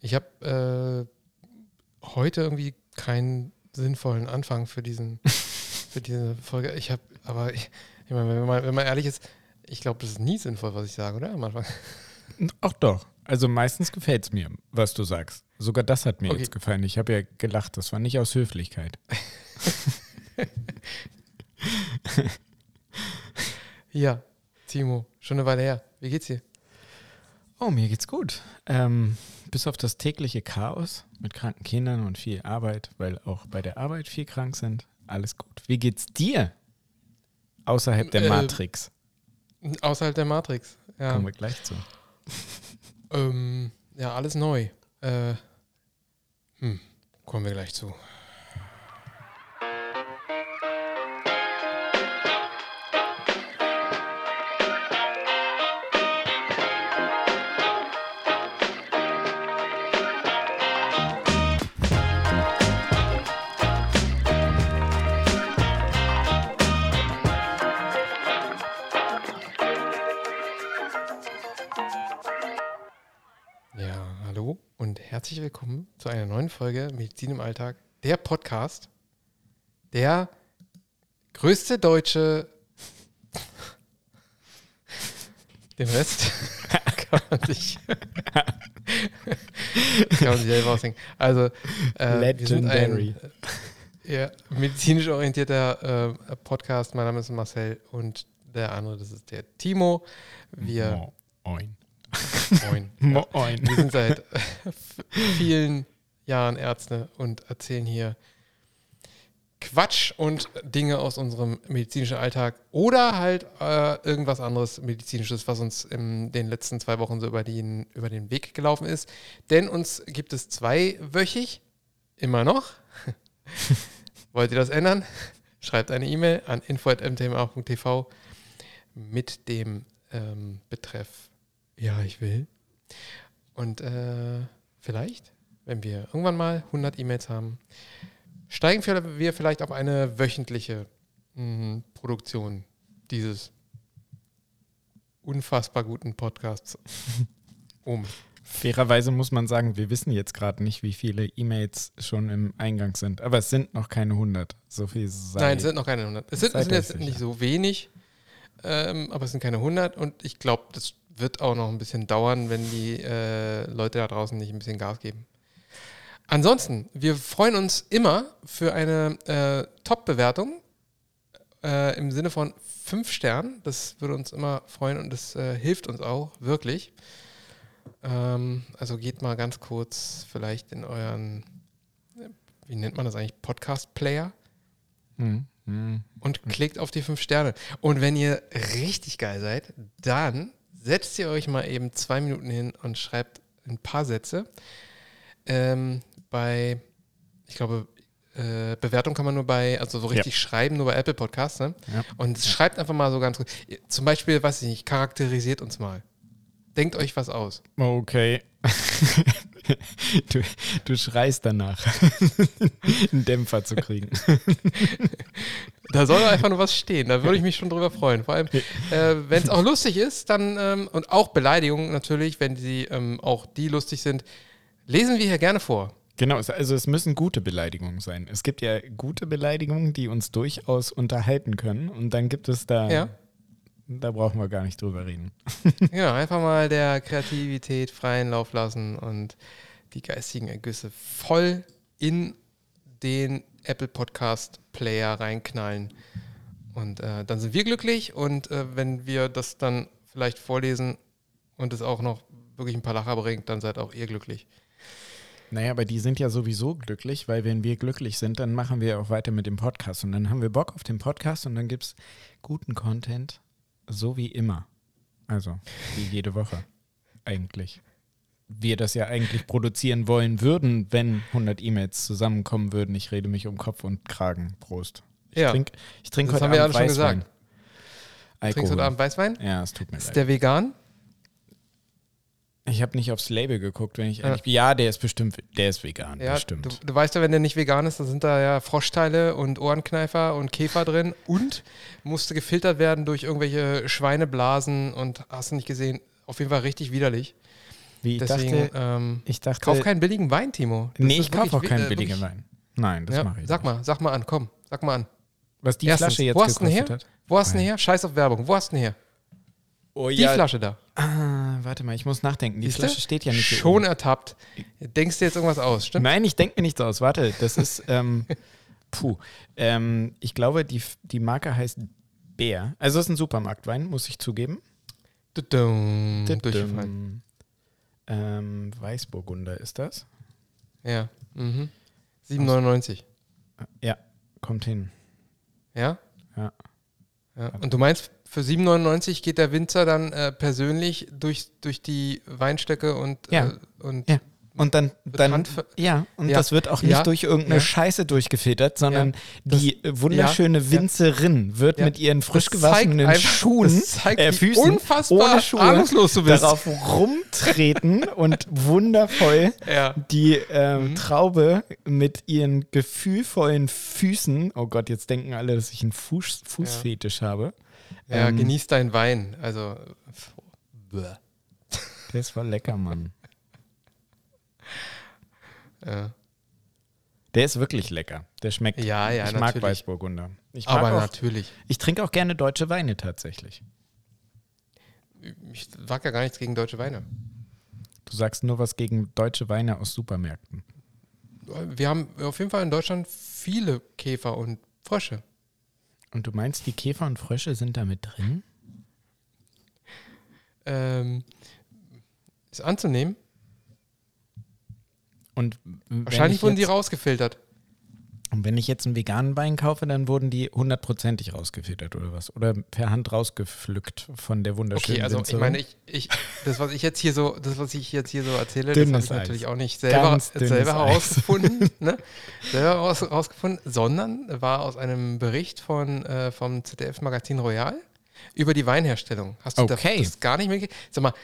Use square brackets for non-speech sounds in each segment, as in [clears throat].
Ich habe äh, heute irgendwie keinen sinnvollen Anfang für diesen [laughs] für diese Folge. Ich habe, aber ich, ich meine, wenn man, wenn man ehrlich ist, ich glaube, das ist nie sinnvoll, was ich sage, oder? Am Anfang. Ach doch. Also meistens gefällt es mir, was du sagst. Sogar das hat mir Okay. jetzt gefallen. Ich habe ja gelacht. Das war nicht aus Höflichkeit. [laughs] Ja, Timo, schon eine Weile her. Wie geht's dir? Oh, mir geht's gut. Ähm, bis auf das tägliche Chaos mit kranken Kindern und viel Arbeit, weil auch bei der Arbeit viel krank sind. Alles gut. Wie geht's dir? Außerhalb der Äh, Matrix. Außerhalb der Matrix. Ja, Kommen wir gleich zu. [laughs] ähm, ja alles neu. Äh, hm, kommen wir gleich zu. Herzlich willkommen zu einer neuen Folge Medizin im Alltag, der Podcast, der größte deutsche. [laughs] Den Rest [laughs] kann man sich, [laughs] kann man sich selber ausdenken. Also, äh, wir sind Legendary. ein ja, medizinisch orientierter äh, Podcast. Mein Name ist Marcel und der andere, das ist der Timo. Wir, Moin. Moin. Ja. [laughs] Moin. Wir sind seit [laughs] vielen Jahren Ärzte und erzählen hier Quatsch und Dinge aus unserem medizinischen Alltag oder halt äh, irgendwas anderes medizinisches, was uns in den letzten zwei Wochen so über den, über den Weg gelaufen ist. Denn uns gibt es zweiwöchig, immer noch. [laughs] Wollt ihr das ändern? Schreibt eine E-Mail an info.mtma.tv mit dem ähm, Betreff Ja, ich will. Und äh, vielleicht, wenn wir irgendwann mal 100 E-Mails haben, steigen wir vielleicht auf eine wöchentliche mh, Produktion dieses unfassbar guten Podcasts [laughs] um. Fairerweise muss man sagen, wir wissen jetzt gerade nicht, wie viele E-Mails schon im Eingang sind. Aber es sind noch keine 100. So viel sei. Nein, es sind noch keine 100. Es sind, es sind jetzt sicher. nicht so wenig, ähm, aber es sind keine 100 und ich glaube, das wird auch noch ein bisschen dauern, wenn die äh, Leute da draußen nicht ein bisschen Gas geben. Ansonsten, wir freuen uns immer für eine äh, Top-Bewertung äh, im Sinne von 5 Sternen. Das würde uns immer freuen und das äh, hilft uns auch wirklich. Ähm, also geht mal ganz kurz vielleicht in euren, wie nennt man das eigentlich, Podcast-Player Hm, hm. und klickt auf die fünf Sterne. Und wenn ihr richtig geil seid, dann setzt ihr euch mal eben zwei Minuten hin und schreibt ein paar Sätze. Ähm, bei, ich glaube, äh, Bewertung kann man nur bei, also so richtig schreiben, nur bei Apple Podcasts. Ne? Ja. Und schreibt einfach mal so ganz kurz. Zum Beispiel, weiß ich nicht, charakterisiert uns mal. Denkt euch was aus. Okay. [laughs] du, du schreist danach, [laughs] einen Dämpfer zu kriegen. [laughs] Da soll einfach nur was stehen. Da würde ich mich schon drüber freuen. Vor allem, äh, wenn es auch lustig ist, dann ähm, und auch Beleidigungen natürlich, wenn sie ähm, auch die lustig sind, lesen wir hier gerne vor. Genau, also es müssen gute Beleidigungen sein. Es gibt ja gute Beleidigungen, die uns durchaus unterhalten können. Und dann gibt es da, Ja. Da brauchen wir gar nicht drüber reden. [laughs] Genau, einfach mal der Kreativität freien Lauf lassen und die geistigen Ergüsse voll in den Apple Podcast Player reinknallen. Und äh, dann sind wir glücklich und äh, wenn wir das dann vielleicht vorlesen und es auch noch wirklich ein paar Lacher bringt, dann seid auch ihr glücklich. Naja, aber die sind ja sowieso glücklich, weil wenn wir glücklich sind, dann machen wir auch weiter mit dem Podcast. Und dann haben wir Bock auf den Podcast und dann gibt es guten Content, so wie immer. Also, wie jede Woche. Eigentlich. Wir das ja eigentlich produzieren wollen würden, wenn 100 E-Mails zusammenkommen würden. Ich rede mich um Kopf und Kragen. Prost. Ich Ja. trinke ich trink Das heute haben wir Abend alle schon Weißwein. gesagt. Alkohol. Trinkst du heute Abend Weißwein? Ja, es tut mir Ist leid. der vegan? Ich habe nicht aufs Label geguckt, wenn ich Ja. ehrlich bin. Ja, der ist bestimmt, der ist vegan, Ja, bestimmt. du, du weißt ja, wenn der nicht vegan ist, dann sind da ja Froschteile und Ohrenkneifer und Käfer drin und musste gefiltert werden durch irgendwelche Schweineblasen und hast du nicht gesehen, auf jeden Fall richtig widerlich. Wie ich Deswegen, dachte, ähm, ich dachte, kauf keinen billigen Wein, Timo. Das nee, ich kaufe auch keinen billigen wirklich- Wein. Nein, das Ja, mache ich sag nicht. mal, sag mal an, komm, sag mal an. Was die Erstens, Flasche jetzt wo hast du denn gekostet her? hat. Wo hast du her? Scheiß auf Werbung. Wo hast du denn her? Oh Die Flasche da. Ah, warte mal, ich muss nachdenken. Die Siehste? Flasche steht ja nicht Schon ertappt. Denkst du jetzt irgendwas aus, stimmt? Nein, ich denke mir nichts aus. Warte, das ist, ähm, [laughs] puh. Ähm, ich glaube, die, die Marke heißt Bär. Also, es ist ein Supermarktwein, muss ich zugeben. Tudum, Durchgefallen. Ähm, Weißburgunder ist das? Ja. Mhm. 7,99. Ja, kommt hin. Ja? Ja. ja. Und du meinst, für 7,99 geht der Winzer dann äh, persönlich durch, durch die Weinstöcke und, Ja. äh, und Ja. Und dann, dann ja, und Ja. das wird auch nicht Ja. durch irgendeine Ja. Scheiße durchgefiltert, sondern Das- die äh, wunderschöne. Winzerin wird mit ihren frisch gewaschenen einfach- Schuhen, äh, Füßen, unfassbar ohne Schuhe, darauf rumtreten [laughs] und wundervoll die ähm, Mhm. Traube mit ihren gefühlvollen Füßen, oh Gott, jetzt denken alle, dass ich einen Fuß, Fußfetisch habe. Ja, Ähm, genieß deinen Wein. Also. Der ist voll lecker, Mann. ja. Der ist wirklich lecker. Der schmeckt. Ja, ja, ich mag natürlich. Weißburgunder. Ich, mag Aber auch, natürlich. ich trinke auch gerne deutsche Weine tatsächlich. Ich sag ja gar nichts gegen deutsche Weine. Du sagst nur was gegen deutsche Weine aus Supermärkten. Wir haben auf jeden Fall in Deutschland viele Käfer und Frösche. Und du meinst, die Käfer und Frösche sind da mit drin? Ähm, ist anzunehmen. Und Wahrscheinlich ich wurden die rausgefiltert. Und wenn ich jetzt einen veganen Wein kaufe, dann wurden die hundertprozentig rausgefiltert oder was? Oder per Hand rausgepflückt von der wunderschönen Okay, also ich Winzerin? meine, ich, ich, das, was ich jetzt hier so, das, was ich jetzt hier so erzähle, Dünnes das habe ich Eis. natürlich auch nicht selber, selber herausgefunden, [laughs] ne? selber raus, herausgefunden, sondern war aus einem Bericht von, äh, vom ZDF-Magazin Royal über die Weinherstellung. Hast du Okay. das, gar nicht mehr? Sag mal,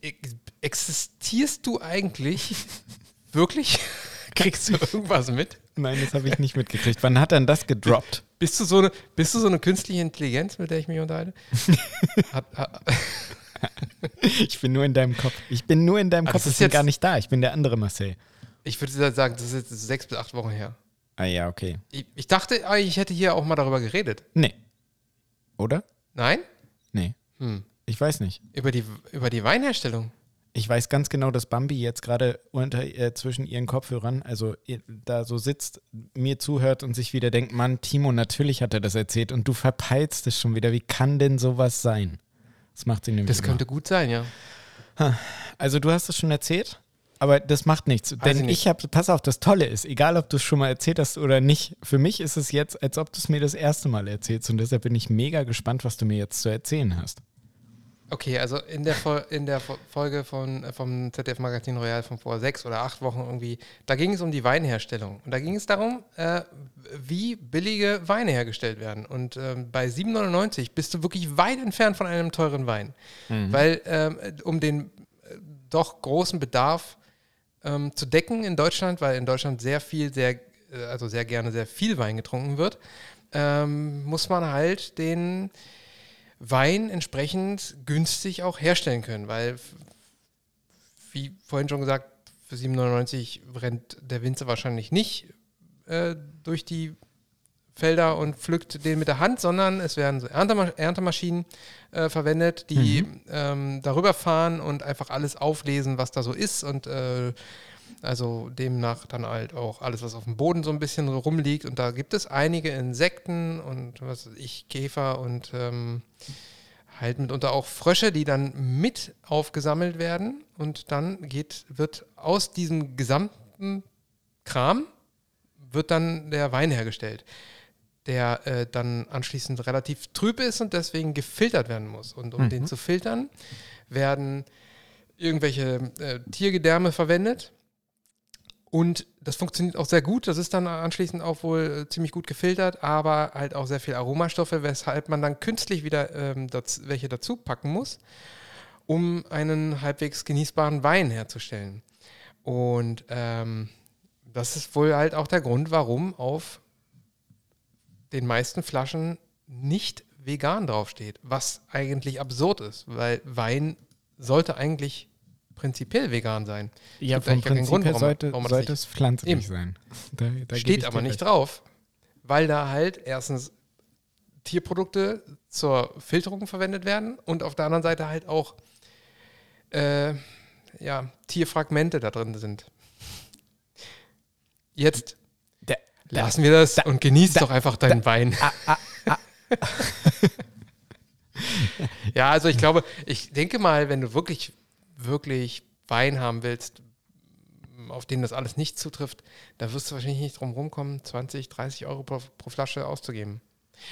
ex- existierst du eigentlich wirklich? [laughs] Kriegst du irgendwas mit? Nein, das habe ich nicht mitgekriegt. Wann hat denn das gedroppt? Bist du so eine, bist du so eine künstliche Intelligenz, mit der ich mich unterhalte? [laughs] hat, hat, Ich bin nur in deinem Kopf. Ich bin nur in deinem Ah, Kopf. das ist Ich bin jetzt- gar nicht da. Ich bin der andere Marcel. ich würde sagen, das ist jetzt sechs bis acht Wochen her. Ah ja, okay. Ich, ich dachte, ah, ich hätte hier auch mal darüber geredet. Nee. Oder? Nein? Nee. Hm. Ich weiß nicht. Über die, über die Weinherstellung. Ich weiß ganz genau, dass Bambi jetzt gerade unter äh, zwischen ihren Kopfhörern, also da so sitzt, mir zuhört und sich wieder denkt, Mann, Timo, natürlich hat er das erzählt und du verpeilst es schon wieder. Wie kann denn sowas sein? Das macht sie nämlich Das immer. könnte gut sein, ja. Also du hast es schon erzählt, aber das macht nichts. ich denn nicht. ich habe, pass auf, das Tolle ist, egal ob du es schon mal erzählt hast oder nicht, für mich ist es jetzt, als ob du es mir das erste Mal erzählst und deshalb bin ich mega gespannt, was du mir jetzt zu erzählen hast. Okay, also in der, Fol in der Fo- Folge von, äh, vom ZDF-Magazin Royal von vor sechs oder acht Wochen irgendwie, da ging es um die Weinherstellung. Und da ging es darum, äh, wie billige Weine hergestellt werden. Und ähm, bei 7,99 bist du wirklich weit entfernt von einem teuren Wein. Weil ähm, um den äh, doch großen Bedarf ähm, zu decken in Deutschland, weil in Deutschland sehr viel, sehr, äh, also sehr gerne sehr viel Wein getrunken wird, ähm, muss man halt den Wein entsprechend günstig auch herstellen können, weil, wie vorhin schon gesagt, für 7,99 rennt der Winzer wahrscheinlich nicht äh, durch die Felder und pflückt den mit der Hand, sondern es werden so Erntema Erntemaschinen äh, verwendet, die ähm, darüber fahren und einfach alles auflesen, was da so ist und äh, also demnach dann halt auch alles, was auf dem Boden so ein bisschen rumliegt. Und da gibt es einige Insekten und was weiß ich, Käfer und ähm, halt mitunter auch Frösche, die dann mit aufgesammelt werden. Und dann geht, wird aus diesem gesamten Kram wird dann der Wein hergestellt, der äh, dann anschließend relativ trüb ist und deswegen gefiltert werden muss. Und um den zu filtern, werden irgendwelche äh, Tiergedärme verwendet. Und das funktioniert auch sehr gut. Das ist dann anschließend auch wohl äh, ziemlich gut gefiltert, aber halt auch sehr viel Aromastoffe, weshalb man dann künstlich wieder ähm, daz welche dazu packen muss, um einen halbwegs genießbaren Wein herzustellen. Und ähm, das ist wohl halt auch der Grund, warum auf den meisten Flaschen nicht vegan draufsteht, was eigentlich absurd ist, weil Wein sollte eigentlich prinzipiell vegan sein. Ja, vom Prinzip Grund, warum- sollte, warum sollte nicht- es pflanzlich Eben. sein. Da, da Steht aber nicht recht. drauf, weil da halt erstens Tierprodukte zur Filterung verwendet werden und auf der anderen Seite halt auch äh, ja, Tierfragmente da drin sind. Jetzt Da- lassen wir das da- und genieß doch einfach deinen Wein. [laughs] ja, also ich glaube, ich denke mal, wenn du wirklich, wirklich Wein haben willst, auf den das alles nicht zutrifft, da wirst du wahrscheinlich nicht drum rumkommen, 20, 30 Euro pro, pro Flasche auszugeben.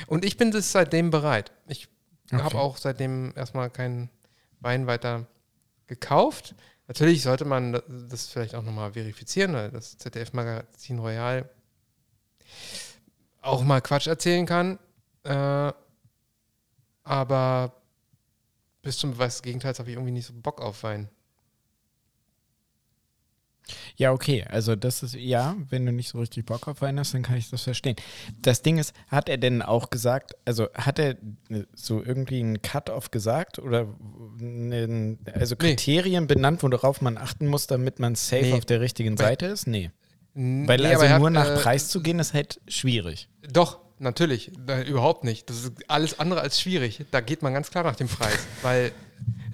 Und ich bin das seitdem bereit. Ich Okay. habe auch seitdem erstmal keinen Wein weiter gekauft. Natürlich sollte man das vielleicht auch nochmal verifizieren, weil das ZDF-Magazin Royal auch mal Quatsch erzählen kann. Äh, aber bis zum Beweis des Gegenteils habe ich irgendwie nicht so Bock auf Wein. Ja, okay. Also das ist, ja, wenn du nicht so richtig Bock auf Wein hast, dann kann ich das verstehen. Das Ding ist, hat er denn auch gesagt, also hat er äh, so irgendwie einen Cut-Off gesagt oder einen, also Nee. Kriterien benannt, worauf man achten muss, damit man safe Nee. auf der richtigen Seite ist? Nee. Weil nee, also nur hat, nach äh, Preis zu gehen, ist halt schwierig. Doch, natürlich. Da, überhaupt nicht. Das ist alles andere als schwierig. Da geht man ganz klar nach dem Preis. [laughs] weil,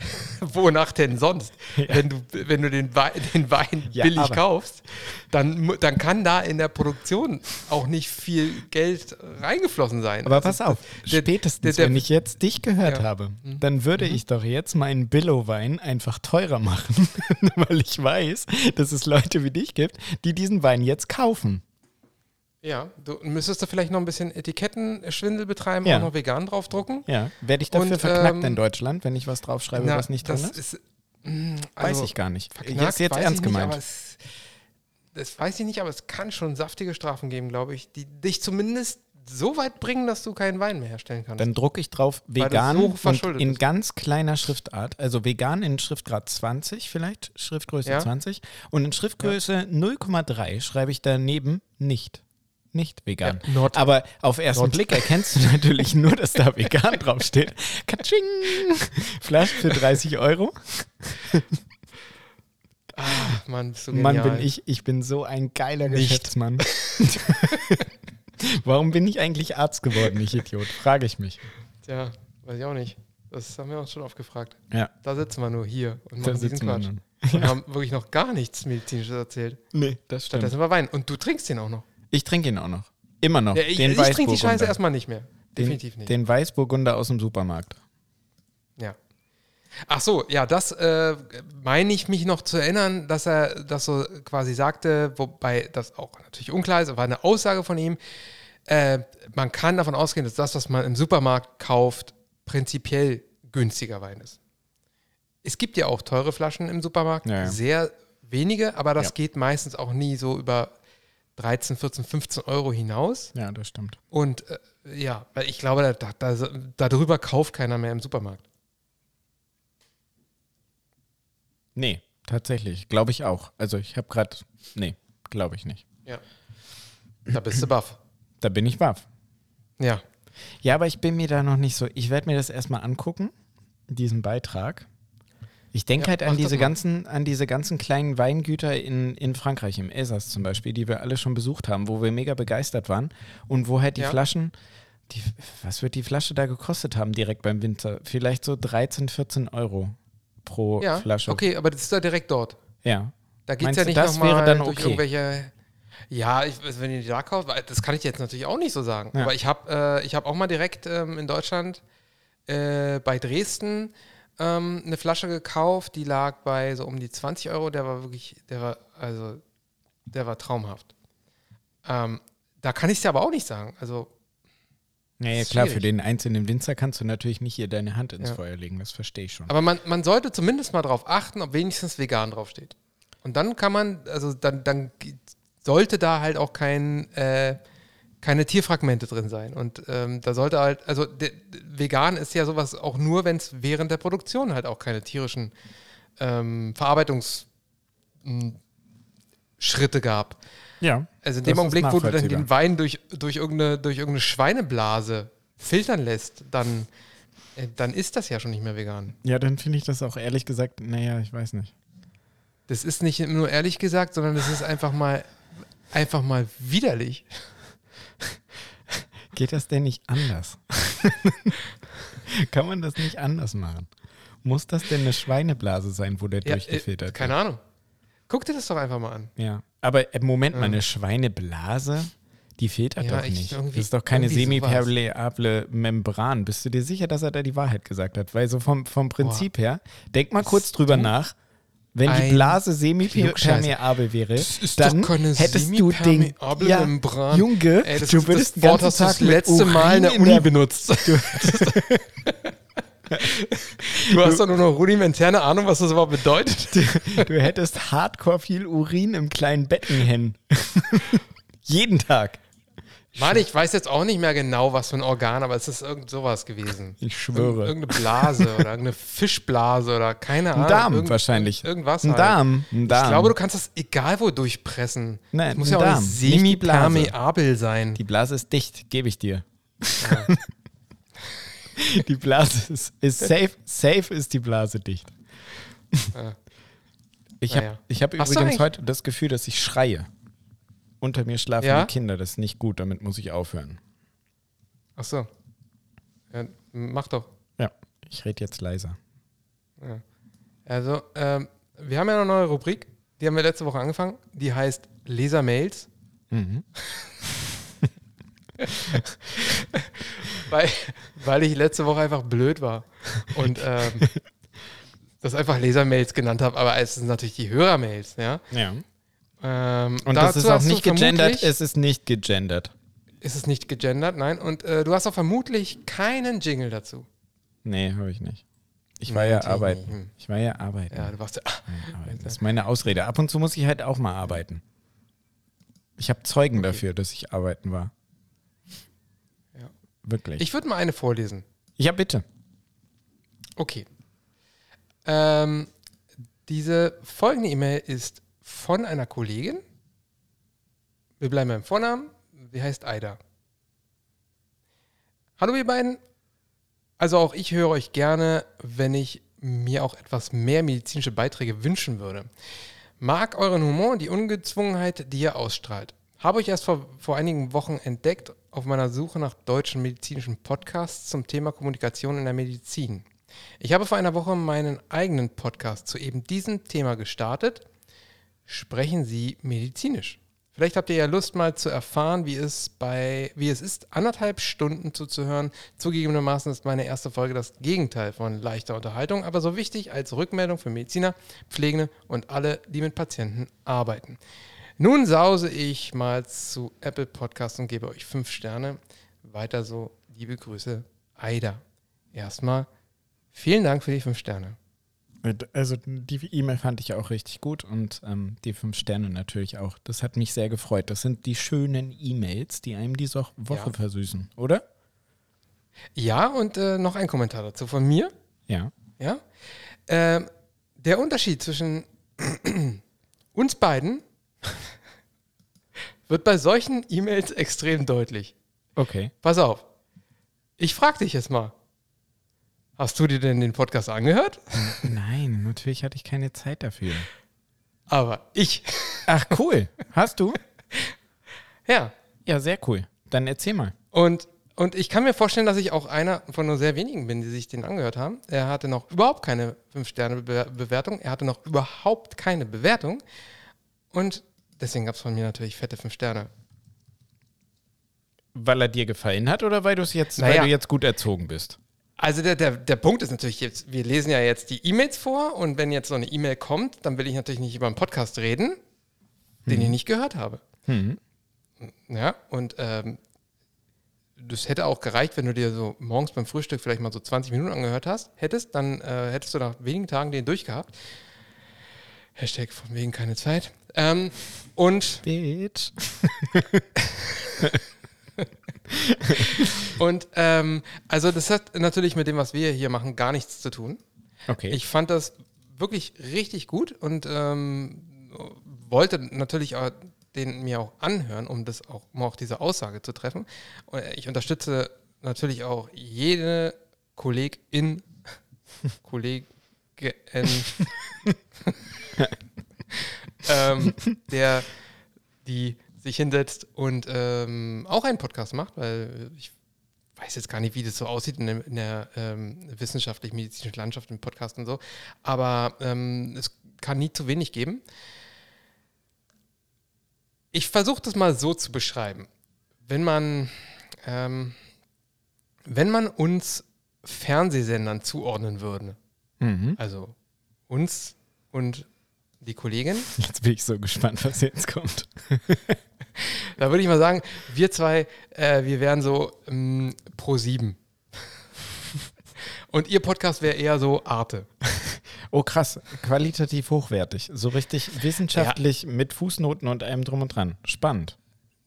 [laughs] wonach denn sonst? Wenn, du, wenn du den, Wein, den Wein [laughs] Ja, billig aber- kaufst, dann, dann kann da in der Produktion auch nicht viel Geld reingeflossen sein. Aber Also, pass auf, der- spätestens, der- der- wenn ich jetzt dich gehört Ja. Mhm. habe, dann würde ich doch jetzt meinen Billo-Wein einfach teurer machen, weil ich weiß, dass es Leute wie dich gibt, die diesen Wein jetzt kaufen. Ja, du müsstest da vielleicht noch ein bisschen Etikettenschwindel betreiben, Ja. auch noch vegan draufdrucken. Ja, werde ich dafür Und, verknackt ähm, in Deutschland, wenn ich was draufschreibe, Na, was nicht drin das ist? ist mh, Weiß also, ich gar nicht. Verknackt, Ist jetzt weiß ernst ich nicht, gemeint. aber es, das weiß ich nicht, aber es kann schon saftige Strafen geben, glaube ich, die dich zumindest so weit bringen, dass du keinen Wein mehr herstellen kannst. Dann drucke ich drauf vegan so und in ganz kleiner Schriftart, also vegan in Schriftgrad 20 vielleicht, Schriftgröße Ja. 20 und in Schriftgröße 0,3 schreibe ich daneben nicht. Nicht vegan. Ja, not. Aber auf ersten Not. Blick erkennst du natürlich [laughs] nur, dass da vegan draufsteht. Katsching! Flasche für 30 Euro. Ach, Mann, bist du Mann, bin ich, ich bin so ein geiler Nicht. Geschäftsmann. [laughs] Warum bin ich eigentlich Arzt geworden, ich Idiot? Frage ich mich. Tja, weiß ich auch nicht. Das haben wir uns schon oft gefragt. Ja, Da sitzen wir nur hier und da machen diesen sitzen wir Quatsch. nun. Und haben wirklich noch gar nichts Medizinisches erzählt. Nee, das stimmt. Stattdessen war Wein. Und du trinkst den auch noch. Ich trinke ihn auch noch. Immer noch. Ja, ich den ich trinke die. Scheiße erstmal nicht mehr. Definitiv den, nicht. Den Weißburgunder aus dem Supermarkt. Ja. Ach so, ja, das äh, meine ich mich noch zu erinnern, dass er das so quasi sagte, wobei das auch natürlich unklar ist, war eine Aussage von ihm. Äh, man kann davon ausgehen, dass das, was man im Supermarkt kauft, prinzipiell günstiger Wein ist. Es gibt ja auch teure Flaschen im Supermarkt, Ja, ja. sehr wenige, aber das Ja. geht meistens auch nie so über 13, 14, 15 Euro hinaus. Ja, das stimmt. Und äh, ja, weil ich glaube, da, da, darüber kauft keiner mehr im Supermarkt. Nee, tatsächlich. Glaube ich auch. Also ich habe gerade. Nee, glaube ich nicht. Ja. Da bist du baff. Da bin ich baff. Ja. Ja, aber ich bin mir da noch nicht so. Ich werde mir das erstmal angucken, diesen Beitrag. Ich denke Ja, halt an diese ganzen, an diese ganzen kleinen Weingüter in, in Frankreich, im Elsass zum Beispiel, die wir alle schon besucht haben, wo wir mega begeistert waren und wo halt die Ja. Flaschen, die, was wird die Flasche da gekostet haben direkt beim Winter? Vielleicht so 13, 14 Euro pro Ja, Flasche. okay, aber das ist ja direkt dort. Ja. Da geht es ja nicht das wäre dann durch okay? irgendwelche. Ja, ich, also wenn ihr die da kauft, das kann ich jetzt natürlich auch nicht so sagen. Ja. Aber ich habe äh, ich hab auch mal direkt ähm, in Deutschland äh, bei Dresden ähm, eine Flasche gekauft, die lag bei so um die 20 Euro. Der war wirklich, der war, also, der war traumhaft. Ähm, da kann ich es dir aber auch nicht sagen. Also, Naja, klar, für schwierig. den einzelnen Winzer kannst du natürlich nicht hier deine Hand ins Ja. Feuer legen, das verstehe ich schon. Aber man, man sollte zumindest mal darauf achten, ob wenigstens vegan draufsteht. Und dann kann man, also dann, dann sollte da halt auch kein, äh, keine Tierfragmente drin sein. Und ähm, da sollte halt, also vegan ist ja sowas auch nur, wenn es während der Produktion halt auch keine tierischen ähm, Verarbeitungs- m, Schritte gab. ja. Also in dem Augenblick, wo du dann den Wein durch, durch, irgendeine, durch irgendeine Schweineblase filtern lässt, dann, äh, dann ist das ja schon nicht mehr vegan. Ja, dann finde ich das auch ehrlich gesagt, naja, ich weiß nicht. Das ist nicht nur ehrlich gesagt, sondern das ist einfach mal, einfach mal widerlich. [laughs] Geht das denn nicht anders? [laughs] Kann man das nicht anders machen? Muss das denn eine Schweineblase sein, wo der Ja, durchgefiltert äh, keine Ahnung. Guck dir das doch einfach mal an. Ja. Aber im Moment mal eine Schweineblase, die filtert Ja, doch ich- nicht. Das ist doch keine semipermeable Membran. Bist du dir sicher, dass er da die Wahrheit gesagt hat? Weil so vom, vom Prinzip her, denk mal kurz drüber nach. Wenn die Blase semipermeabel wäre, Das dann hättest du den ja, Membran. Junge, Ey, das du würdest das den Wort ganzen du das Tag mit letzte Mal in der Urin Uni der- benutzt. [laughs] Du hast doch nur noch rudimentäre Ahnung, was das überhaupt bedeutet. [laughs] Du hättest hardcore viel Urin im kleinen Beckenhen. [laughs] Jeden Tag. Mann, ich weiß jetzt auch nicht mehr genau, was für ein Organ, aber es ist irgend sowas gewesen. Ich schwöre. Irgendeine Blase oder irgendeine Fischblase oder keine Ahnung. Ein Darm irgend- wahrscheinlich. Irgendwas. Ein halt. Darm. Ein Darm. Ich glaube, du kannst das egal wo durchpressen. Nein, das muss ja auch Darm, nicht semipermeabel sein. Die Blase ist dicht, gebe ich dir. [laughs] die Blase ist, ist safe. Safe ist die Blase dicht. Ja. Ich habe ich hab übrigens heute das Gefühl, dass ich schreie. Unter mir schlafen Ja? die Kinder. Das ist nicht gut. Damit muss ich aufhören. Ach so. Ja, mach doch. Ja, ich rede jetzt leiser. Also, ähm, wir haben ja eine neue Rubrik. Die haben wir letzte Woche angefangen. Die heißt Lesermails. Mhm. [laughs] weil, weil ich letzte Woche einfach blöd war und ähm, [laughs] das einfach Lesermails genannt habe, aber es sind natürlich die Hörermails, ja. Ja. Ähm, Und das ist auch nicht gegendert. Es ist nicht gegendert. ist es nicht gegendert, nein. Und äh, du hast auch vermutlich keinen Jingle dazu. Nee, habe ich nicht. Ich war Nein, ja arbeiten. Hm. Ich war ja arbeiten. Ja, du warst ja. [laughs] Das ist meine Ausrede. Ab und zu muss ich halt auch mal arbeiten. Ich habe Zeugen Okay. dafür, dass ich arbeiten war. Ja. Wirklich. Ich würde mal eine vorlesen. ja, bitte. Okay. Ähm, diese folgende E-Mail ist von einer Kollegin. Wir bleiben beim Vornamen. Sie heißt Aida. Hallo ihr beiden. Also auch ich höre euch gerne, wenn ich mir auch etwas mehr medizinische Beiträge wünschen würde. Mag euren Humor und die Ungezwungenheit, die ihr ausstrahlt. Habe euch erst vor, vor einigen Wochen entdeckt auf meiner Suche nach deutschen medizinischen Podcasts zum Thema Kommunikation in der Medizin. Ich habe vor einer Woche meinen eigenen Podcast zu eben diesem Thema gestartet. Sprechen Sie medizinisch. Vielleicht habt ihr ja Lust mal zu erfahren, wie es bei, wie es ist, anderthalb Stunden zuzuhören. Zugegebenermaßen ist meine erste Folge das Gegenteil von leichter Unterhaltung, aber so wichtig als Rückmeldung für Mediziner, Pflegende und alle, die mit Patienten arbeiten. Nun sause ich mal zu Apple Podcast und gebe euch fünf Sterne. Weiter so, liebe Grüße, Aida. Erstmal vielen Dank für die fünf Sterne. Also die E-Mail fand ich auch richtig gut und ähm, die fünf Sterne natürlich auch. Das hat mich sehr gefreut. Das sind die schönen E-Mails, die einem die so Woche Ja. versüßen, oder? Ja, und äh, noch ein Kommentar dazu von mir. Ja. Ja? Ähm, der Unterschied zwischen [clears throat] uns beiden [laughs] wird bei solchen E-Mails extrem deutlich. Okay. Pass auf. Ich frage dich jetzt mal. Hast du dir denn den Podcast angehört? [laughs] Nein, natürlich hatte ich keine Zeit dafür. Aber ich. Ach, cool. Hast du? [laughs] Ja. Ja, sehr cool. Dann erzähl mal. Und, und ich kann mir vorstellen, dass ich auch einer von nur sehr wenigen bin, die sich den angehört haben. Er hatte noch überhaupt keine 5-Sterne-Bewertung. Er hatte noch überhaupt keine Bewertung. Und deswegen gab es von mir natürlich fette 5 Sterne. Weil er dir gefallen hat oder weil, jetzt, Naja. weil du jetzt gut erzogen bist? Also der, der, der Punkt ist natürlich jetzt, wir lesen ja jetzt die E-Mails vor und wenn jetzt so eine E-Mail kommt, dann will ich natürlich nicht über einen Podcast reden, den ich nicht gehört habe. Hm. Ja, und ähm, das hätte auch gereicht, wenn du dir so morgens beim Frühstück vielleicht mal so 20 Minuten angehört hast, hättest, dann äh, hättest du nach wenigen Tagen den durchgehabt. Hashtag von wegen keine Zeit. Ähm, und Bitch. [laughs] [laughs] und ähm, also das hat natürlich mit dem, was wir hier machen, gar nichts zu tun. Okay. Ich fand das wirklich richtig gut und ähm, wollte natürlich auch den mir auch anhören, um das auch, um auch diese Aussage zu treffen. Und ich unterstütze natürlich auch jede Kollegin, [laughs] Kollegin, [laughs] ähm, der die sich hinsetzt und ähm, auch einen Podcast macht, weil ich weiß jetzt gar nicht, wie das so aussieht in der, in der ähm, wissenschaftlich-medizinischen Landschaft im Podcast und so, aber ähm, es kann nie zu wenig geben. Ich versuche das mal so zu beschreiben. Wenn man, ähm, wenn man uns Fernsehsendern zuordnen würde, Mhm. also uns und die Kollegin, Jetzt bin ich so gespannt, was jetzt kommt. [laughs] da würde ich mal sagen, wir zwei, äh, wir wären so ähm, pro sieben. Und ihr Podcast wäre eher so Arte. Oh krass, qualitativ hochwertig. So richtig wissenschaftlich mit Fußnoten und allem drum und dran. Spannend.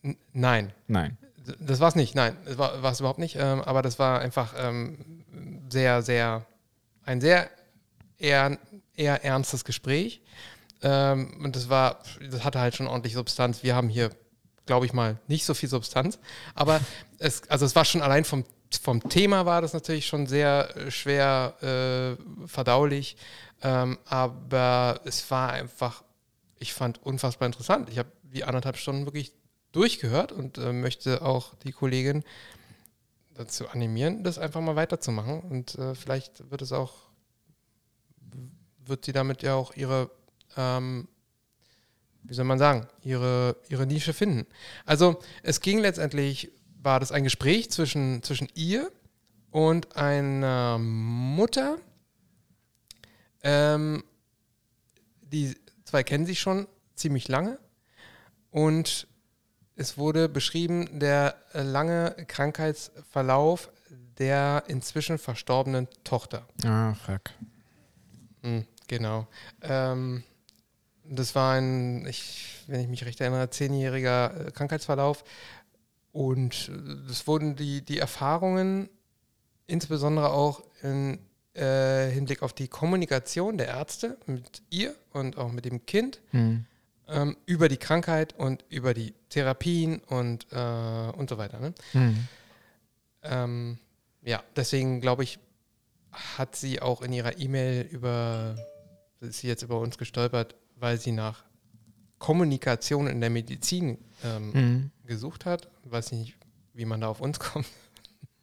N nein, Nein. das war es nicht. Nein, das war es überhaupt nicht. Ähm, aber das war einfach ähm, sehr, sehr, ein sehr eher, eher ernstes Gespräch. Ähm, und das war, das hatte halt schon ordentlich Substanz. Wir haben hier, glaube ich mal, nicht so viel Substanz. Aber [laughs] es, also es war schon allein vom, vom Thema war das natürlich schon sehr äh, schwer äh, verdaulich. Ähm, aber es war einfach, ich fand unfassbar interessant. Ich habe die anderthalb Stunden wirklich durchgehört und äh, möchte auch die Kollegin dazu animieren, das einfach mal weiterzumachen. Und äh, vielleicht wird es auch, wird sie damit ja auch ihre, ähm, wie soll man sagen, ihre, ihre Nische finden. Also es ging letztendlich, war das ein Gespräch zwischen, zwischen ihr und einer Mutter. Ähm, die zwei kennen sich schon ziemlich lange und es wurde beschrieben, der lange Krankheitsverlauf der inzwischen verstorbenen Tochter. Ah, fuck. Hm, genau. Ähm, das war ein, ich, wenn ich mich recht erinnere, zehnjähriger äh, Krankheitsverlauf. Und äh, das wurden die, die Erfahrungen, insbesondere auch in äh, Hinblick auf die Kommunikation der Ärzte mit ihr und auch mit dem Kind, Hm. ähm, über die Krankheit und über die Therapien und, äh, und so weiter. Ne? Hm. Ähm, ja, deswegen glaube ich, hat sie auch in ihrer E-Mail über, ist sie jetzt über uns gestolpert, weil sie nach Kommunikation in der Medizin ähm, Hm. gesucht hat. Weiß nicht, wie man da auf uns kommt.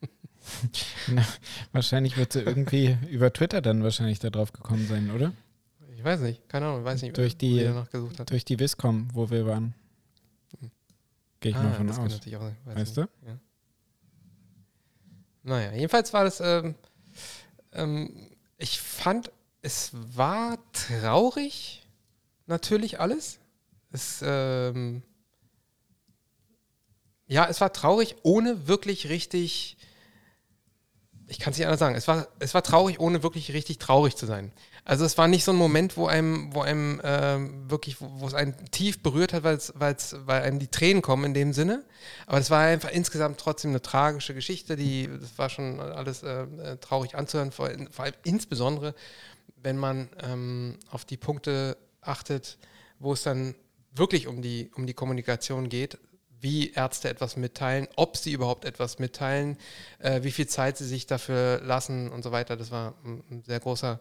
[laughs] Na, wahrscheinlich wird sie irgendwie über Twitter dann wahrscheinlich da drauf gekommen sein, oder? Ich weiß nicht, keine Ahnung, weiß nicht, Durch die- sie danach gesucht hat. Durch die Viscom, wo wir waren. Gehe ich mal von aus. auch weiß Weißt nicht. Ja. Naja, jedenfalls war das, ähm, ähm, ich fand, es war traurig, natürlich alles. Es, ähm, ja, es war traurig, ohne wirklich richtig, ich kann es nicht anders sagen, es war, es war traurig, ohne wirklich richtig traurig zu sein. Also es war nicht so ein Moment, wo einem, wo einem ähm, wirklich, wo, es einen tief berührt hat, weil's, weil's, weil einem die Tränen kommen in dem Sinne. Aber es war einfach insgesamt trotzdem eine tragische Geschichte, die, das war schon alles äh, äh, traurig anzuhören, vor, vor allem insbesondere, wenn man ähm, auf die Punkte achtet, wo es dann wirklich um die, um die Kommunikation geht, wie Ärzte etwas mitteilen, ob sie überhaupt etwas mitteilen, äh, wie viel Zeit sie sich dafür lassen und so weiter. Das war ein, sehr großer,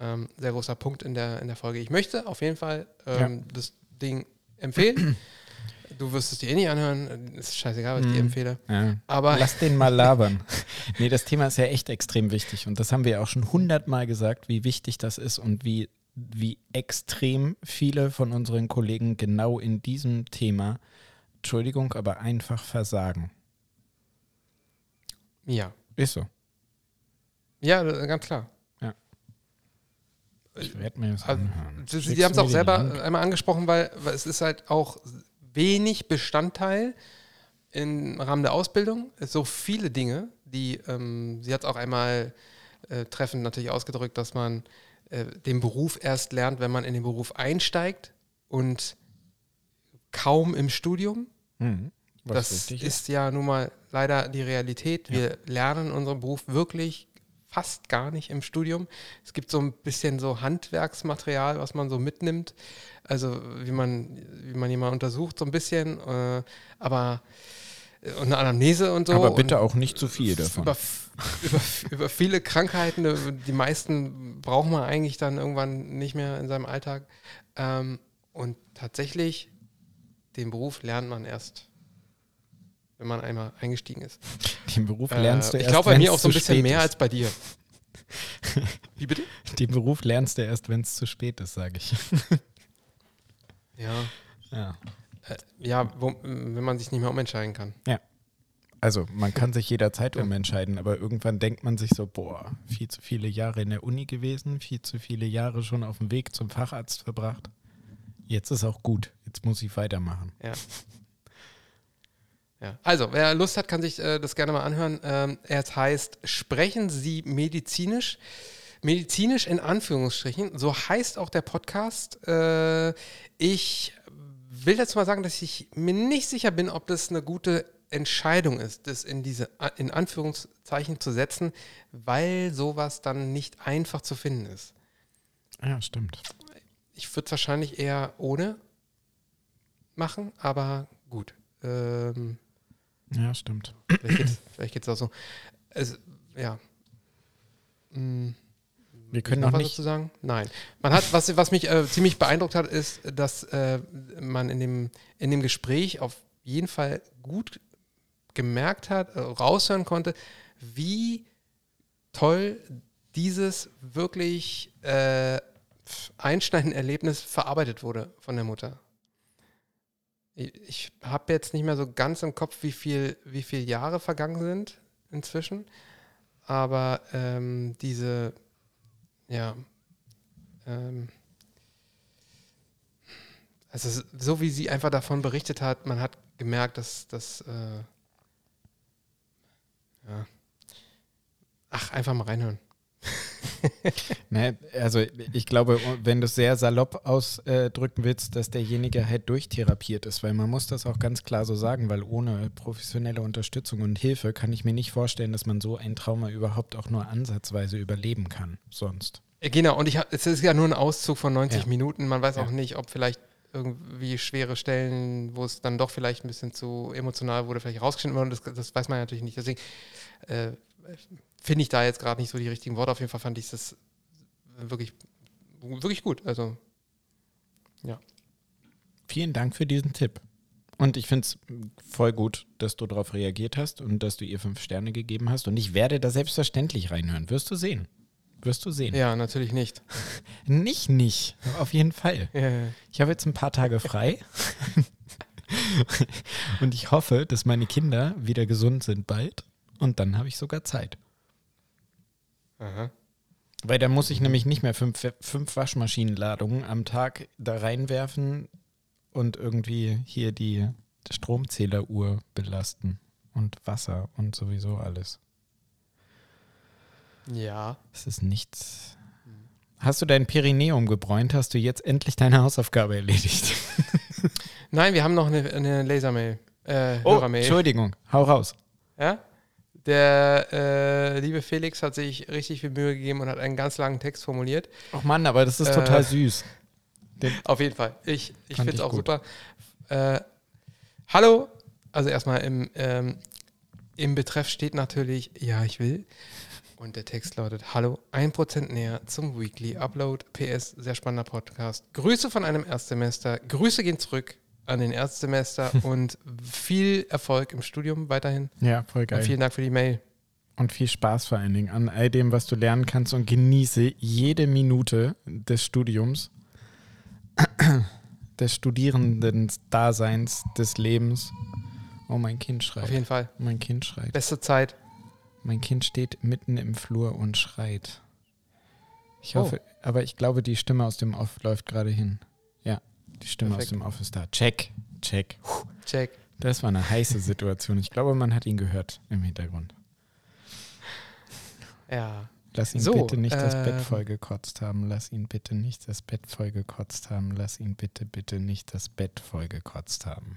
ähm, sehr großer Punkt in der, in der Folge. Ich möchte auf jeden Fall ähm, das Ding empfehlen. [clears throat] du wirst es dir eh nicht anhören, ist scheißegal, was ich dir Mhm. empfehle. Ja. Aber Lass den mal labern. [laughs] nee, das Thema ist ja echt extrem wichtig. Und das haben wir ja auch schon hundertmal gesagt, wie wichtig das ist und wie, wie extrem viele von unseren Kollegen genau in diesem Thema, Entschuldigung, aber einfach versagen. ja, Ist so. ja, ganz klar. Ich werde mir das Also, anhören. Sie, Sie haben es auch selber Link? einmal angesprochen, weil, weil es ist halt auch wenig Bestandteil im Rahmen der Ausbildung. Es so viele Dinge, die, ähm, sie hat es auch einmal äh, treffend natürlich ausgedrückt, dass man äh, den Beruf erst lernt, wenn man in den Beruf einsteigt und kaum im Studium. Mhm. Das richtig ist ja nun mal leider die Realität. Wir lernen unseren Beruf wirklich fast gar nicht im Studium. Es gibt so ein bisschen so Handwerksmaterial, was man so mitnimmt. Also wie man, wie man jemanden untersucht, so ein bisschen. Äh, aber äh, und eine Anamnese und so. Aber bitte auch nicht zu viel davon. über, über, über viele Krankheiten, äh, die meisten braucht man eigentlich dann irgendwann nicht mehr in seinem Alltag. Ähm, Und tatsächlich, den Beruf lernt man erst, wenn man einmal eingestiegen ist. Den Beruf lernst Äh, du ich erst, glaube bei mir auch so ein bisschen mehr ist. als bei dir. [laughs] Wie bitte? Den Beruf lernst du erst, wenn es zu spät ist, sage ich. Ja, Ja. äh, ja wo, wenn man sich nicht mehr umentscheiden kann. Also man kann sich jederzeit Ja. umentscheiden, aber irgendwann denkt man sich so, boah, viel zu viele Jahre in der Uni gewesen, viel zu viele Jahre schon auf dem Weg zum Facharzt verbracht. Jetzt ist auch gut, jetzt muss ich weitermachen. Ja. Ja. Also, wer Lust hat, kann sich äh, das gerne mal anhören. Ähm, es heißt, sprechen Sie medizinisch? Medizinisch in Anführungsstrichen. So heißt auch der Podcast. Äh, ich will dazu mal sagen, dass ich mir nicht sicher bin, ob das eine gute Entscheidung ist, das in diese in Anführungszeichen zu setzen, weil sowas dann nicht einfach zu finden ist. Ja, stimmt. Ich würde es wahrscheinlich eher ohne machen, aber gut. Ähm, Ja, stimmt. vielleicht geht es auch so. Es, ja. Hm, Wir können noch auch was nicht, dazu sagen? Nein. Man hat, was, was mich äh, ziemlich beeindruckt hat, ist, dass äh, man in dem, in dem Gespräch auf jeden Fall gut gemerkt hat, äh, raushören konnte, wie toll dieses wirklich äh, einschneidende Erlebnis verarbeitet wurde von der Mutter. Ich, habe jetzt nicht mehr so ganz im Kopf, wie viel, wie viele Jahre vergangen sind inzwischen, aber ähm, diese, ja, ähm, also so wie sie einfach davon berichtet hat, man hat gemerkt, dass das, äh, ja, ach, einfach mal reinhören. [laughs] ne, also ich glaube, wenn du es sehr salopp ausdrücken willst, dass derjenige halt durchtherapiert ist, weil man muss das auch ganz klar so sagen, weil ohne professionelle Unterstützung und Hilfe kann ich mir nicht vorstellen, dass man so ein Trauma überhaupt auch nur ansatzweise überleben kann, sonst. Äh, Genau, und ich es ist ja nur ein Auszug von 90 Ja. Minuten. Man weiß Ja. auch nicht, ob vielleicht irgendwie schwere Stellen, wo es dann doch vielleicht ein bisschen zu emotional wurde, vielleicht rausgeschnitten wurde. Das, das weiß man natürlich nicht. Deswegen äh, finde ich da jetzt gerade nicht so die richtigen Worte. Auf jeden Fall fand ich das wirklich, wirklich gut. Also, Vielen Dank für diesen Tipp. Und ich finde es voll gut, dass du darauf reagiert hast und dass du ihr fünf Sterne gegeben hast. Und ich werde da selbstverständlich reinhören. Wirst du sehen. Wirst du sehen. ja, natürlich nicht. [laughs] Nicht, nicht. Auf jeden Fall. Ja, Ich habe jetzt ein paar Tage frei. [laughs] und ich hoffe, dass meine Kinder wieder gesund sind bald. Und dann habe ich sogar Zeit. Aha. Weil dann muss ich nämlich nicht mehr fünf, fünf Waschmaschinenladungen am Tag da reinwerfen und irgendwie hier die Stromzähleruhr belasten und Wasser und sowieso alles. Ja. Es ist nichts. Hast du dein Perineum gebräunt? Hast du jetzt endlich deine Hausaufgabe erledigt? [laughs] Nein, wir haben noch eine, eine Lasermail. Äh, Oh. Entschuldigung. Hau raus. Ja? Der äh, liebe Felix hat sich richtig viel Mühe gegeben und hat einen ganz langen Text formuliert. Ach Mann, aber das ist Äh, total süß. Auf jeden Fall. Ich, ich finde es auch gut. super. Äh, hallo. Also erstmal im, ähm, im Betreff steht natürlich, ja, ich will. Und der Text lautet, hallo, 1% näher zum Weekly Upload. PS, sehr spannender Podcast. Grüße von einem Erstsemester. Grüße gehen zurück an den Erstsemester [laughs] und viel Erfolg im Studium weiterhin. Ja, voll Und geil. vielen Dank für die Mail. Und viel Spaß vor allen Dingen an all dem, was du lernen kannst und genieße jede Minute des Studiums, [clears throat] des Studierenden-Daseins, des Lebens. Oh, mein Kind Auf schreit. jeden Fall. Mein Kind schreit. Beste Zeit. Mein Kind steht mitten im Flur und schreit. Ich Oh. hoffe, aber ich glaube, die Stimme aus dem Off läuft gerade hin. Ja, die Stimme aus Perfekt. dem Off ist da. Check, check. Puh, Check. Das war eine heiße Situation. Ich glaube, man hat ihn gehört im Hintergrund. Ja. Lass ihn So, bitte nicht das Bett ähm, vollgekotzt haben. Lass ihn bitte nicht das Bett vollgekotzt haben. Lass ihn bitte, bitte nicht das Bett vollgekotzt haben.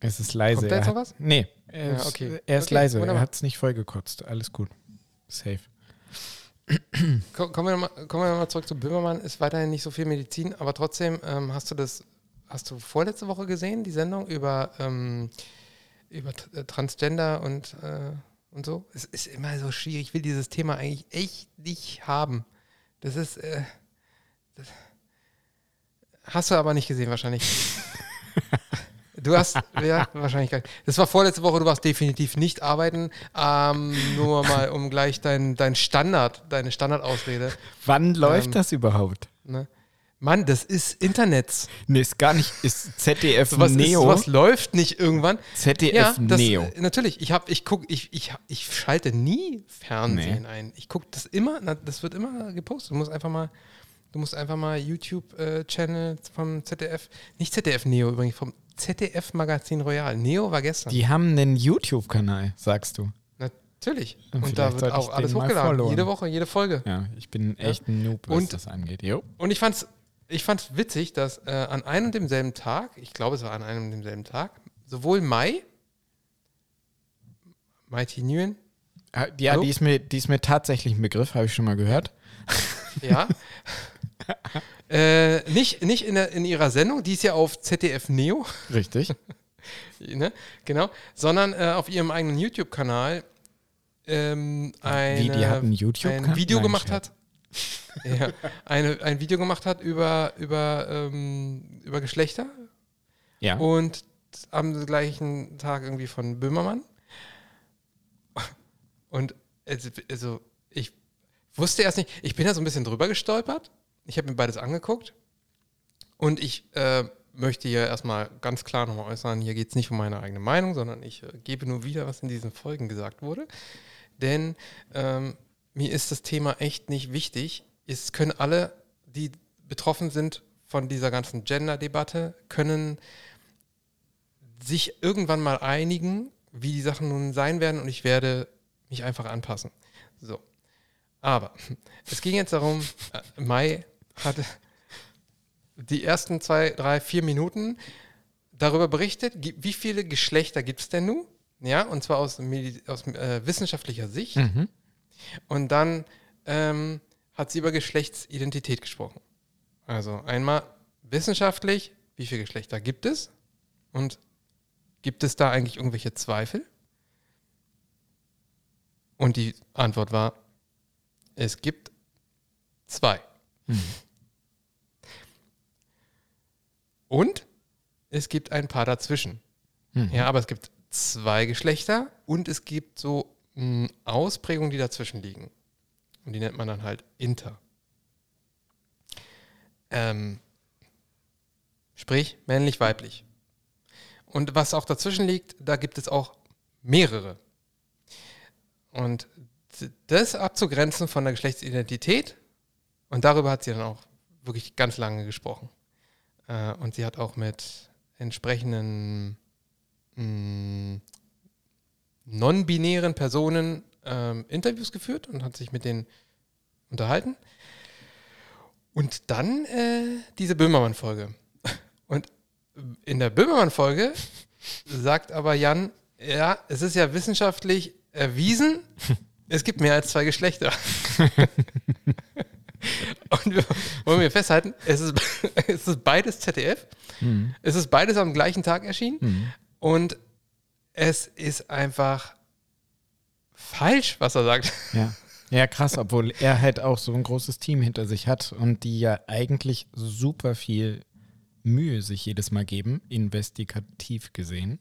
Es ist leise. Kommt da er jetzt noch was? Nee, er Ja, ist, okay. er ist Okay, leise. Er wunderbar. hat es nicht vollgekotzt. Alles gut. Safe. Ko- Kommen wir nochmal noch mal zurück zu Böhmermann. Ist weiterhin nicht so viel Medizin, aber trotzdem ähm, hast du das, hast du vorletzte Woche gesehen, die Sendung über, ähm, über äh, Transgender und, äh, und so? Es ist immer so schwierig. Ich will dieses Thema eigentlich echt nicht haben. Das ist. Äh, das hast du aber nicht gesehen, wahrscheinlich. [laughs] Du hast, ja, wahrscheinlich gar nicht. Das war vorletzte Woche, du warst definitiv nicht arbeiten. Ähm, nur mal, um gleich dein, dein Standard, deine Standardausrede. Wann läuft Ähm, das überhaupt? Ne? Mann, das ist Internet. Nee, ist gar nicht, ist ZDF ist, Neo. sowas läuft nicht irgendwann. ZDF Ja, das, Neo. äh, natürlich. Ich habe, ich guck, ich, ich, ich schalte nie Fernsehen Nee. ein. Ich gucke das immer, na, das wird immer gepostet. Du musst einfach mal, du musst einfach mal YouTube-Channel vom ZDF, nicht ZDF Neo übrigens, vom ZDF Magazin Royal. Neo war gestern. Die haben einen YouTube-Kanal, sagst du. Natürlich. Und Und da wird auch alles hochgeladen. Jede Woche, jede Folge. Ja, ich bin echt ein Noob, was Und- das angeht. Jo. Und ich fand's, ich fand's witzig, dass äh, an einem und demselben Tag, ich glaube, es war an einem und demselben Tag, sowohl Mai, Mighty Nguyen, Ah, Ja, die ist, mir, die ist mir tatsächlich ein Begriff, habe ich schon mal gehört. ja, [laughs] äh, nicht, nicht in, der, in ihrer Sendung, die ist ja auf ZDF Neo, Richtig. [laughs] ne? genau, sondern äh, auf ihrem eigenen YouTube-Kanal ähm, eine, Wie, die hat einen YouTube-Kanal? ein Video Nein, gemacht hat. ja, eine, ein Video gemacht hat über, über, ähm, über Geschlechter Ja. und am gleichen Tag irgendwie von Böhmermann. Und also, also ich wusste erst nicht, ich bin da so ein bisschen drüber gestolpert. Ich habe mir beides angeguckt und ich äh, möchte hier erstmal ganz klar nochmal äußern, hier geht es nicht um meine eigene Meinung, sondern ich äh, gebe nur wieder, was in diesen Folgen gesagt wurde. Denn ähm, mir ist das Thema echt nicht wichtig. Es können alle, die betroffen sind von dieser ganzen Gender-Debatte, können sich irgendwann mal einigen, wie die Sachen nun sein werden und ich werde mich einfach anpassen. So. Aber [laughs] es ging jetzt darum, äh, Mai hatte die ersten zwei, drei, vier Minuten darüber berichtet, wie viele Geschlechter gibt es denn nun? Ja, und zwar aus, aus äh, wissenschaftlicher Sicht. Mhm. Und dann ähm, hat sie über Geschlechtsidentität gesprochen. Also einmal wissenschaftlich, wie viele Geschlechter gibt es? Und gibt es da eigentlich irgendwelche Zweifel? Und die Antwort war, es gibt zwei. Mhm. Und es gibt ein paar dazwischen. Mhm. Ja, aber es gibt zwei Geschlechter und es gibt so mh, Ausprägungen, die dazwischen liegen. Und die nennt man dann halt Inter. Ähm, sprich, männlich, weiblich. Und was auch dazwischen liegt, da gibt es auch mehrere. Und das abzugrenzen von der Geschlechtsidentität, und darüber hat sie dann auch wirklich ganz lange gesprochen. Äh, und sie hat auch mit entsprechenden mh, non-binären Personen ähm, Interviews geführt und hat sich mit denen unterhalten. Und dann äh, diese Böhmermann-Folge. [laughs] Und in der Böhmermann-Folge [laughs] sagt aber Jan, ja, es ist ja wissenschaftlich erwiesen, [laughs] es gibt mehr als zwei Geschlechter. Und wir wollen wir festhalten, es ist, [laughs] es ist beides ZDF, Mhm. es ist beides am gleichen Tag erschienen Mhm. und es ist einfach falsch, was er sagt. Ja. Ja, krass, obwohl er halt auch so ein großes Team hinter sich hat und die ja eigentlich super viel Mühe sich jedes Mal geben, investigativ gesehen,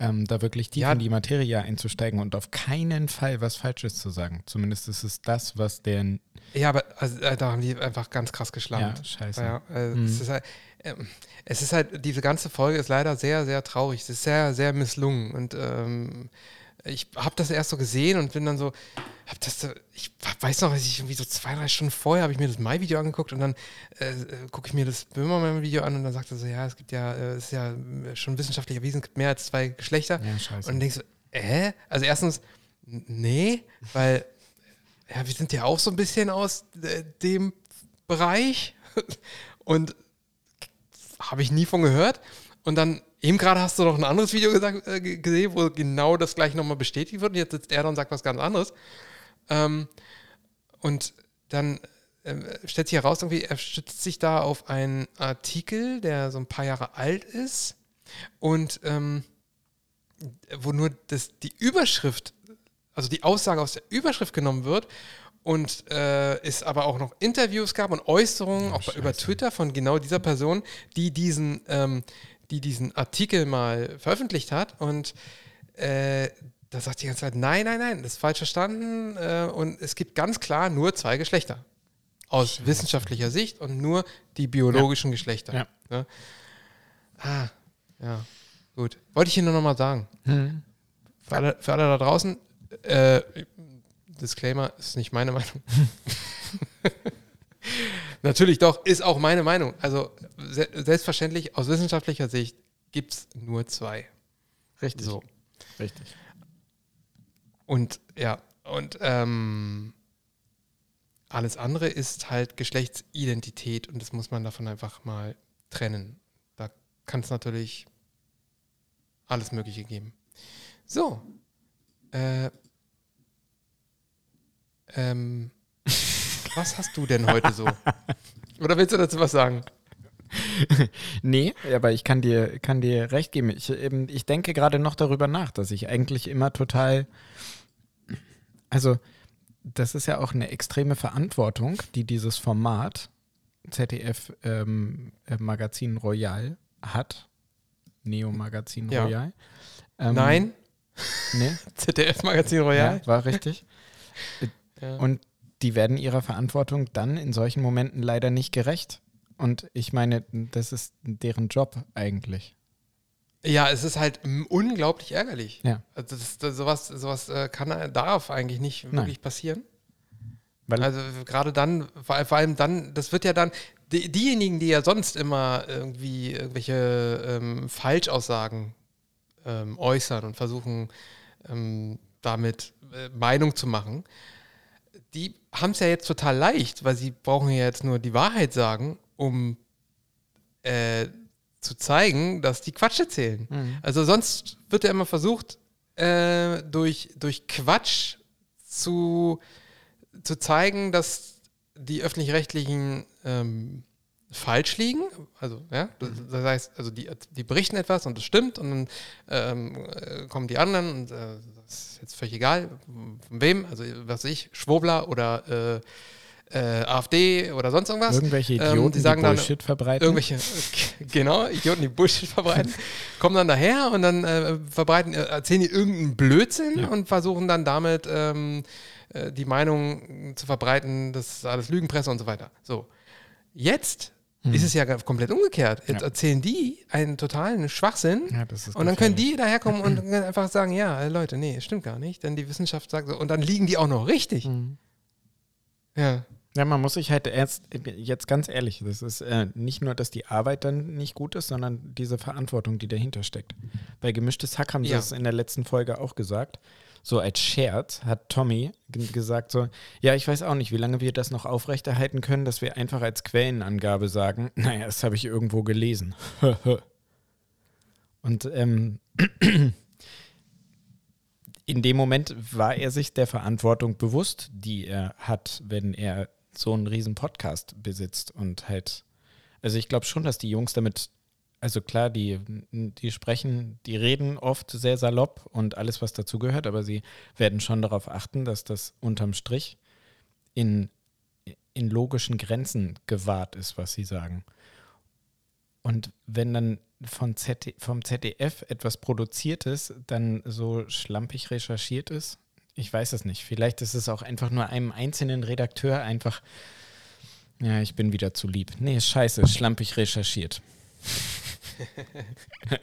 ähm, da wirklich tief Ja. in die Materie einzusteigen und auf keinen Fall was Falsches zu sagen. Zumindest ist es das, was der. Ja, aber also, äh, da haben die einfach ganz krass geschlammt. Ja, scheiße. Ja, äh, Mhm. es, ist halt, ähm, es ist halt, diese ganze Folge ist leider sehr, sehr traurig. Es ist sehr, sehr misslungen. Und ähm, ich habe das erst so gesehen und bin dann so, hab das, so- ich weiß noch, dass ich irgendwie so zwei, drei Stunden vorher habe ich mir das Mai-Video angeguckt und dann äh, gucke ich mir das Böhmermann-Video an und dann sagt er so, ja, es gibt ja, äh, es ist ja schon wissenschaftlich erwiesen, es gibt mehr als zwei Geschlechter. Ja, scheiße. Und dann denkst du, äh? Also erstens, nee, weil ja, wir sind ja auch so ein bisschen aus äh, dem Bereich [laughs] und habe ich nie von gehört. Und dann eben gerade hast du noch ein anderes Video gesagt, äh, gesehen, wo genau das gleich nochmal bestätigt wird. Und jetzt sitzt er da und sagt was ganz anderes. Ähm, und dann ähm, stellt sich heraus, irgendwie, er stützt sich da auf einen Artikel, der so ein paar Jahre alt ist und ähm, wo nur das, die Überschrift, also die Aussage aus der Überschrift genommen wird und äh, es aber auch noch Interviews gab und Äußerungen, Oh, auch über Scheiße. Twitter von genau dieser Person, die diesen, ähm, die diesen Artikel mal veröffentlicht hat. Und äh, da sagt die ganze Zeit, nein, nein, nein, das ist falsch verstanden. Äh, und es gibt ganz klar nur zwei Geschlechter. Aus wissenschaftlicher Sicht und nur die biologischen Geschlechter. Ja. Ne? Ah, ja, gut. Wollte ich Ihnen nur noch mal sagen. Hm. Für alle, für alle da draußen, äh, Disclaimer, ist nicht meine Meinung. [laughs] Natürlich doch, ist auch meine Meinung. Also se selbstverständlich, aus wissenschaftlicher Sicht gibt es nur zwei. Richtig. So. Richtig. Und ja, und ähm, alles andere ist halt Geschlechtsidentität und das muss man davon einfach mal trennen. Da kann es natürlich alles Mögliche geben. So. Äh, ähm, was hast du denn heute so? Oder willst du dazu was sagen? [laughs] Nee, aber ich kann dir, kann dir recht geben. Ich, eben, ich denke gerade noch darüber nach, dass ich eigentlich immer total. Also, das ist ja auch eine extreme Verantwortung, die dieses Format ZDF ähm, äh, Magazin Royal hat. Neo Magazin Ja. Royal. Ähm, Nein? Nee, [laughs] ZDF-Magazin Royal? ja, war richtig. Ja. Und die werden ihrer Verantwortung dann in solchen Momenten leider nicht gerecht. Und ich meine, das ist deren Job eigentlich. Ja, es ist halt unglaublich ärgerlich. Ja. Also das, das, sowas, sowas äh, kann, darf eigentlich nicht Nein. wirklich passieren. Weil Also gerade dann, vor, vor allem dann, das wird ja dann, die, diejenigen, die ja sonst immer irgendwie irgendwelche ähm, Falschaussagen ähm, äußern und versuchen, ähm, damit äh, Meinung zu machen, die haben es ja jetzt total leicht, weil sie brauchen ja jetzt nur die Wahrheit sagen, um äh, zu zeigen, dass die Quatsch erzählen. Mhm. Also sonst wird ja immer versucht, äh, durch, durch Quatsch zu, zu zeigen, dass die öffentlich-rechtlichen ähm, falsch liegen. Also, ja, das, das heißt, also die, die berichten etwas und das stimmt und dann ähm, äh, kommen die anderen und äh, das ist jetzt völlig egal, von wem, also was weiß ich, Schwobler oder äh, äh, AfD oder sonst irgendwas. Irgendwelche Ähm, Idioten, die sagen die dann- Bullshit verbreiten. Irgendwelche, [laughs] genau, Idioten, die Bullshit verbreiten, [laughs] kommen dann daher und dann äh, verbreiten, äh, erzählen die irgendeinen Blödsinn Ja. und versuchen dann damit ähm, äh, die Meinung zu verbreiten, das ist alles Lügenpresse und so weiter. So. Jetzt ist es ja komplett umgekehrt. Jetzt. Ja. erzählen die einen totalen Schwachsinn ja, und dann können die daherkommen und einfach sagen, ja, Leute, nee, stimmt gar nicht, denn die Wissenschaft sagt so. Und dann liegen die auch noch richtig. Mhm. Ja. Ja, man muss sich halt erst, jetzt ganz ehrlich, das ist äh, nicht nur, dass die Arbeit dann nicht gut ist, sondern diese Verantwortung, die dahinter steckt. Bei Gemischtes Hack haben sie Ja. es in der letzten Folge auch gesagt. So als Scherz hat Tommy gesagt so, ja, ich weiß auch nicht, wie lange wir das noch aufrechterhalten können, dass wir einfach als Quellenangabe sagen, [laughs] naja, das habe ich irgendwo gelesen. [laughs] Und ähm, [clears throat] in dem Moment war er sich der Verantwortung bewusst, die er hat, wenn er so einen riesen Podcast besitzt und halt, also ich glaube schon, dass die Jungs damit, also klar, die, die sprechen, die reden oft sehr salopp und alles, was dazugehört, aber sie werden schon darauf achten, dass das unterm Strich in, in logischen Grenzen gewahrt ist, was sie sagen. Und wenn dann von ZD, vom ZDF etwas Produziertes dann so schlampig recherchiert ist, ich weiß es nicht. Vielleicht ist es auch einfach nur einem einzelnen Redakteur einfach, ja, ich bin wieder zu lieb. Nee, scheiße, schlampig recherchiert. [laughs]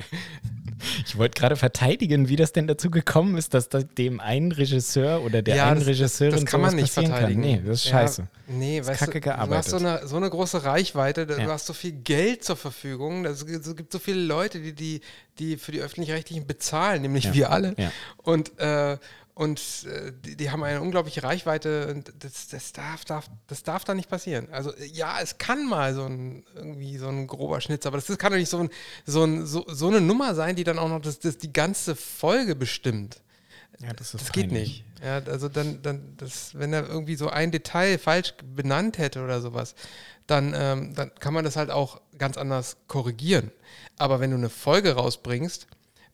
ich wollte gerade verteidigen, wie das denn dazu gekommen ist, dass das dem einen Regisseur oder der Ja, einen das- Regisseurin das kann man nicht verteidigen. kann. Nee, das ist Ja, scheiße. Nee, ist weißt kacke du, du hast so eine, so eine große Reichweite, du Ja. hast so viel Geld zur Verfügung, es gibt, so viele Leute, die, die, die für die Öffentlich-Rechtlichen bezahlen, nämlich wir alle. Und, äh, und äh, die, die haben eine unglaubliche Reichweite und das, das, darf, darf, das darf da nicht passieren. Also ja, es kann mal so ein irgendwie so ein grober Schnitz, aber das ist- kann doch nicht so, ein, so, ein, so, so eine Nummer sein, die dann auch noch das, das die ganze Folge bestimmt. Ja, das ist Das geht nicht. Ja, also dann, dann das, wenn er irgendwie so ein Detail falsch benannt hätte oder sowas, dann, ähm, dann kann man das halt auch ganz anders korrigieren. Aber wenn du eine Folge rausbringst,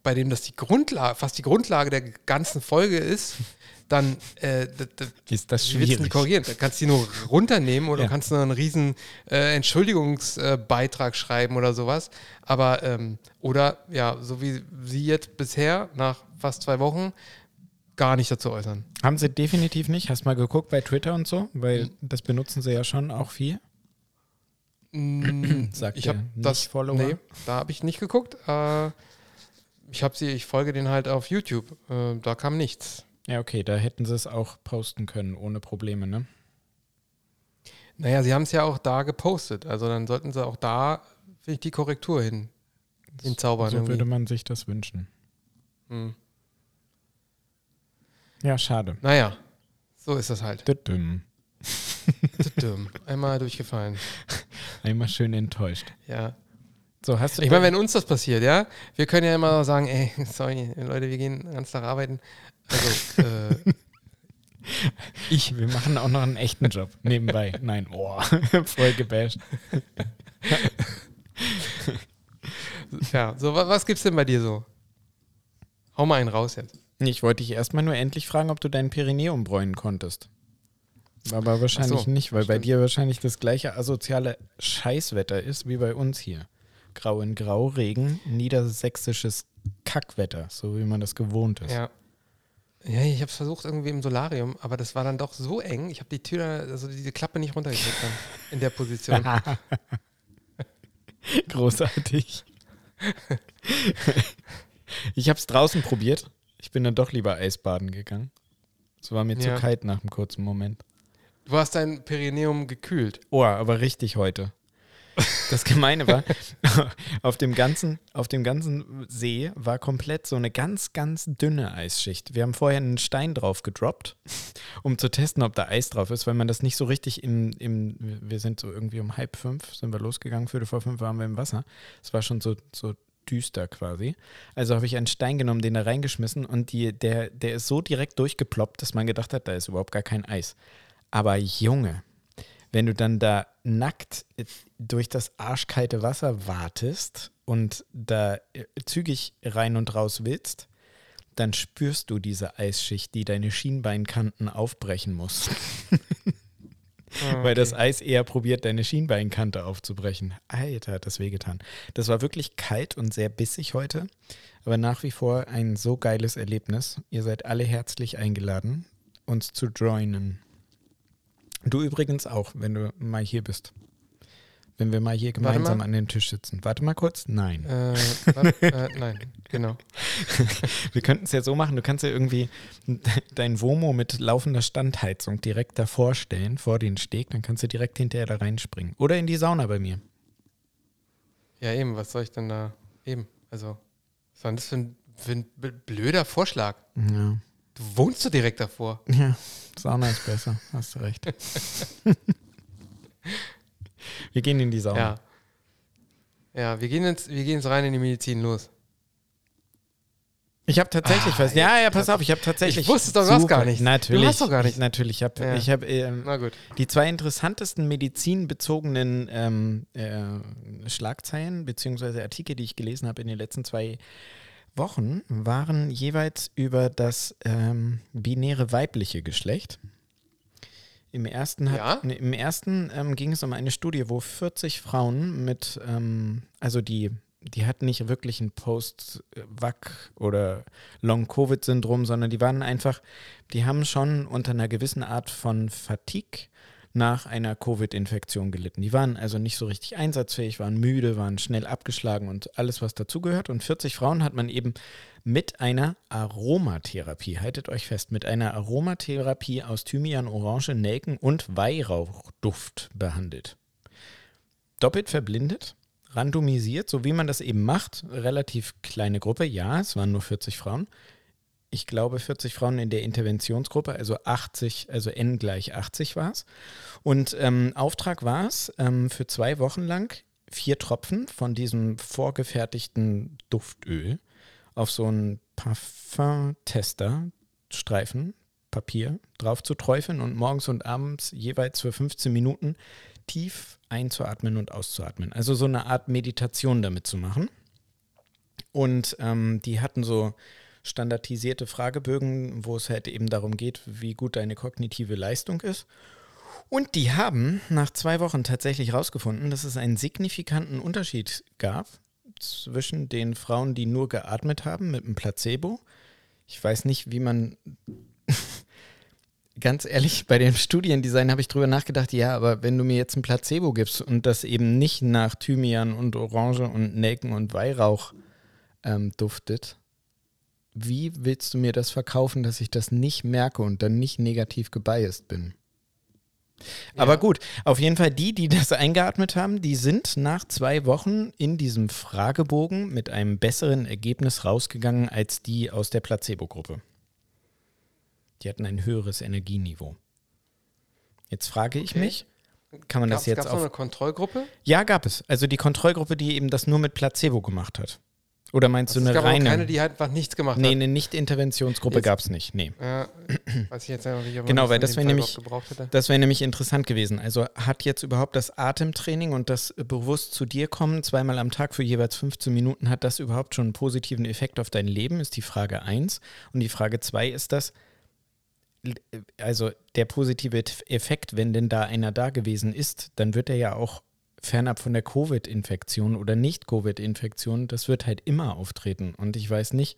bei dem das die Grundlage, fast die Grundlage der ganzen Folge ist, dann äh, Ist das du schwierig? korrigieren? Da kannst du die nur runternehmen oder Ja. du kannst nur einen riesen äh, Entschuldigungsbeitrag schreiben oder sowas. Aber, ähm, oder ja, so wie sie jetzt bisher, nach fast zwei Wochen, gar nicht dazu äußern. Haben sie definitiv nicht. Hast mal geguckt bei Twitter und so? Weil Mhm. das benutzen sie ja schon auch viel. Mm, [clears throat] Sagt ich habe das Nicht-Follower? Nee, da habe ich nicht geguckt. Äh, ich habe sie, ich folge den halt auf YouTube. Äh, da kam nichts. Ja, okay, da hätten sie es auch posten können, ohne Probleme, ne? Naja, sie haben es ja auch da gepostet. Also dann sollten sie auch da, finde ich, die Korrektur hin, hinzaubern. So irgendwie. würde man sich das wünschen. Hm. Ja, schade. Naja, so ist das halt. Düdüm. Dumm. Einmal durchgefallen. [laughs] Einmal schön enttäuscht. Ja. So, hast du Ich meine, wenn uns das passiert, ja, wir können ja immer sagen, ey, [laughs] sorry, Leute, wir gehen den ganzen Tag arbeiten. Also, äh, [laughs] ich, wir machen auch noch einen echten Job [laughs] nebenbei. Nein, oh, voll gebasht. ja, so, wa- was gibt's denn bei dir so? Hau mal einen raus jetzt. Ich wollte dich erstmal nur endlich fragen, ob du deinen Pyrenäum bräunen konntest. Aber wahrscheinlich so, nicht, weil bei stimmt. dir wahrscheinlich das gleiche asoziale Scheißwetter ist wie bei uns hier. Grau in Grau, Regen, niedersächsisches Kackwetter, so wie man das gewohnt ist. Ja. Ja, ich habe es versucht irgendwie im Solarium, aber das war dann doch so eng. Ich habe die Tür, also diese Klappe nicht runtergekriegt in der Position. [laughs] Großartig. ich habe es draußen probiert. Ich bin dann doch lieber Eisbaden gegangen. Es war mir Ja. zu kalt nach einem kurzen Moment. Du hast dein Perineum gekühlt. Oh, aber richtig heute. Das Gemeine war, [laughs] auf dem, ganzen, auf dem ganzen See war komplett so eine ganz, ganz dünne Eisschicht. Wir haben vorher einen Stein drauf gedroppt, um zu testen, ob da Eis drauf ist, weil man das nicht so richtig im, im wir sind so irgendwie um halb fünf, sind wir losgegangen, viertel vor fünf waren wir im Wasser. Es war schon so, so düster quasi. Also habe ich einen Stein genommen, den da reingeschmissen und die, der, der ist so direkt durchgeploppt, dass man gedacht hat, da ist überhaupt gar kein Eis. Aber Junge, wenn du dann da nackt äh, durch das arschkalte Wasser wartest und da äh, zügig rein und raus willst, dann spürst du diese Eisschicht, die deine Schienbeinkanten aufbrechen muss. Weil das Eis eher probiert, deine Schienbeinkante aufzubrechen. Alter, hat das wehgetan. Das war wirklich kalt und sehr bissig heute, aber nach wie vor ein so geiles Erlebnis. Ihr seid alle herzlich eingeladen, uns zu joinen. Du übrigens auch, wenn du mal hier bist. Wenn wir mal hier Warte gemeinsam mal. an den Tisch sitzen. Warte mal kurz. Nein. Äh, [laughs] was? äh, nein, genau. [laughs] Wir könnten es ja so machen, du kannst ja irgendwie [laughs] dein Womo mit laufender Standheizung direkt davor stellen, vor den Steg, dann kannst du direkt hinterher da reinspringen. Oder in die Sauna bei mir. Ja, eben, was soll ich denn da? Eben, also, was war denn das für ein, für ein blöder Vorschlag? Ja. Du wohnst so direkt davor. ja, Sauna ist besser, hast du recht. [laughs] Wir gehen in die Sauna. Ja. Ja, wir gehen jetzt, wir gehen jetzt rein in die Medizin los. Ich habe tatsächlich Ah, was. Ja, ja, pass auf, ich habe tatsächlich. Ich wusste es doch, du hast Super. gar nichts. Du Natürlich. hast doch gar nichts. Natürlich, ich habe Ja. ich hab, ähm, die zwei interessantesten medizinbezogenen ähm, äh, Schlagzeilen bzw. Artikel, die ich gelesen habe in den letzten zwei Wochen, waren jeweils über das ähm, binäre weibliche Geschlecht. Im ersten, hat, Ja? im ersten ähm, ging es um eine Studie, wo 40 Frauen mit, ähm, also die, die hatten nicht wirklich ein Post-Vac oder Long-Covid-Syndrom, sondern die waren einfach, die haben schon unter einer gewissen Art von Fatigue nach einer Covid-Infektion gelitten. Die waren also nicht so richtig einsatzfähig, waren müde, waren schnell abgeschlagen und alles, was dazugehört. Und 40 Frauen hat man eben mit einer Aromatherapie, haltet euch fest, mit einer Aromatherapie aus Thymian, Orange, Nelken und Weihrauchduft behandelt. Doppelt verblindet, randomisiert, so wie man das eben macht, relativ kleine Gruppe, ja, es waren nur 40 Frauen. Ich glaube 40 Frauen in der Interventionsgruppe, also 80, also n gleich 80 war es. Und ähm, Auftrag war es, ähm, für zwei Wochen lang vier Tropfen von diesem vorgefertigten Duftöl auf so einen Parfum-Tester, Streifen, Papier drauf zu träufeln und morgens und abends jeweils für 15 Minuten tief einzuatmen und auszuatmen. Also so eine Art Meditation damit zu machen. Und ähm, die hatten so standardisierte Fragebögen, wo es halt eben darum geht, wie gut deine kognitive Leistung ist. Und die haben nach zwei Wochen tatsächlich herausgefunden, dass es einen signifikanten Unterschied gab zwischen den Frauen, die nur geatmet haben mit einem Placebo. Ich weiß nicht, wie man [laughs] ganz ehrlich, bei dem Studiendesign habe ich drüber nachgedacht, ja, aber wenn du mir jetzt ein Placebo gibst und das eben nicht nach Thymian und Orange und Nelken und Weihrauch ähm, duftet, wie willst du mir das verkaufen, dass ich das nicht merke und dann nicht negativ gebiased bin? Ja. Aber gut, auf jeden Fall die, die das eingeatmet haben, die sind nach zwei Wochen in diesem Fragebogen mit einem besseren Ergebnis rausgegangen als die aus der Placebo-Gruppe. Die hatten ein höheres Energieniveau. Jetzt frage ich okay. mich, kann man gab's, das jetzt gab's auf... Gab es eine Kontrollgruppe? Ja, gab es. Also die Kontrollgruppe, die eben das nur mit Placebo gemacht hat. Oder meinst also du eine es gab reine? keine, die halt einfach nichts gemacht nee, hat. Nee, eine Nicht-Interventionsgruppe gab es nicht. Nee. Ja, weiß ich jetzt ja nicht, genau, weil das wäre nämlich, das wäre nämlich interessant gewesen. Also hat jetzt überhaupt das Atemtraining und das bewusst zu dir kommen, zweimal am Tag für jeweils 15 Minuten, hat das überhaupt schon einen positiven Effekt auf dein Leben? Ist die Frage 1. Und die Frage 2 ist das, also der positive Effekt, wenn denn da einer da gewesen ist, dann wird er ja auch fernab von der Covid-Infektion oder Nicht-Covid-Infektion, das wird halt immer auftreten. Und ich weiß nicht,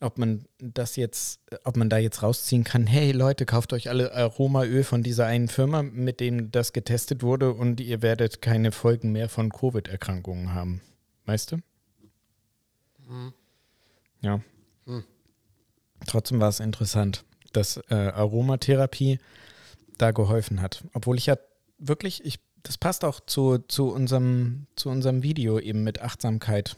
ob man das jetzt, ob man da jetzt rausziehen kann, hey Leute, kauft euch alle Aromaöl von dieser einen Firma, mit dem das getestet wurde und ihr werdet keine Folgen mehr von Covid-Erkrankungen haben. Weißt du? Mhm. Ja. Mhm. Trotzdem war es interessant, dass äh, Aromatherapie da geholfen hat. Obwohl ich ja wirklich, ich das passt auch zu, zu, unserem, zu unserem Video eben mit Achtsamkeit.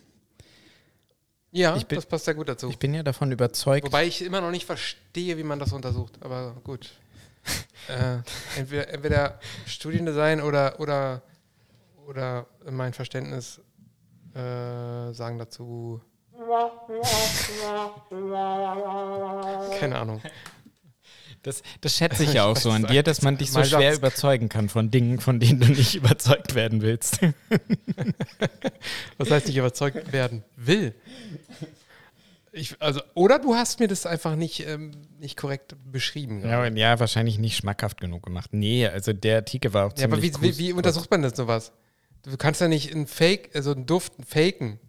Ja, bin, das passt sehr gut dazu. Ich bin ja davon überzeugt. Wobei ich immer noch nicht verstehe, wie man das untersucht, aber gut. [laughs] äh, entweder, entweder Studiendesign oder, oder, oder mein Verständnis äh, sagen dazu. Keine Ahnung. Das, das schätze ich [laughs] ja auch so an dir, dass man dich so schwer überzeugen kann von Dingen, von denen du nicht [laughs] überzeugt werden willst. Was heißt nicht überzeugt werden will? Ich, also, oder du hast mir das einfach nicht, ähm, nicht korrekt beschrieben. Ja, ja, wahrscheinlich nicht schmackhaft genug gemacht. Nee, also der Artikel war auch ziemlich Ja, aber wie, wie, wie untersucht man das sowas? Du kannst ja nicht einen Fake, also einen Duft faken.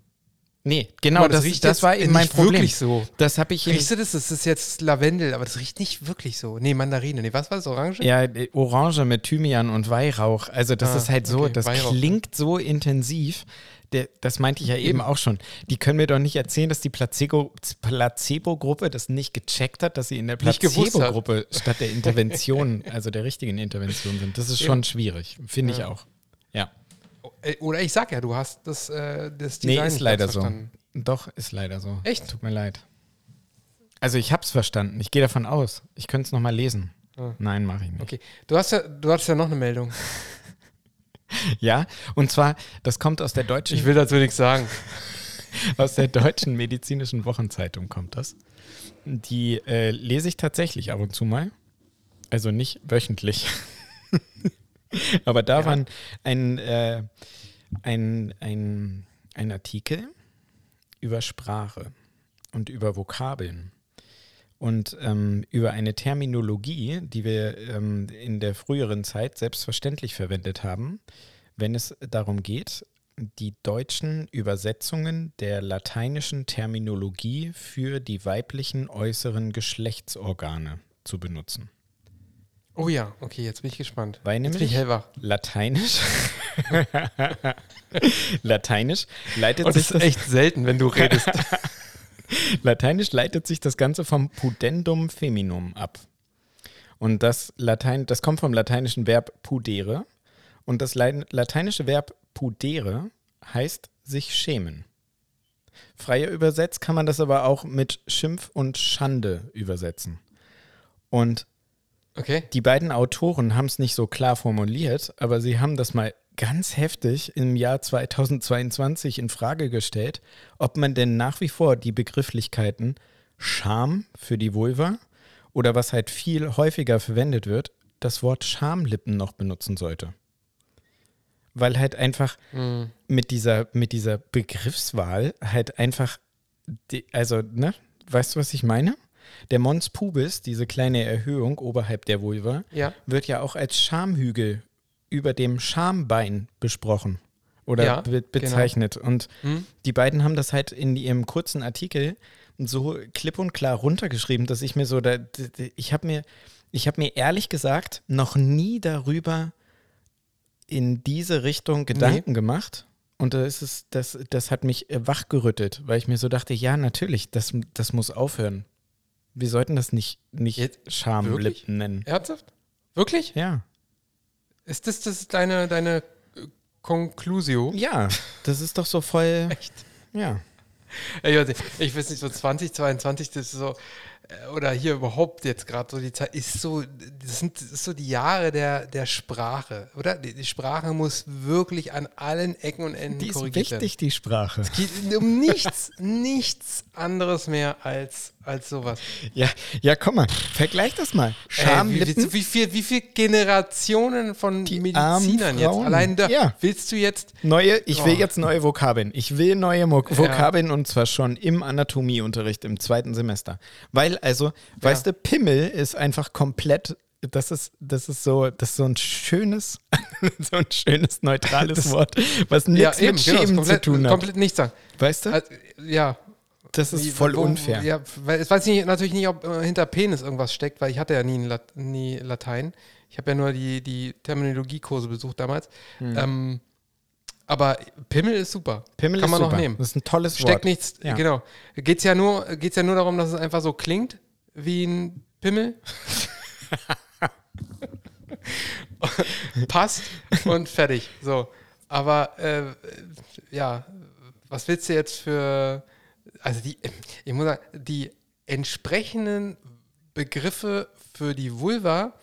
Nee, genau, das, das, riecht das war eben mein Problem. wirklich so. Das habe ich Riechst du das? Das ist jetzt Lavendel, aber das riecht nicht wirklich so. Nee, Mandarine. Nee, was war das? Orange? Ja, äh, Orange mit Thymian und Weihrauch. Also das ah, ist halt so, okay, das Weihrauch. klingt so intensiv. Der, das meinte ich ja eben. auch schon. Die können mir doch nicht erzählen, dass die Placebo-Gruppe Placebo das nicht gecheckt hat, dass sie in der Placebo-Gruppe statt der Intervention, also der richtigen Intervention sind. Das ist schon schwierig, finde ich auch. Ja. Äh, oder ich sag ja, du hast das, äh, das Design Nee, ist leider so. Doch, ist leider so. Echt? Tut mir leid. Also ich hab's verstanden. Ich gehe davon aus. Ich könnte es nochmal lesen. Ah. Nein, mache ich nicht. Okay. Du hast ja, du hattest ja noch eine Meldung. [laughs] ja, und zwar, das kommt aus der deutschen. Ich will dazu nichts sagen. [laughs] aus der deutschen medizinischen Wochenzeitung kommt das. Die äh, lese ich tatsächlich ab und zu mal. Also nicht wöchentlich. [laughs] [laughs] Aber da ja. war ein, äh, ein, ein, ein Artikel über Sprache und über Vokabeln und ähm, über eine Terminologie, die wir ähm, in der früheren Zeit selbstverständlich verwendet haben, wenn es darum geht, die deutschen Übersetzungen der lateinischen Terminologie für die weiblichen äußeren Geschlechtsorgane zu benutzen. Oh ja, okay, jetzt bin ich gespannt. Weil nämlich jetzt bin ich hellwach. Lateinisch. [laughs] Lateinisch leitet Und sich das ist echt selten, wenn du redest. [laughs] Lateinisch leitet sich das Ganze vom Pudendum Feminum ab. Und das Latein, das kommt vom lateinischen Verb pudere. Und das lateinische Verb pudere heißt sich schämen. Freier übersetzt kann man das aber auch mit Schimpf und Schande übersetzen. Und Okay. Die beiden Autoren haben es nicht so klar formuliert, aber sie haben das mal ganz heftig im Jahr 2022 in Frage gestellt, ob man denn nach wie vor die Begrifflichkeiten Scham für die Vulva oder was halt viel häufiger verwendet wird, das Wort Schamlippen noch benutzen sollte. weil halt einfach Hm. mit dieser, mit dieser Begriffswahl halt einfach, die, also, ne, weißt du, was ich meine? Der Mons Pubis, diese kleine Erhöhung oberhalb der Vulva, Ja. wird ja auch als Schamhügel über dem Schambein besprochen oder Ja, be bezeichnet. Und Hm? die beiden haben das halt in ihrem kurzen Artikel so klipp und klar runtergeschrieben, dass ich mir so, da, ich habe mir, ich habe mir ehrlich gesagt noch nie darüber in diese Richtung Gedanken gemacht. Und da ist es, das, das hat mich wachgerüttelt, weil ich mir so dachte, ja, natürlich, das, das muss aufhören. Wir sollten das nicht, nicht Jetzt? Wirklich? Schamlippen nennen. Ernsthaft? Wirklich? Ja. Ist das, das ist deine, deine äh, Conclusio? Ja, das ist doch so voll. [laughs] Echt? Ja. Ich weiß nicht, so 2022, das ist so, äh, oder hier überhaupt jetzt gerade so die Zeit, ist so, das sind das ist so die Jahre der, der Sprache, oder? Die, die Sprache muss wirklich an allen Ecken und Enden Die ist korrigiert werden. wichtig, die Sprache. Es geht um nichts, nichts anderes mehr als, als sowas. Ja, ja, komm mal, vergleich das mal. Äh, wie, Schamlippen. wie, viel, wie viel Generationen von Die Medizinern jetzt? Allein da Ja. willst du jetzt Neue, ich will Oh. jetzt neue Vokabeln. Ich will neue Mo Vokabeln und zwar schon im Anatomieunterricht im zweiten Semester. Weil, also, weißt du, Pimmel ist einfach komplett, das ist, das ist so, das ist so ein schönes, [laughs] so ein schönes neutrales Wort, was nichts mit genau, Schämen komplett, zu tun hat. komplett nichts sagen. Weißt du? Also, ja, Das ist Wie- voll wo- unfair. Ja, weil es weiß ich nicht, natürlich nicht, ob äh, hinter Penis irgendwas steckt, weil ich hatte ja nie, Lat nie Latein. Ich habe ja nur die, die Terminologiekurse besucht damals. Ähm, aber Pimmel ist super. Pimmel Kann ist man super. noch nehmen. Das ist ein tolles Steckt Wort. nichts, Ja. genau. Geht es ja, nur- geht's ja nur darum, dass es einfach so klingt wie ein Pimmel. [laughs] Passt und fertig. So. Aber äh, ja, was willst du jetzt für. Also die, ich muss sagen, die entsprechenden Begriffe für die Vulva,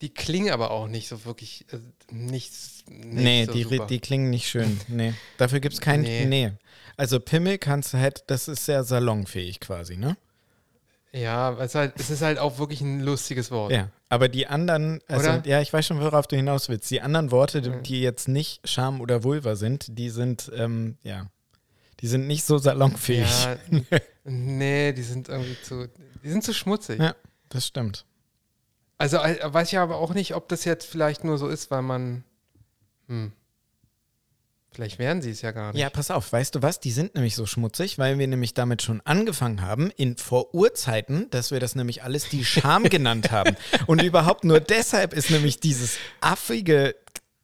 die klingen aber auch nicht so wirklich äh, nichts. Nicht Nee, so die, super. die klingen nicht schön. Nee. Dafür gibt es kein. Nee. Nee. Also Pimmel kannst du halt, das ist sehr salonfähig quasi, ne? Ja, es ist, halt, es ist halt auch wirklich ein lustiges Wort. Ja. Aber die anderen, also Oder? ja, ich weiß schon, worauf du hinaus willst. Die anderen Worte, die, die jetzt nicht Scham oder Vulva sind, die sind, ähm, ja, die sind nicht so salonfähig. Ja, [laughs] nee, die sind irgendwie zu, die sind zu schmutzig. Ja, das stimmt. Also äh, weiß ich aber auch nicht, ob das jetzt vielleicht nur so ist, weil man, hm, vielleicht wären sie es ja gar nicht. Ja, pass auf, weißt du was? Die sind nämlich so schmutzig, weil wir nämlich damit schon angefangen haben, in vor Urzeiten, dass wir das nämlich alles die Scham genannt haben. [laughs] Und überhaupt nur deshalb ist nämlich dieses affige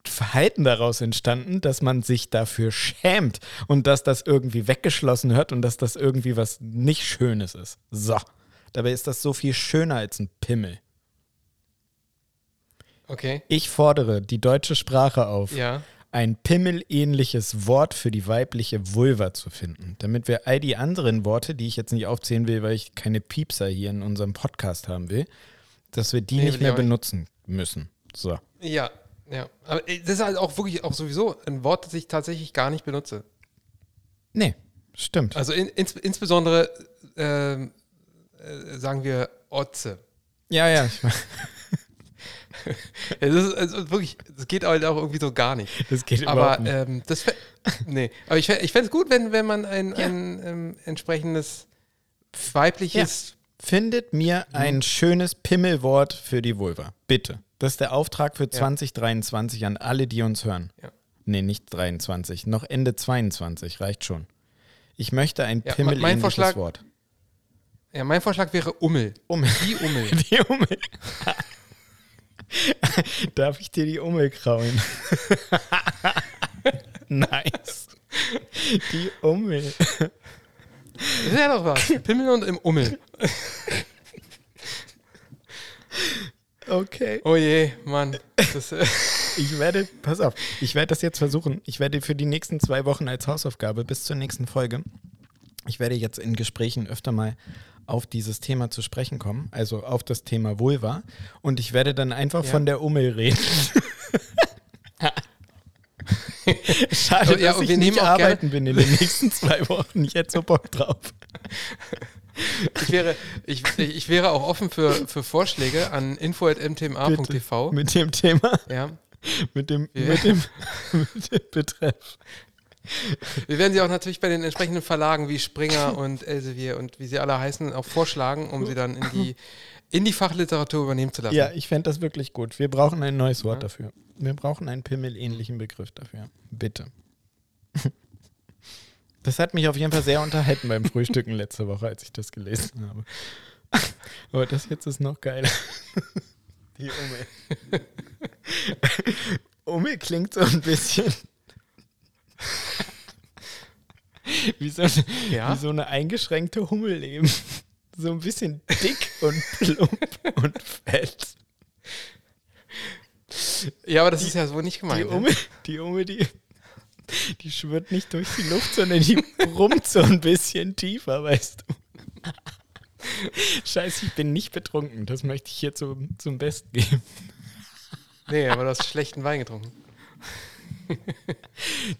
Verhalten daraus entstanden, dass man sich dafür schämt und dass das irgendwie weggeschlossen hört und dass das irgendwie was nicht Schönes ist. So. Dabei ist das so viel schöner als ein Pimmel. Okay, Ich fordere die deutsche Sprache auf, ja. ein pimmelähnliches Wort für die weibliche Vulva zu finden, damit wir all die anderen Worte, die ich jetzt nicht aufzählen will, weil ich keine Piepser hier in unserem Podcast haben will, dass wir die Nee, nicht ich mehr benutzen müssen. So. Ja, ja. Aber äh, das ist halt auch wirklich auch sowieso ein Wort, das ich tatsächlich gar nicht benutze. Nee, stimmt. Also in, ins, insbesondere ähm, äh, sagen wir Otze. ja, ja, ich, Ja, das [laughs] ist also wirklich, das geht halt auch irgendwie so gar nicht. das geht Aber überhaupt nicht. ähm, das [laughs] nee, aber ich, ich fände es gut, wenn, wenn man ein, Ja. ein ähm, entsprechendes weibliches Findet mir ein schönes Pimmelwort für die Vulva. Bitte. Das ist der Auftrag für 2023 an alle, die uns hören. Ja. Nee, nicht 23, noch Ende 22, reicht schon. Ich möchte ein Ja, Pimmel mein Vorschlag- Wort. Ja, mein Vorschlag wäre Ummel. Ummel. Die Ummel. [laughs] Die Ummel. [laughs] Darf ich dir die Ummel kraulen? [laughs] nice. Die Ummel. Das wäre doch was. Pimmel und im Ummel. Okay. Oh je, Mann. Das, äh, [laughs] Ich werde, pass auf, ich werde das jetzt versuchen. Ich werde für die nächsten zwei Wochen als Hausaufgabe bis zur nächsten Folge, ich werde jetzt in Gesprächen öfter mal auf dieses Thema zu sprechen kommen, also auf das Thema Vulva. Und ich werde dann einfach Ja. von der Ummel reden. [laughs] Schade, Ja, dass und ich nicht arbeiten bin in den nächsten zwei Wochen. Ich hätte so Bock drauf. [laughs] ich, wäre, ich, ich wäre auch offen für, für Vorschläge an info.mtma.tv. Mit dem Thema. Ja. mit, dem, Ja. mit, dem, [laughs] mit dem Betreff. Wir werden sie auch natürlich bei den entsprechenden Verlagen wie Springer und Elsevier und wie sie alle heißen, auch vorschlagen, um sie dann in die, in die Fachliteratur übernehmen zu lassen. Ja, ich fände das wirklich gut. Wir brauchen ein neues Wort Ja. dafür. Wir brauchen einen pimmelähnlichen Begriff dafür. Bitte. Das hat mich auf jeden Fall sehr unterhalten beim Frühstücken letzte Woche, als ich das gelesen habe. [laughs] Aber das jetzt ist noch geiler. Die Umme. [laughs] Umme klingt so ein bisschen [laughs] wie so, eine, Ja? wie so eine eingeschränkte Hummel eben. So ein bisschen dick und plump und fett. Ja, aber das ist ja so nicht Die gemeint. ne? Umme, die Umme, die, [laughs] die schwirrt nicht durch die Luft, sondern die brummt so ein bisschen tiefer, weißt du. Scheiße, ich bin nicht betrunken. Das möchte ich hier zum, zum Besten geben. Nee, aber du hast schlechten Wein getrunken. [laughs]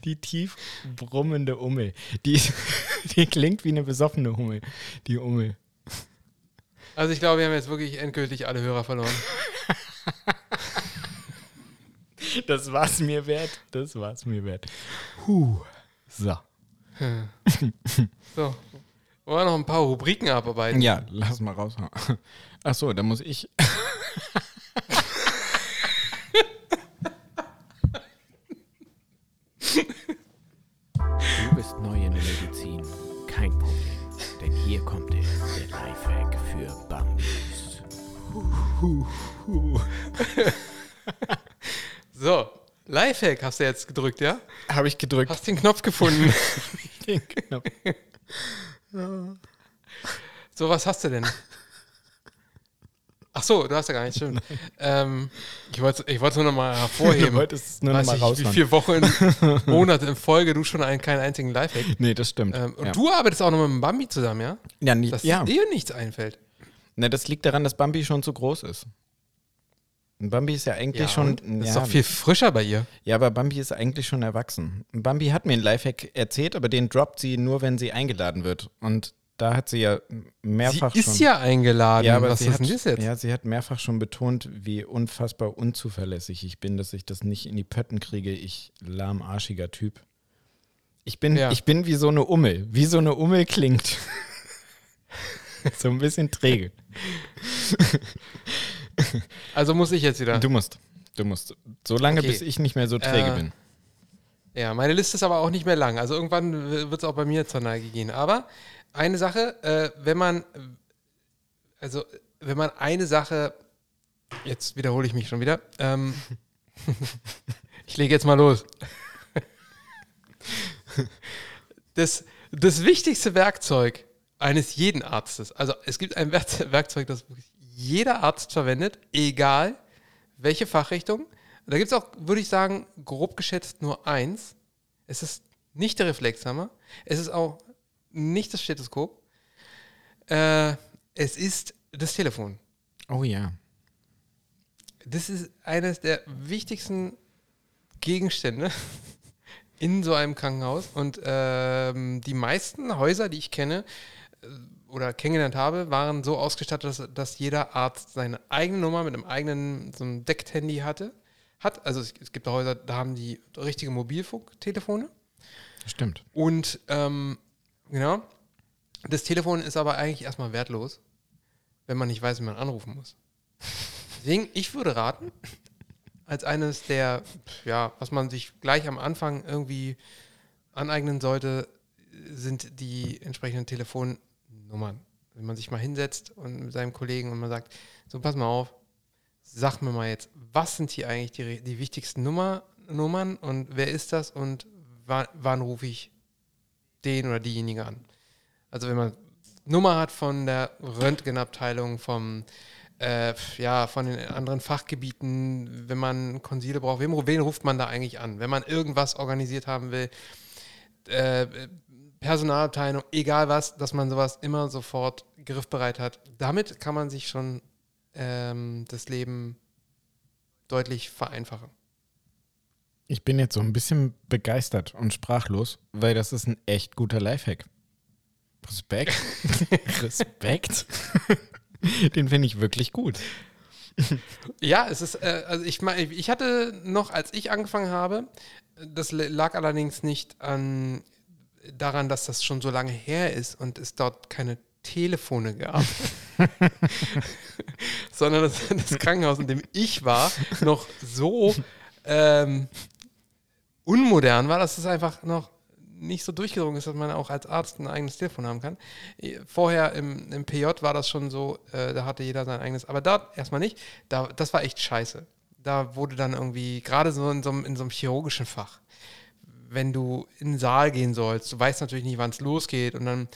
Die tief brummende Ummel. Die, [laughs] die klingt wie eine besoffene Hummel. Die Ummel. Also ich glaube, wir haben jetzt wirklich endgültig alle Hörer verloren. Das war's mir wert. Das war's mir wert. Huh. So. So. Wollen wir noch ein paar Rubriken abarbeiten? Ja, lass mal raus. Ach so, da muss ich. Du bist neu in der Medizin. Kein Problem. Denn hier kommt er, der Lifehack für Bambis. So, Lifehack hast du jetzt gedrückt, ja? Habe ich gedrückt. Hast den Knopf gefunden. [laughs] den Knopf. [laughs] so, was hast du denn? Ach so, du hast ja gar nicht, stimmt. Ähm, ich wollte ich wollte nur noch mal [laughs] Du hervorheben. wolltest es nur noch Weiß mal nicht, wie viele Wochen, Monate in Folge du schon einen, keinen einzigen Lifehack. Nee, das stimmt. Ähm, und ja. du arbeitest auch noch mit dem Bambi zusammen, ja? Ja, nie, Dass ja. dir nichts einfällt. Ne, das liegt daran, dass Bambi schon zu groß ist. Bambi ist ja eigentlich schon. und? Das ist ja, doch viel frischer bei ihr. ja, aber Bambi ist eigentlich schon erwachsen. Bambi hat mir einen Lifehack erzählt, aber den droppt sie nur, wenn sie eingeladen wird. Und da hat sie ja mehrfach Sie ist schon. ja eingeladen. ja, aber was ist hat, denn das jetzt? ja, sie hat mehrfach schon betont, wie unfassbar unzuverlässig ich bin, dass ich das nicht in die Pötten kriege. Ich lahmarschiger Typ. Ich bin, Ja. ich bin wie so eine Ummel. Wie so eine Ummel klingt. [laughs] so ein bisschen träge. [laughs] [laughs] Also muss ich jetzt wieder. Du musst. Du musst. So lange, Okay. bis ich nicht mehr so träge Äh, bin. Ja, meine Liste ist aber auch nicht mehr lang. Also irgendwann wird es auch bei mir zur Neige gehen. Aber eine Sache, äh, wenn man, also wenn man eine Sache, jetzt wiederhole ich mich schon wieder, ähm, [laughs] ich lege jetzt mal los. [laughs] Das, das wichtigste Werkzeug eines jeden Arztes, also es gibt ein Werk- Werkzeug, das wirklich jeder Arzt verwendet, egal welche Fachrichtung. Da gibt es auch, würde ich sagen, grob geschätzt nur eins. Es ist nicht der Reflexhammer. Es ist auch nicht das Stethoskop. Äh, es ist das Telefon. Oh ja. Das ist eines der wichtigsten Gegenstände [laughs] in so einem Krankenhaus. Und ähm, die meisten Häuser, die ich kenne oder kennengelernt habe, waren so ausgestattet, dass, dass jeder Arzt seine eigene Nummer mit einem eigenen so einem Deckt-Handy hatte. Hat. Also es, es gibt Häuser, da haben die richtige Mobilfunktelefone. Stimmt. Und ähm, genau, das Telefon ist aber eigentlich erstmal wertlos, wenn man nicht weiß, wie man anrufen muss. Deswegen, ich würde raten, als eines der, ja, was man sich gleich am Anfang irgendwie aneignen sollte, sind die entsprechenden Telefonnummern. Wenn man sich mal hinsetzt und mit seinem Kollegen und man sagt, so pass mal auf, sag mir mal jetzt, was sind hier eigentlich die, die wichtigsten Nummer, Nummern und wer ist das und wann, wann rufe ich den oder diejenige an? Also wenn man Nummer hat von der Röntgenabteilung, vom äh, ja, von den anderen Fachgebieten, wenn man Konsile braucht, wen, wen ruft man da eigentlich an? Wenn man irgendwas organisiert haben will, äh, Personalabteilung, egal was, dass man sowas immer sofort griffbereit hat. Damit kann man sich schon ähm, das Leben deutlich vereinfachen. Ich bin jetzt so ein bisschen begeistert und sprachlos, weil das ist ein echt guter Lifehack. Respekt. [laughs] Respekt. [laughs] Den finde ich wirklich gut. Ja, es ist, äh, also ich meine, ich hatte noch, als ich angefangen habe, das lag allerdings nicht an daran, dass das schon so lange her ist und es dort keine Telefone gab, [laughs] sondern das, das Krankenhaus, in dem ich war, noch so ähm, unmodern war, dass es einfach noch nicht so durchgedrungen ist, dass man auch als Arzt ein eigenes Telefon haben kann. Vorher im, im PJ war das schon so, äh, da hatte jeder sein eigenes, aber dort erstmal nicht. Da, das war echt scheiße. Da wurde dann irgendwie, gerade so in so, in so einem chirurgischen Fach, wenn du in den Saal gehen sollst, du weißt natürlich nicht, wann es losgeht und dann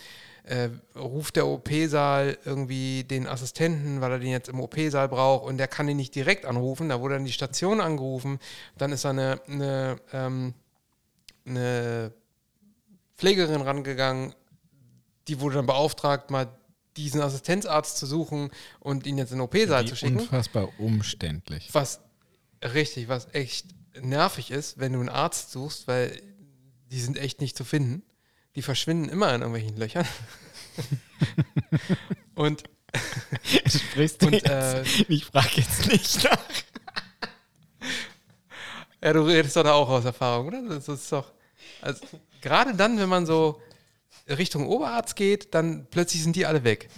äh, ruft der OP-Saal irgendwie den Assistenten, weil er den jetzt im OP-Saal braucht und der kann ihn nicht direkt anrufen. Da wurde dann die Station angerufen. Dann ist da eine, eine, ähm, eine Pflegerin rangegangen, die wurde dann beauftragt, mal diesen Assistenzarzt zu suchen und ihn jetzt in den OP-Saal zu schicken. unfassbar umständlich. Was richtig, was echt nervig ist, wenn du einen Arzt suchst, weil die sind echt nicht zu finden. Die verschwinden immer in irgendwelchen Löchern. [laughs] und [laughs] Sprichst du Und, jetzt? äh, ich frage jetzt nicht nach. ja, du redest doch da auch aus Erfahrung, oder? Das ist doch. Also, gerade dann, wenn man so Richtung Oberarzt geht, dann plötzlich sind die alle weg.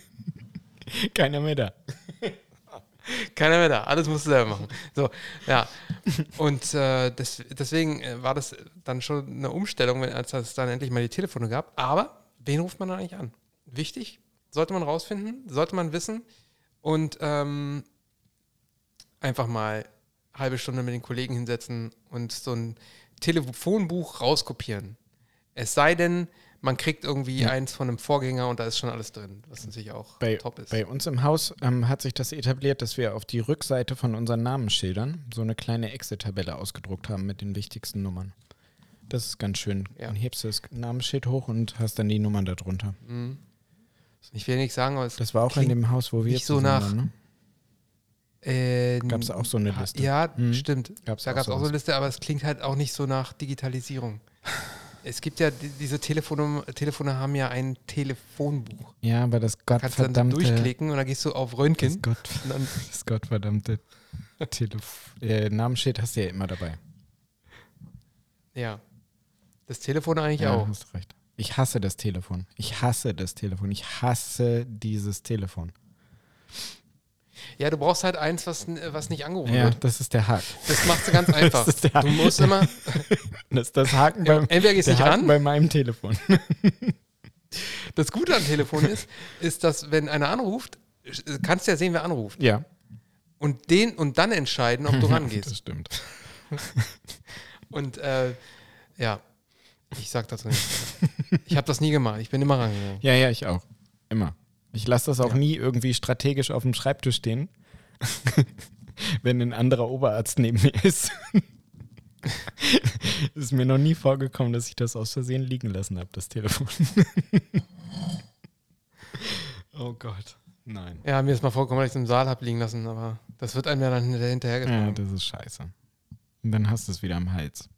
[laughs] Keiner mehr da. Keiner mehr da, alles musst du selber machen. So, ja. Und äh, des, deswegen äh, war das dann schon eine Umstellung, als es dann endlich mal die Telefone gab. Aber wen ruft man da eigentlich an? Wichtig, sollte man rausfinden, sollte man wissen und ähm, einfach mal eine halbe Stunde mit den Kollegen hinsetzen und so ein Telefonbuch rauskopieren. Es sei denn, man kriegt irgendwie Ja. eins von einem Vorgänger und da ist schon alles drin, was natürlich auch Bei, top ist. bei uns im Haus ähm, hat sich das etabliert, dass wir auf die Rückseite von unseren Namensschildern so eine kleine Excel-Tabelle ausgedruckt haben mit den wichtigsten Nummern. Das ist ganz schön. Ja. Dann hebst du das Namensschild hoch und hast dann die Nummern darunter. Mhm. Ich will nichts sagen, aber es Das war auch in dem Haus, wo wir nicht so nach- ne? Äh, Gab es auch so eine Liste? Ja, Hm. stimmt. Gab's da gab es auch so eine Liste, aber es klingt halt auch nicht so nach Digitalisierung. Es gibt ja die- diese Telefone, Telefone haben ja ein Telefonbuch. Ja, aber das Kannst du dann da gottverdammte, durchklicken und dann gehst du auf das, Röntgen. Gott, Und dann, [laughs] das gottverdammte Telef äh, Namensschild hast du ja immer dabei. ja. Das Telefon eigentlich ja, auch. hast recht. Ich hasse das Telefon. Ich hasse das Telefon. Ich hasse dieses Telefon. Ja, du brauchst halt eins, was, was nicht angerufen Ja, wird. das ist der Haken. Das machst du ganz [laughs] einfach. ist der du musst immer, [laughs] Das ist das Haken ja, beim, entweder gehst der nicht Haken ran. bei meinem Telefon. [laughs] Das Gute am Telefon ist, ist, dass wenn einer anruft, äh, kannst du ja sehen, wer anruft. Ja. Und, den, und dann entscheiden, ob du rangehst. Das stimmt. Und äh, ja, ich sag dazu nichts. Ich habe das nie gemacht. Ich bin immer rangegangen. Ja, ja, ich auch. Immer. Ich lasse das auch Ja. nie irgendwie strategisch auf dem Schreibtisch stehen, [laughs] wenn ein anderer Oberarzt neben mir ist. Es [laughs] ist mir noch nie vorgekommen, dass ich das aus Versehen liegen lassen habe, das Telefon. [laughs] oh Gott. Nein. Ja, mir ist mal vorgekommen, dass ich es im Saal habe liegen lassen, aber das wird einem ja dann hinterher Ja, das ist scheiße. Und dann hast du es wieder am Hals.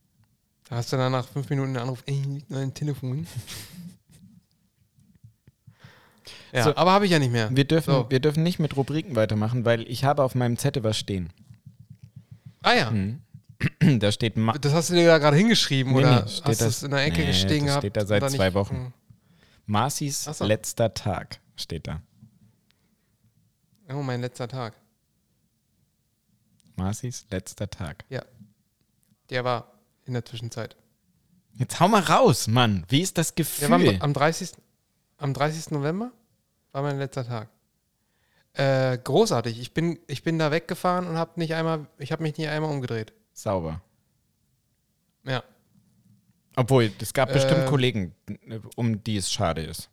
da hast du dann nach fünf Minuten einen Anruf, ey, liegt noch ein Telefon. Ja, So. aber habe ich ja nicht mehr. Wir dürfen, So. wir dürfen nicht mit Rubriken weitermachen, weil ich habe auf meinem Zettel was stehen. Ah ja, Hm. [clears throat] Da steht Ma das hast du dir da gerade hingeschrieben Nee, oder nee, hast du das- es in der Ecke Nee, stehen das gehabt? steht da seit zwei Wochen. Hm. Marcis so. letzter Tag steht da. Oh, mein letzter Tag. Marcis letzter Tag. Der war in der Zwischenzeit. Jetzt hau mal raus, Mann. Wie ist das Der war Gefühl? am, am 30. Am 30. November war mein letzter Tag. Äh, großartig. Ich bin, ich bin da weggefahren und habe nicht einmal, ich habe mich nicht einmal umgedreht. Sauber. Ja. Obwohl, es gab bestimmt Ähm. Kollegen, um die es schade ist.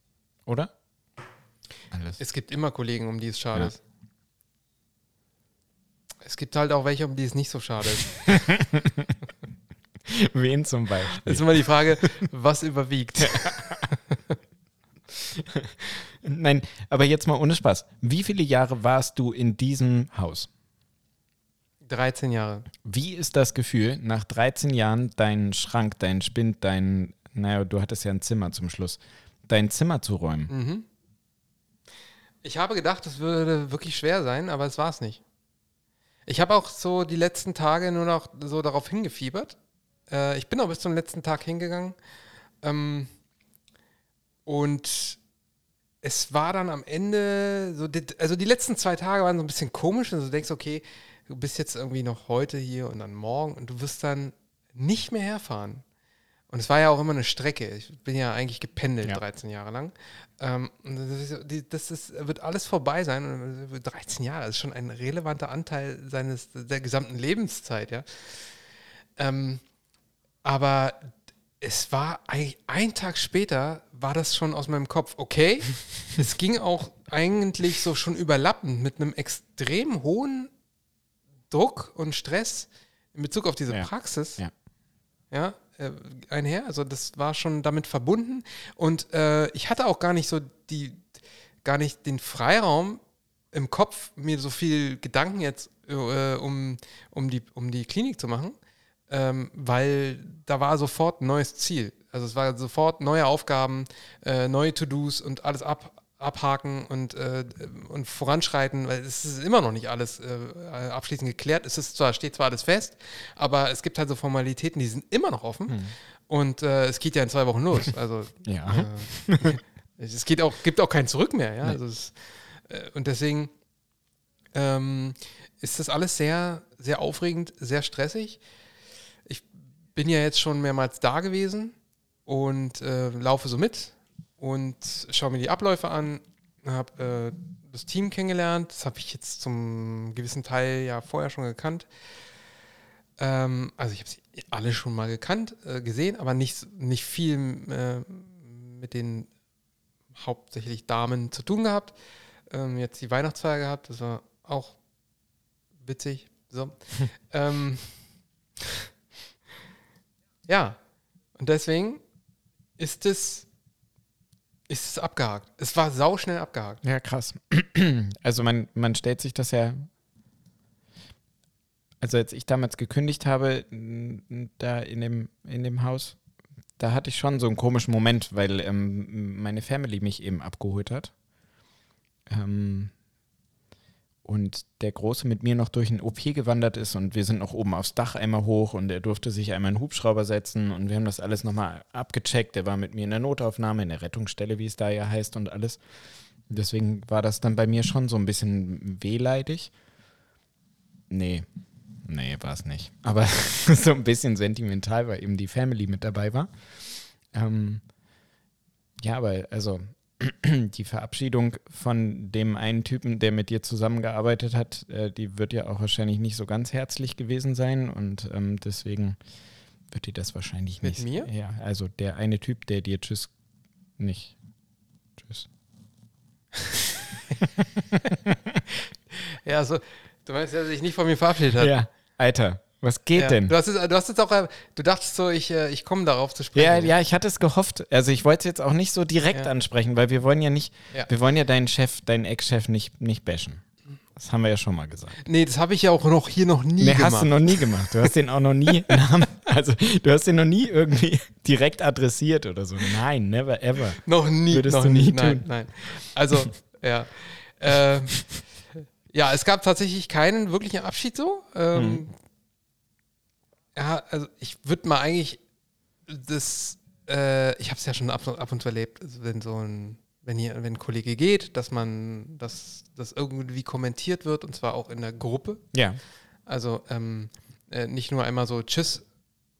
Oder? Alles. Es gibt immer Kollegen, um die es schade Ja. ist. Es gibt halt auch welche, um die es nicht so schade ist. [laughs] Wen zum Beispiel? ist immer die Frage, was überwiegt. [laughs] Nein, aber jetzt mal ohne Spaß. Wie viele Jahre warst du in diesem Haus? 13 Jahre. Wie ist das Gefühl, nach 13 Jahren deinen Schrank, deinen Spind, dein, naja, du hattest ja ein Zimmer zum Schluss, dein Zimmer zu räumen? Mhm. Ich habe gedacht, es würde wirklich schwer sein, aber es war es nicht. Ich habe auch so die letzten Tage nur noch so darauf hingefiebert. Äh, ich bin auch bis zum letzten Tag hingegangen. Ähm, und es war dann am Ende, so die, also die letzten zwei Tage waren so ein bisschen komisch. Und du denkst, okay, du bist jetzt irgendwie noch heute hier und dann morgen und du wirst dann nicht mehr herfahren. Und es war ja auch immer eine Strecke. Ich bin ja eigentlich gependelt Ja. 13 Jahre lang. Ähm, das, ist, wird alles vorbei sein. Und 13 Jahre das ist schon ein relevanter Anteil seines der gesamten Lebenszeit, ja. Ähm, aber es war eigentlich ein Tag später war das schon aus meinem Kopf. Okay, [laughs] es ging auch eigentlich so schon überlappend mit einem extrem hohen Druck und Stress in Bezug auf diese Ja. Praxis. Ja. Ja, äh, einher. Also das war schon damit verbunden. Und äh, ich hatte auch gar nicht so die, gar nicht den Freiraum im Kopf, mir so viel Gedanken jetzt äh, um, um, die, um die Klinik zu machen, ähm, weil da war sofort ein neues Ziel. Also es war sofort neue Aufgaben, äh, neue To-Dos und alles ab, abhaken und, äh, und voranschreiten, weil es ist immer noch nicht alles äh, abschließend geklärt. Es ist zwar, steht zwar alles fest, aber es gibt halt so Formalitäten, die sind immer noch offen. Und äh, es geht ja in zwei Wochen los. Also [laughs] Ja. äh, es geht auch, gibt auch kein Zurück mehr, ja. Nee. Also es, äh, und deswegen ähm, ist das alles sehr, sehr aufregend, sehr stressig. Bin ja jetzt schon mehrmals da gewesen und äh, laufe so mit und schaue mir die Abläufe an, habe äh, das Team kennengelernt. Das habe ich jetzt zum gewissen Teil ja vorher schon gekannt. Ähm, also ich habe sie alle schon mal gekannt, äh, gesehen, aber nicht, nicht viel äh, mit den hauptsächlich Damen zu tun gehabt. Ähm, jetzt die Weihnachtsfeier gehabt, das war auch witzig. So. [laughs] ähm, ja, und deswegen ist es, ist es abgehakt. Es war sauschnell abgehakt. Ja, krass. [clears throat] Also man, man stellt sich das ja. Also als ich damals gekündigt habe, da in dem, in dem Haus, da hatte ich schon so einen komischen Moment, weil ähm, meine Family mich eben abgeholt hat. Ähm, und der Große mit mir noch durch ein OP gewandert ist und wir sind noch oben aufs Dach einmal hoch und er durfte sich einmal in Hubschrauber setzen und wir haben das alles nochmal abgecheckt. Er war mit mir in der Notaufnahme, in der Rettungsstelle, wie es da ja heißt und alles. Deswegen war das dann bei mir schon so ein bisschen wehleidig. Nee, nee, war es nicht. Aber [laughs] so ein bisschen sentimental, weil eben die Family mit dabei war. Ähm, ja, aber also [clears throat] die Verabschiedung von dem einen Typen, der mit dir zusammengearbeitet hat, äh, die wird ja auch wahrscheinlich nicht so ganz herzlich gewesen sein und ähm, deswegen wird dir das wahrscheinlich Mit nicht. mir? Ja, also der eine Typ, der dir Tschüss nicht. Tschüss. [laughs] Ja, also, du meinst, dass er sich nicht von mir verabschiedet hat. Ja, Alter, was geht Ja. denn? Du hast, es, du hast jetzt auch, du dachtest so, ich, äh, ich komme darauf zu sprechen. Ja, ja, ich hatte es gehofft. Also ich wollte es jetzt auch nicht so direkt Ja. ansprechen, weil wir wollen ja nicht, Ja. wir wollen ja deinen Chef, deinen Ex-Chef nicht, nicht bashen. Das haben wir ja schon mal gesagt. Nee, das habe ich ja auch noch hier noch nie Nee, gemacht. hast du noch nie gemacht. Du hast den auch noch nie, [laughs] Namen, also du hast den noch nie irgendwie direkt adressiert oder so. Nein, never ever. Noch nie, Würdest noch du nie Nein, tun. nein. Also, ja. [laughs] Ähm, ja, es gab tatsächlich keinen wirklichen Abschied so. Ähm, Mhm. Ja, also ich würde mal eigentlich das, äh, ich habe es ja schon ab, ab und zu erlebt, also wenn so ein, wenn hier, wenn ein Kollege geht, dass man, dass das irgendwie kommentiert wird und zwar auch in der Gruppe. Ja. Also ähm, äh, nicht nur einmal so Tschüss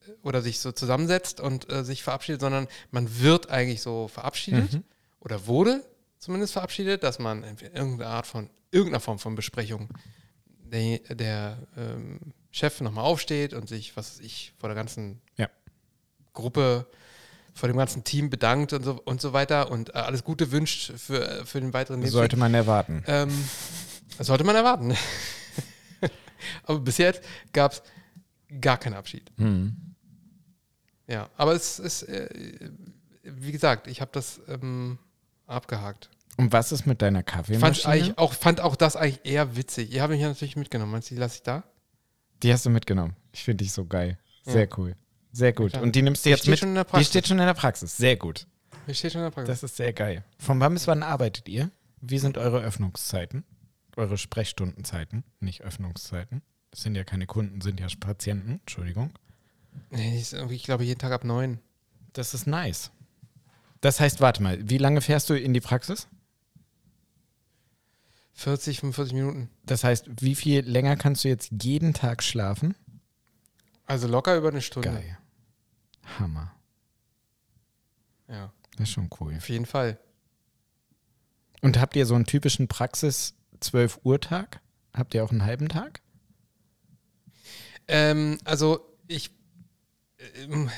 äh, oder sich so zusammensetzt und äh, sich verabschiedet, sondern man wird eigentlich so verabschiedet Mhm. oder wurde zumindest verabschiedet, dass man irgendeine Art von, irgendeiner Form von Besprechung der, der ähm, Chef nochmal aufsteht und sich, was weiß ich, vor der ganzen Ja. Gruppe, vor dem ganzen Team bedankt und so, und so weiter und äh, alles Gute wünscht für, für den weiteren Lebensweg. Sollte man erwarten. Ähm, das sollte man erwarten. [laughs] aber bis jetzt gab es gar keinen Abschied. Hm. Ja, aber es ist, äh, wie gesagt, ich habe das ähm, abgehakt. Und was ist mit deiner Fand, Kaffeemaschine? eigentlich auch, fand auch das eigentlich eher witzig. Ihr habt mich ja natürlich mitgenommen. Meinst du, die lasse ich da? Die hast du mitgenommen. Ich finde dich so geil. Sehr cool. Sehr gut. Und die nimmst du Die jetzt steht mit. schon in der Die steht schon in der Praxis. Sehr gut. Hier steht schon in der Praxis. Das ist sehr geil. Von wann bis wann arbeitet ihr? Wie sind eure Öffnungszeiten? Eure Sprechstundenzeiten, nicht Öffnungszeiten. Das sind ja keine Kunden, sind ja Patienten, Entschuldigung. Ich glaube, jeden Tag ab neun. Das ist nice. Das heißt, warte mal, wie lange fährst du in die Praxis? 40, 45 Minuten. Das heißt, wie viel länger kannst du jetzt jeden Tag schlafen? Also locker über eine Stunde. Geil. Hammer. Ja, Das ist schon cool. auf jeden Fall. Und habt ihr so einen typischen Praxis 12 Uhr Tag? Habt ihr auch einen halben Tag? Ähm, also ich, ähm,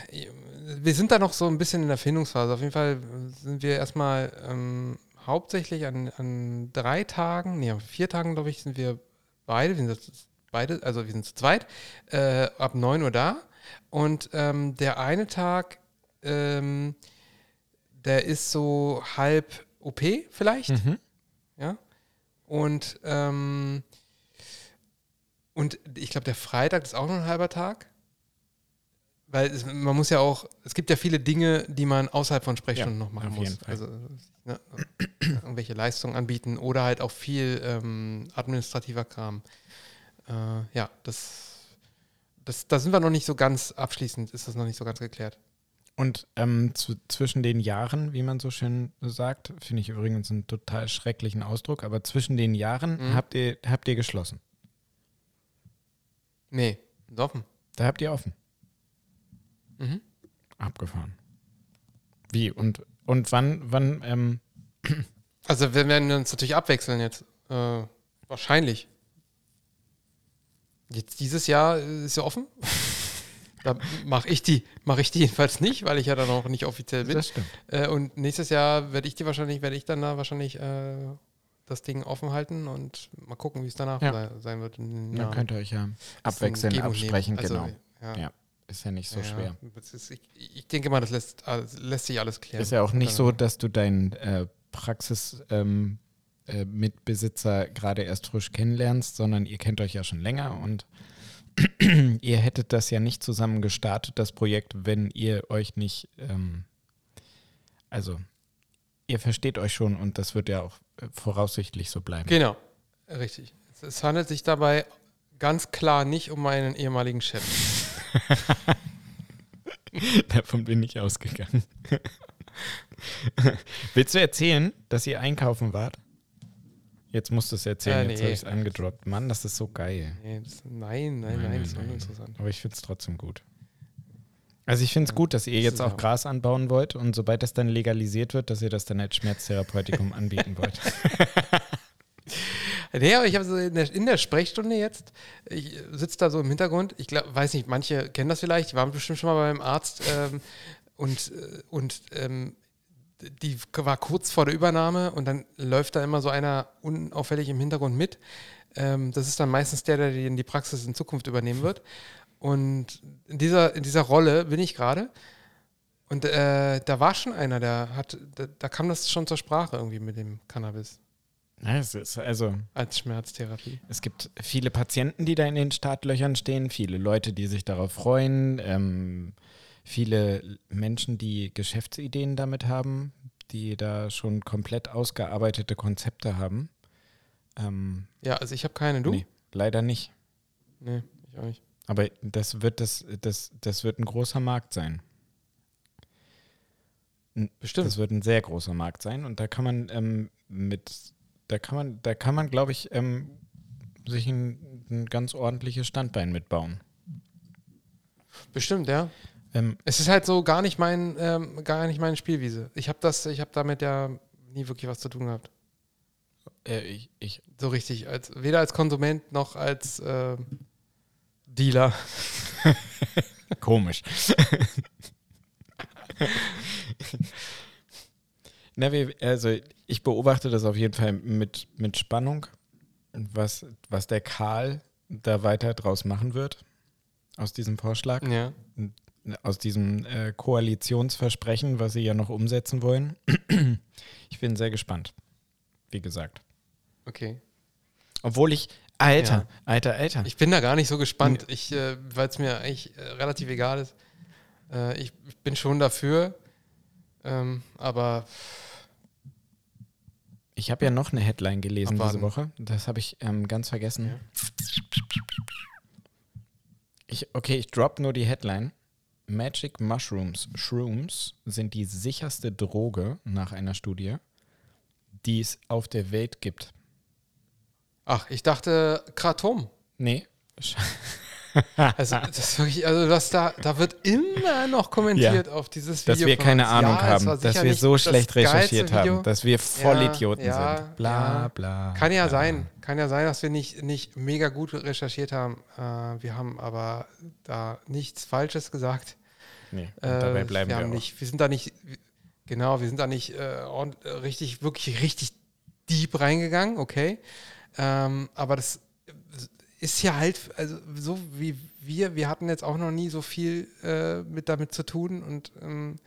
wir sind da noch so ein bisschen in der Findungsphase. Auf jeden Fall sind wir erstmal ähm, hauptsächlich an, an drei Tagen, nee, an vier Tagen, glaube ich, sind wir beide, wir sind beide, also wir sind zu zweit, äh, ab 9 Uhr da. Und ähm, der eine Tag, ähm, der ist so halb OP vielleicht. Mhm. Ja. Und, ähm, und ich glaube, der Freitag ist auch noch ein halber Tag. Weil es, man muss ja auch, es gibt ja viele Dinge, die man außerhalb von Sprechstunden Ja, noch machen muss. Fall. Also ne, irgendwelche Leistungen anbieten oder halt auch viel ähm, administrativer Kram. Äh, ja, das, das, da sind wir noch nicht so ganz abschließend, ist das noch nicht so ganz geklärt. Und ähm, zu, zwischen den Jahren, wie man so schön sagt, finde ich übrigens einen total schrecklichen Ausdruck, aber zwischen den Jahren Mhm. habt, ihr, habt ihr geschlossen. Nee, ist offen. Da habt ihr offen. Mhm. Abgefahren. Wie? Und, und wann, wann, ähm, [clears throat] Also wir werden uns natürlich abwechseln jetzt. Äh, wahrscheinlich. Jetzt dieses Jahr ist ja offen. [laughs] da mache ich die, mache ich die jedenfalls nicht, weil ich ja dann auch nicht offiziell bin. das stimmt. Äh, und nächstes Jahr werde ich die wahrscheinlich, werde ich dann da wahrscheinlich äh, das Ding offen halten und mal gucken, wie es danach Ja. sei, sein wird. Dann könnt ihr euch ja abwechseln, absprechen. Also, genau. Ja. Ja, ist ja nicht so Ja, schwer. das Ist, ich, ich denke mal, das lässt, alles- lässt sich alles klären. Ist ja auch nicht so, dass du deinen äh, Praxis ähm, äh, gerade erst frisch kennenlernst, sondern ihr kennt euch ja schon länger und [clears throat] ihr hättet das ja nicht zusammen gestartet, das Projekt, wenn ihr euch nicht, ähm, also ihr versteht euch schon und das wird ja auch äh, voraussichtlich so bleiben. Genau, richtig. Es, es handelt sich dabei ganz klar nicht um meinen ehemaligen Chef. [laughs] Davon bin ich ausgegangen. [laughs] Willst du erzählen, dass ihr einkaufen wart? Jetzt musst du es erzählen, Äh, jetzt habe ich es angedroppt. Mann, das ist so geil. Nein, nein, nein, das ist uninteressant. Aber ich finde es trotzdem gut. Also ich finde es gut, dass ihr jetzt auch Gras anbauen wollt und sobald das dann legalisiert wird, dass ihr das dann als Schmerztherapeutikum [laughs] anbieten wollt. Nee, aber ich habe so in der, in der Sprechstunde jetzt, ich sitze da so im Hintergrund, ich glaub, weiß nicht, manche kennen das vielleicht, die waren bestimmt schon mal beim Arzt ähm, und, äh, und ähm, die war kurz vor der Übernahme und dann läuft da immer so einer unauffällig im Hintergrund mit. Ähm, das ist dann meistens der, der die, die Praxis in Zukunft übernehmen wird. Und in dieser, in dieser Rolle bin ich gerade. Und äh, da war schon einer, der hat, da, da kam das schon zur Sprache irgendwie mit dem Cannabis also als Schmerztherapie. Es gibt viele Patienten, die da in den Startlöchern stehen, viele Leute, die sich darauf freuen, ähm, viele Menschen, die Geschäftsideen damit haben, die da schon komplett ausgearbeitete Konzepte haben. Ähm, Ja, also ich habe keine. Du? Nee, leider nicht. Nee, ich auch nicht. Aber das wird, das, das, das wird ein großer Markt sein. Bestimmt. Das wird ein sehr großer Markt sein und da kann man ähm, mit, da kann man, da kann man, glaube ich, ähm, sich ein, ein ganz ordentliches Standbein mitbauen. Bestimmt, ja. Ähm, Es ist halt so gar nicht mein, ähm, gar nicht meine Spielwiese. Ich habe das, ich habe damit ja nie wirklich was zu tun gehabt. äh, ich, ich, So richtig, als weder als Konsument noch als äh, Dealer. [laughs] komisch. [laughs] Na, wir, also ich beobachte das auf jeden Fall mit, mit Spannung, was, was der Karl da weiter draus machen wird aus diesem Vorschlag. Ja. aus diesem äh, Koalitionsversprechen, was sie ja noch umsetzen wollen. ich bin sehr gespannt, wie gesagt. Okay. Obwohl ich, Alter, Ja. Alter, Alter. Ich bin da gar nicht so gespannt, ich, äh, weil es mir eigentlich äh, relativ egal ist. Äh, ich, ich bin schon dafür, ähm, aber Ich habe ja noch eine Headline gelesen Abwarten. diese Woche. Das habe ich ähm, ganz vergessen. Ich, okay, ich drop nur die Headline. Magic Mushrooms, Shrooms sind die sicherste Droge nach einer Studie, die es auf der Welt gibt. Ach, ich dachte Kratom. Nee. [laughs] Also, das ist wirklich, also das da, da wird immer noch kommentiert auf dieses Video. Dass wir keine uns. Ahnung Ja, haben, dass wir so schlecht recherchiert haben, dass wir Vollidioten ja, sind. Bla ja. bla. Kann ja bla. sein, kann ja sein, dass wir nicht, nicht mega gut recherchiert haben. Äh, wir haben aber da nichts Falsches gesagt. Nee, Äh, dabei bleiben wir, wir, nicht, wir sind da nicht, genau, wir sind da nicht äh, äh, richtig, wirklich richtig deep reingegangen, okay. Ähm, aber das ist ja halt, also so wie wir, wir hatten jetzt auch noch nie so viel äh, mit damit zu tun und ähm,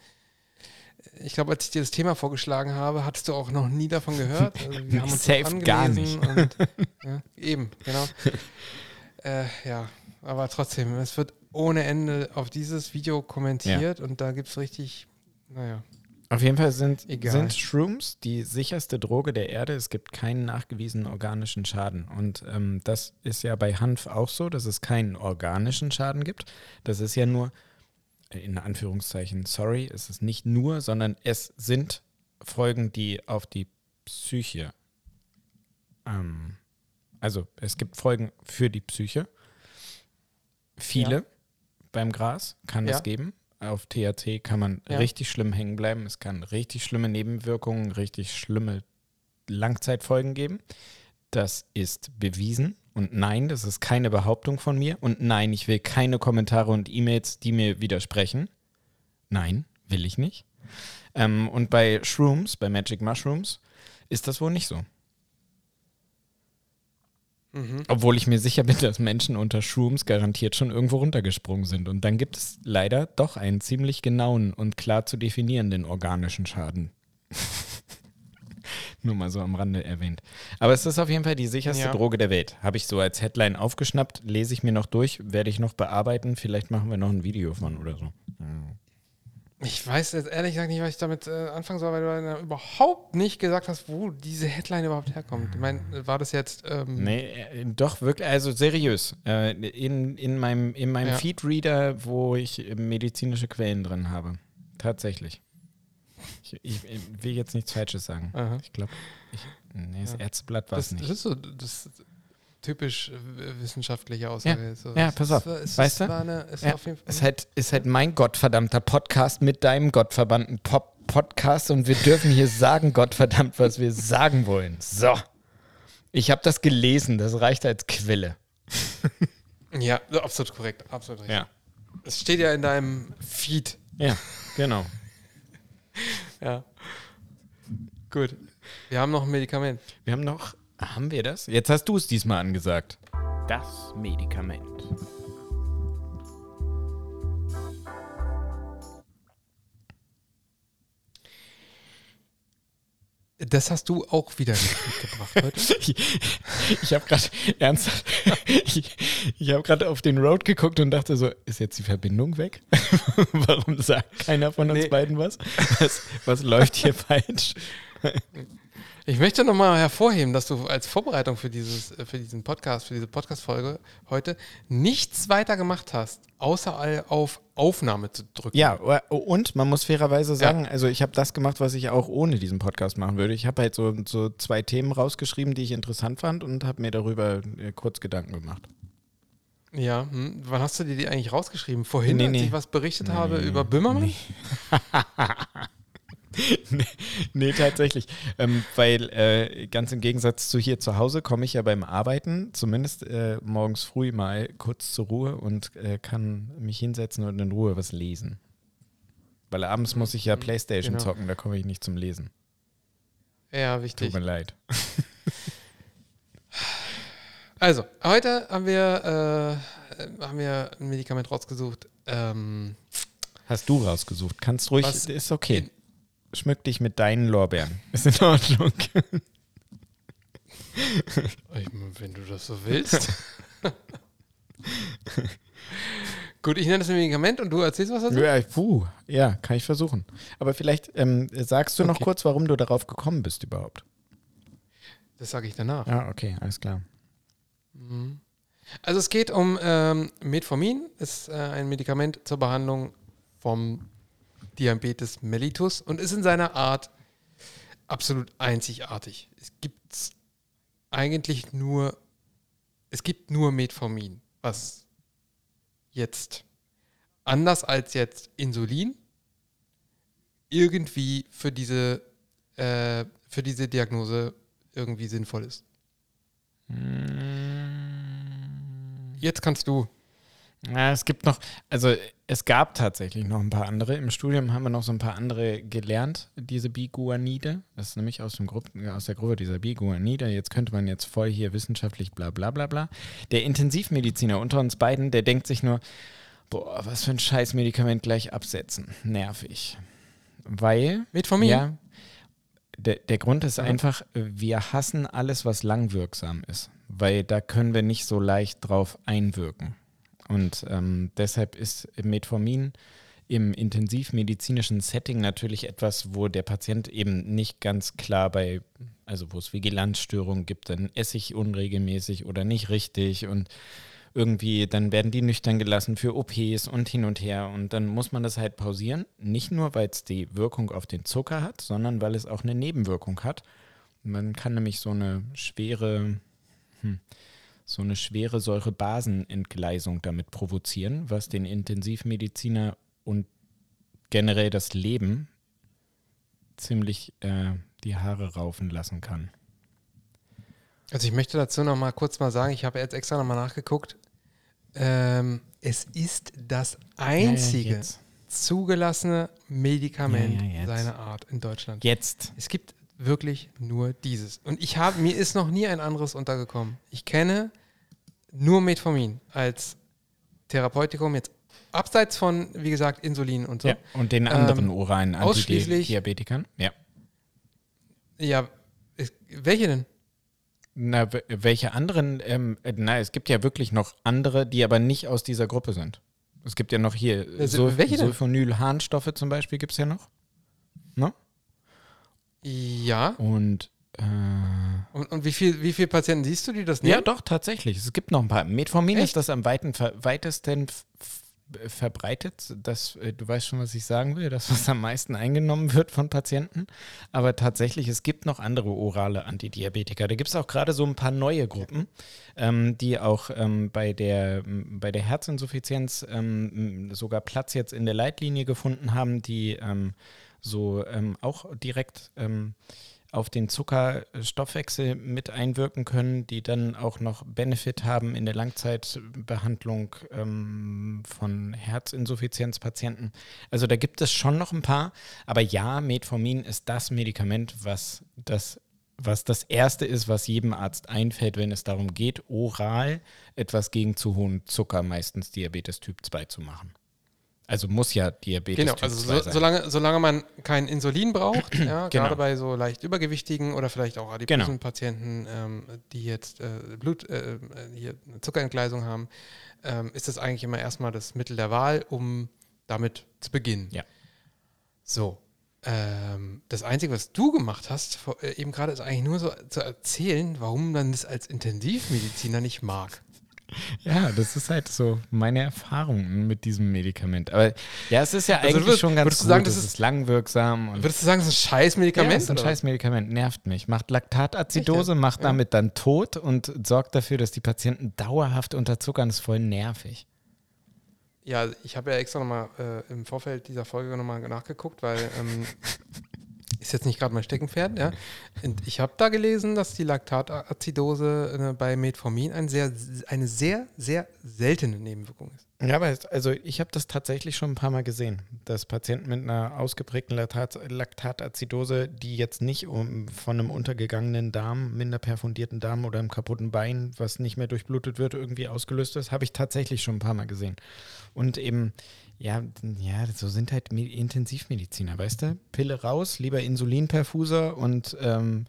ich glaube, als ich dir das Thema vorgeschlagen habe, hattest du auch noch nie davon gehört. [laughs] Also wir haben uns Safe gar angelesen Und, [laughs] ja, eben, genau. äh, ja, aber trotzdem, es wird ohne Ende auf dieses Video kommentiert und da gibt es richtig, naja. Auf jeden Fall sind, Egal. sind Shrooms die sicherste Droge der Erde. Es gibt keinen nachgewiesenen organischen Schaden. Und ähm, das ist ja bei Hanf auch so, dass es keinen organischen Schaden gibt. Das ist ja nur, in Anführungszeichen, sorry, es ist nicht nur, sondern es sind Folgen, die auf die Psyche, ähm, also es gibt Folgen für die Psyche. Viele Ja. beim Gras kann Ja. es geben. Auf THC kann man Ja. richtig schlimm hängen bleiben. Es kann richtig schlimme Nebenwirkungen, richtig schlimme Langzeitfolgen geben. Das ist bewiesen. Und nein, das ist keine Behauptung von mir. Und nein, ich will keine Kommentare und E-Mails, die mir widersprechen. Nein, will ich nicht. Ähm, und bei Shrooms, bei Magic Mushrooms, ist das wohl nicht so. Mhm. Obwohl ich mir sicher bin, dass Menschen unter Shrooms garantiert schon irgendwo runtergesprungen sind. Und dann gibt es leider doch einen ziemlich genauen und klar zu definierenden organischen Schaden. [laughs] Nur mal so am Rande erwähnt. Aber es ist auf jeden Fall die sicherste Ja. Droge der Welt. Habe ich so als Headline aufgeschnappt, lese ich mir noch durch, werde ich noch bearbeiten. Vielleicht machen wir noch ein Video von oder so. Ich weiß jetzt ehrlich gesagt nicht, was ich damit äh, anfangen soll, weil du überhaupt nicht gesagt hast, wo diese Headline überhaupt herkommt. Ich meine, war das jetzt. Ähm, Nee, äh, doch wirklich, also seriös. Äh, in, in meinem, in meinem Ja. Feedreader, wo ich äh, medizinische Quellen drin habe. Tatsächlich. Ich, ich, ich will jetzt nichts Falsches sagen. Aha. Ich glaube, nee, das Ja. Ärzteblatt war es Das, das nicht. ist so das typisch äh, wissenschaftliche Aussage. So, Ja, pass es auf. war- Es, Weißt du? Eine, es Ja, ist halt, ist halt mein gottverdammter Podcast mit deinem gottverbannten Pop Podcast und wir dürfen hier sagen, Gottverdammt, was wir sagen wollen. So. Ich habe das gelesen, das reicht als Quelle. [laughs] ja, absolut korrekt. Absolut richtig. Ja. Es steht ja in deinem Feed. Ja, genau. [laughs] Ja. Gut. Wir haben noch ein Medikament. Wir haben noch, haben wir das? Jetzt hast du es diesmal angesagt. Das Medikament. Das hast du auch wieder mitgebracht heute. [laughs] Ich, ich habe gerade ernsthaft, ich, ich habe gerade auf den Road geguckt und dachte so, ist jetzt die Verbindung weg? [laughs] Warum sagt keiner von uns Nee. beiden was? was? Was läuft hier falsch? [laughs] Ich möchte nochmal hervorheben, dass du als Vorbereitung für, dieses, äh, für diesen Podcast, für diese Podcast-Folge heute nichts weiter gemacht hast, außer all auf Aufnahme zu drücken. Ja, und man muss fairerweise sagen, also ich habe das gemacht, was ich auch ohne diesen Podcast machen würde. Ich habe halt so, so zwei Themen rausgeschrieben, die ich interessant fand und habe mir darüber äh, kurz Gedanken gemacht. Ja, hm. wann hast du dir die eigentlich rausgeschrieben? Vorhin, Nee, als nee. ich was berichtet habe über Böhmermann? [laughs] [laughs] nee, nee, tatsächlich. Ähm, weil äh, ganz im Gegensatz zu hier zu Hause komme ich ja beim Arbeiten zumindest äh, morgens früh mal kurz zur Ruhe und äh, kann mich hinsetzen und in Ruhe was lesen. Weil abends muss ich ja Playstation genau. zocken, da komme ich nicht zum Lesen. Ja, Tut wichtig. mir leid. [laughs] Also, heute haben wir, äh, haben wir ein Medikament rausgesucht. Ähm, Hast du rausgesucht. Kannst ruhig, ist okay. Schmück dich mit deinen Lorbeeren. [laughs] Ist in Ordnung. ich, wenn du das so willst. [laughs] Gut, ich nenne das ein Medikament und du erzählst was dazu? ja, puh, ja, kann ich versuchen. Aber vielleicht ähm, sagst du noch Okay. kurz, warum du darauf gekommen bist überhaupt. Das sage ich danach. Ah, okay, alles klar. Mhm. Also es geht um ähm, Metformin, ist äh, ein Medikament zur Behandlung vom Diabetes mellitus und ist in seiner Art absolut einzigartig. Es gibt eigentlich nur, es gibt nur Metformin, was jetzt anders als jetzt Insulin irgendwie für diese, äh, für diese Diagnose irgendwie sinnvoll ist. Jetzt kannst du. Ja, es gibt noch, also es gab tatsächlich noch ein paar andere. Im Studium haben wir noch so ein paar andere gelernt, diese Biguanide. Das ist nämlich aus, dem Gru aus der Gruppe dieser Biguanide. Jetzt könnte man jetzt voll hier wissenschaftlich bla bla bla bla. Der Intensivmediziner unter uns beiden, der denkt sich nur, boah, was für ein Scheißmedikament gleich absetzen. Nervig. Weil. Metformin? Ja. Der, der Grund ist Ja. einfach, wir hassen alles, was langwirksam ist. Weil da können wir nicht so leicht drauf einwirken. Und ähm, deshalb ist Metformin im intensivmedizinischen Setting natürlich etwas, wo der Patient eben nicht ganz klar bei, also wo es Vigilanzstörungen gibt, dann esse ich unregelmäßig oder nicht richtig und irgendwie, dann werden die nüchtern gelassen für OPs und hin und her und dann muss man das halt pausieren. Nicht nur, weil es die Wirkung auf den Zucker hat, sondern weil es auch eine Nebenwirkung hat. Man kann nämlich so eine schwere, hm, so eine schwere Säurebasenentgleisung damit provozieren, was den Intensivmediziner und generell das Leben ziemlich äh, die Haare raufen lassen kann. Also ich möchte dazu noch mal kurz mal sagen, ich habe jetzt extra noch mal nachgeguckt. Ähm, es ist das einzige jetzt. zugelassene Medikament Ja, ja, seiner Art in Deutschland. Jetzt. Es gibt wirklich nur dieses. Und ich habe, mir ist noch nie ein anderes untergekommen. Ich kenne nur Metformin als Therapeutikum jetzt abseits von, wie gesagt, Insulin und so. Ja. Und den anderen Ähm, oralen Antidiabetikern? Ja. Ja, welche denn? Na, welche anderen? Ähm, äh, na, es gibt ja wirklich noch andere, die aber nicht aus dieser Gruppe sind. Es gibt ja noch hier Also? Sulfonylharnstoffe zum Beispiel gibt es ja noch. Ne? Ja. Und äh, Und, und wie viel, wie viele Patienten siehst du, die das ja, nehmen? doch, tatsächlich. Es gibt noch ein paar. Metformin Echt? ist das am weiten, weitesten verbreitet. Das, äh, du weißt schon, was ich sagen will. Das, was am meisten eingenommen wird von Patienten. Aber tatsächlich, es gibt noch andere orale Antidiabetika. Da gibt es auch gerade so ein paar neue Gruppen, ähm, die auch ähm, bei, der, bei der Herzinsuffizienz ähm, sogar Platz jetzt in der Leitlinie gefunden haben, die ähm, so ähm, auch direkt ähm, auf den Zuckerstoffwechsel mit einwirken können, die dann auch noch Benefit haben in der Langzeitbehandlung ähm, von Herzinsuffizienzpatienten. Also da gibt es schon noch ein paar, aber ja, Metformin ist das Medikament, was das, was das erste ist, was jedem Arzt einfällt, wenn es darum geht, oral etwas gegen zu hohen Zucker, meistens Diabetes Typ 2 zu machen. Also muss ja Diabetes Genau, also 2 so, sein. solange, solange man kein Insulin braucht, [clears throat] ja, Genau. gerade bei so leicht übergewichtigen oder vielleicht auch adipösen Genau. Patienten, ähm, die jetzt äh, Blut, äh, äh, hier eine Zuckerentgleisung haben, ähm, ist das eigentlich immer erstmal das Mittel der Wahl, um damit zu beginnen. Ja. So. Ähm, das Einzige, was du gemacht hast, vor, äh, eben gerade, ist eigentlich nur so zu erzählen, warum man das als Intensivmediziner nicht mag. [laughs] Ja, das ist halt so meine Erfahrung mit diesem Medikament. Aber ja, es ist ja Also eigentlich würdest- schon ganz würdest du gut. sagen, es das ist langwirksam. Und Würdest du sagen, das ist ein scheiß ja, Medikament? es ist ein oder? scheiß Medikament, nervt mich. Macht Laktatazidose, Echt, macht Ja. damit dann tot und sorgt dafür, dass die Patienten dauerhaft unterzuckern. Das ist voll nervig. Ja, ich habe ja extra nochmal äh, im Vorfeld dieser Folge nochmal nachgeguckt, weil ähm, [laughs] ist jetzt nicht gerade mein Steckenpferd, ja. Und ich habe da gelesen, dass die Laktatazidose äh, bei Metformin ein sehr, eine sehr, sehr seltene Nebenwirkung ist. Ja, aber also ich habe das tatsächlich schon ein paar Mal gesehen, dass Patienten mit einer ausgeprägten Laktat, Laktatazidose, die jetzt nicht um, von einem untergegangenen Darm, minder perfundierten Darm oder einem kaputten Bein, was nicht mehr durchblutet wird, irgendwie ausgelöst ist, habe ich tatsächlich schon ein paar Mal gesehen. Und eben, ja, ja, so sind halt Me- Intensivmediziner, weißt du? Pille raus, lieber Insulinperfuser und ähm,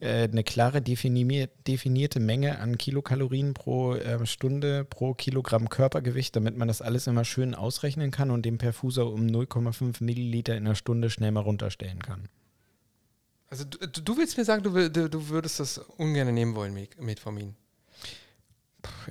äh, eine klare defini- definierte Menge an Kilokalorien pro äh, Stunde pro Kilogramm Körpergewicht, damit man das alles immer schön ausrechnen kann und den Perfuser um 0,5 Milliliter in der Stunde schnell mal runterstellen kann. Also du, du willst mir sagen, du, du, du würdest das ungern nehmen wollen, Met- Metformin.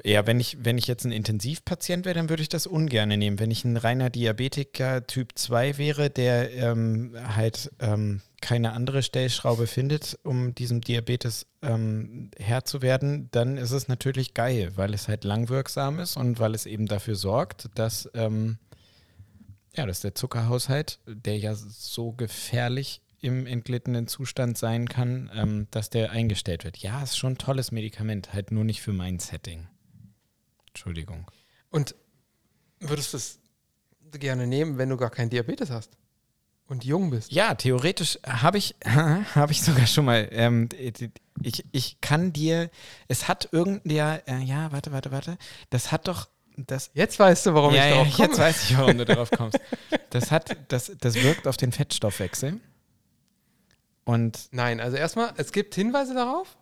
Ja, wenn ich, wenn ich jetzt ein Intensivpatient wäre, dann würde ich das ungern nehmen. Wenn ich ein reiner Diabetiker Typ 2 wäre, der ähm, halt ähm, keine andere Stellschraube findet, um diesem Diabetes ähm, Herr zu werden, dann ist es natürlich geil, weil es halt langwirksam ist und weil es eben dafür sorgt, dass, ähm, ja, dass der Zuckerhaushalt, der ja so gefährlich im entglittenen Zustand sein kann, ähm, dass der eingestellt wird. Ja, ist schon ein tolles Medikament, halt nur nicht für mein Setting. Entschuldigung. Und würdest du es gerne nehmen, wenn du gar keinen Diabetes hast und jung bist? Ja, theoretisch habe ich, [laughs] habe ich sogar schon mal. Ähm, ich, ich kann dir, es hat irgendein, äh, ja, warte, warte, warte. Das hat doch, das. Jetzt weißt du, warum ja, ich ja, darauf komme. jetzt weiß ich, warum du darauf kommst. [laughs] Das hat, das, das wirkt auf den Fettstoffwechsel. Und Nein, also erstmal, es gibt Hinweise darauf.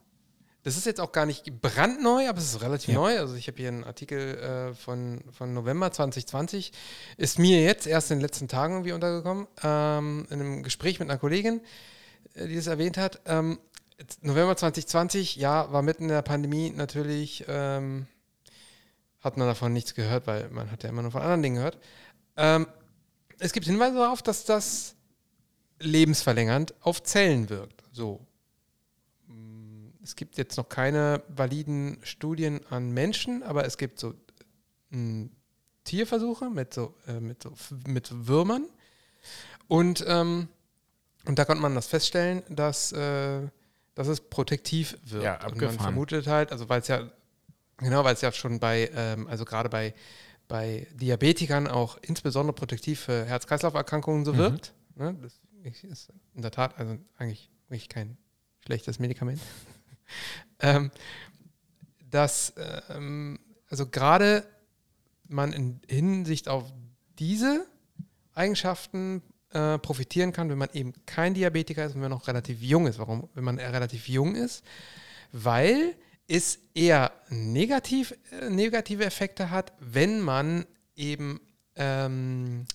Das ist jetzt auch gar nicht brandneu, aber es ist relativ Ja. neu. Also ich habe hier einen Artikel äh, von, von November 2020. Ist mir jetzt erst in den letzten Tagen irgendwie untergekommen. Ähm, in einem Gespräch mit einer Kollegin, äh, die das erwähnt hat. Ähm, November 2020, ja, war mitten in der Pandemie natürlich. Ähm, hat man davon nichts gehört, weil man hat ja immer nur von anderen Dingen gehört. Ähm, es gibt Hinweise darauf, dass das lebensverlängernd auf Zellen wirkt. So. Es gibt jetzt noch keine validen Studien an Menschen, aber es gibt so mm, Tierversuche mit so, äh, mit so mit Würmern. Und, ähm, und da konnte man das feststellen, dass, äh, dass es protektiv wirkt. Ja, und man abgefahren. vermutet halt, also weil es ja, genau, weil es ja schon bei, ähm, also gerade bei, bei Diabetikern auch insbesondere protektiv für Herz-Kreislauf-Erkrankungen so Mhm. wirkt. Ne? Das ist in der Tat also eigentlich wirklich kein schlechtes Medikament. [laughs] ähm, dass ähm, also gerade man in Hinsicht auf diese Eigenschaften äh, profitieren kann, wenn man eben kein Diabetiker ist und wenn man noch relativ jung ist. Warum? Wenn man relativ jung ist, weil es eher negativ, äh, negative Effekte hat, wenn man eben ähm,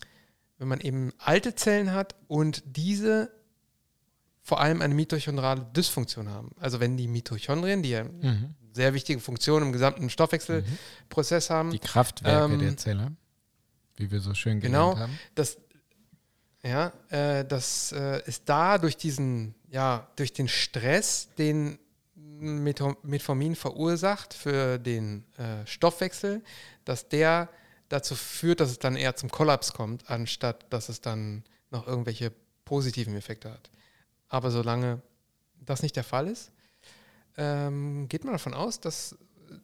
wenn man eben alte Zellen hat und diese vor allem eine mitochondrale Dysfunktion haben. Also wenn die Mitochondrien, die ja Mhm. sehr wichtige Funktion im gesamten Stoffwechselprozess haben, die Kraftwerke Ähm, der Zelle, wie wir so schön genau. gelernt haben. das, ja, äh, das äh, ist da durch diesen, ja, durch den Stress, den Metformin verursacht für den äh, Stoffwechsel, dass der dazu führt, dass es dann eher zum Kollaps kommt, anstatt dass es dann noch irgendwelche positiven Effekte hat. Aber solange das nicht der Fall ist, ähm, geht man davon aus, dass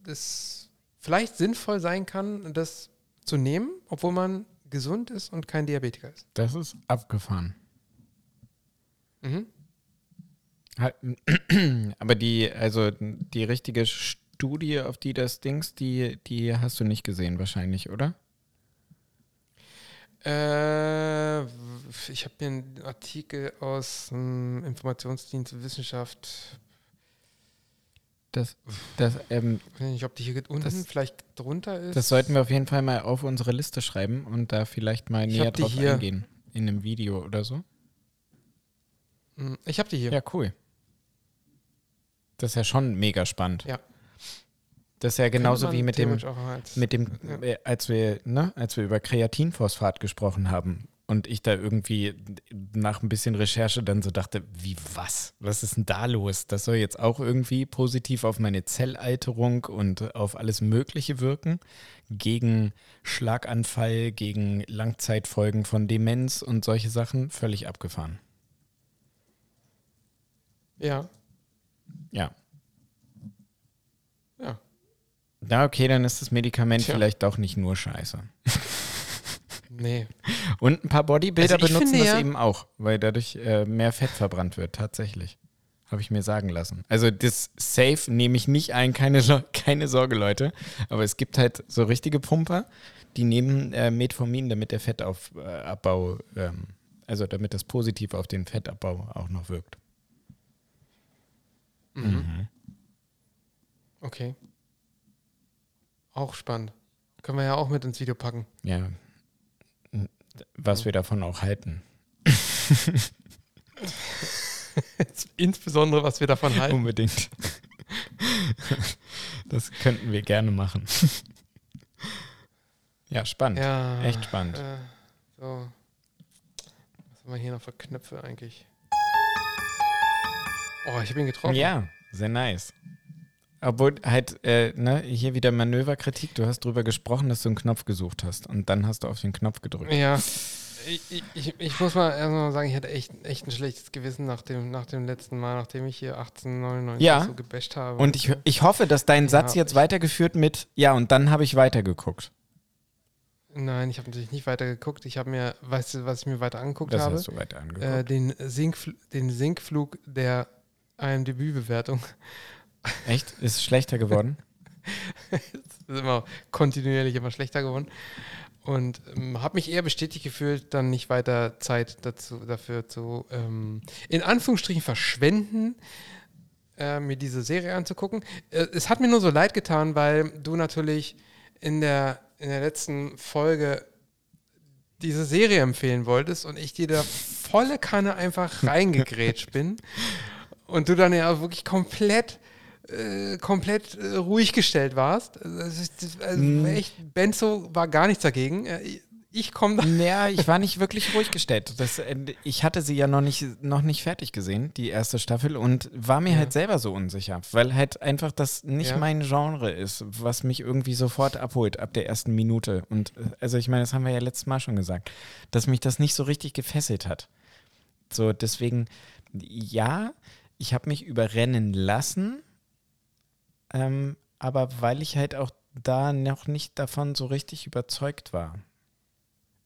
es vielleicht sinnvoll sein kann, das zu nehmen, obwohl man gesund ist und kein Diabetiker ist. Das ist abgefahren. Mhm. Halt, [clears throat] Aber die, also die richtige Studie, auf die das Dings, die, die hast du nicht gesehen wahrscheinlich, oder? Äh, ich habe hier einen Artikel aus dem Informationsdienst Wissenschaft. Das, das, ähm, Ich weiß nicht, ob die hier unten Das- vielleicht drunter ist. das sollten wir auf jeden Fall mal auf unsere Liste schreiben und da vielleicht mal Ich näher drauf hier. eingehen. In einem Video oder so. Hm, Ich habe die hier. Ja, cool. Das ist ja schon mega spannend. Ja. Das ist ja genauso wie mit dem, mit dem, Ja. äh, als wir, ne, als wir über Kreatinphosphat gesprochen haben und ich da irgendwie nach ein bisschen Recherche dann so dachte, wie was? Was ist denn da los? Das soll jetzt auch irgendwie positiv auf meine Zellalterung und auf alles Mögliche wirken. Gegen Schlaganfall, gegen Langzeitfolgen von Demenz und solche Sachen. Völlig abgefahren. Ja. ja. Na, okay, dann ist das Medikament Tja. vielleicht doch nicht nur scheiße. [laughs] Nee. Und ein paar Bodybuilder Also benutzen das ja- eben auch, weil dadurch äh, mehr Fett verbrannt wird, tatsächlich. Habe ich mir sagen lassen. Also das Safe nehme ich nicht ein, keine, [laughs] keine Sorge, Leute. Aber es gibt halt so richtige Pumper, die nehmen äh, Metformin, damit der Fettabbau, äh, ähm, also damit das positiv auf den Fettabbau auch noch wirkt. Mhm. Okay. Auch spannend. Können wir ja auch mit ins Video packen. Ja. Was wir davon auch halten. ins, [laughs] insbesondere, was wir davon halten. Unbedingt. Das könnten wir gerne machen. Ja, spannend. Ja. Echt spannend. Äh, so. Was haben wir hier noch für Knöpfe eigentlich? Oh, ich habe ihn getroffen. Ja, sehr nice. Obwohl halt, äh, ne, hier wieder Manöverkritik. Du hast drüber gesprochen, dass du einen Knopf gesucht hast und dann hast du auf den Knopf gedrückt. Ja. Ich, ich, ich muss mal erstmal sagen, ich hatte echt, echt ein schlechtes Gewissen nach dem, nach dem letzten Mal, nachdem ich hier 1899 Ja. so gebasht habe. Und ich, ich hoffe, dass dein Satz Ja, jetzt ich- weitergeführt mit, ja, und dann habe ich weitergeguckt. Nein, ich habe natürlich nicht weiter geguckt. Ich habe mir, weißt du, was ich mir weiter angeguckt Das habe? hast du weiter angeguckt. Äh, den, Sinkfl den Sinkflug der IMDb-Bewertung. Echt? Ist es schlechter geworden? Das [laughs] ist immer kontinuierlich immer schlechter geworden. Und ähm, habe mich eher bestätigt gefühlt, dann nicht weiter Zeit dazu, dafür zu, ähm, in Anführungsstrichen, verschwenden, äh, mir diese Serie anzugucken. Äh, es hat mir nur so leid getan, weil du natürlich in der, in der letzten Folge diese Serie empfehlen wolltest und ich dir da volle Kanne einfach reingegrätscht bin [laughs] und du dann ja wirklich komplett äh, komplett äh, ruhig gestellt warst. Also, also Mm. echt, Benzo war gar nichts dagegen. Äh, ich- komme da. Ja, [laughs] ich war nicht wirklich ruhig gestellt. Das, äh, ich hatte sie ja noch nicht, noch nicht fertig gesehen, die erste Staffel, und war mir Ja. halt selber so unsicher, weil halt einfach das nicht Ja. mein Genre ist, was mich irgendwie sofort abholt ab der ersten Minute. Und äh, also ich meine, das haben wir ja letztes Mal schon gesagt, dass mich das nicht so richtig gefesselt hat. So, deswegen, ja, ich habe mich überrennen lassen, ähm, aber weil ich halt auch da noch nicht davon so richtig überzeugt war.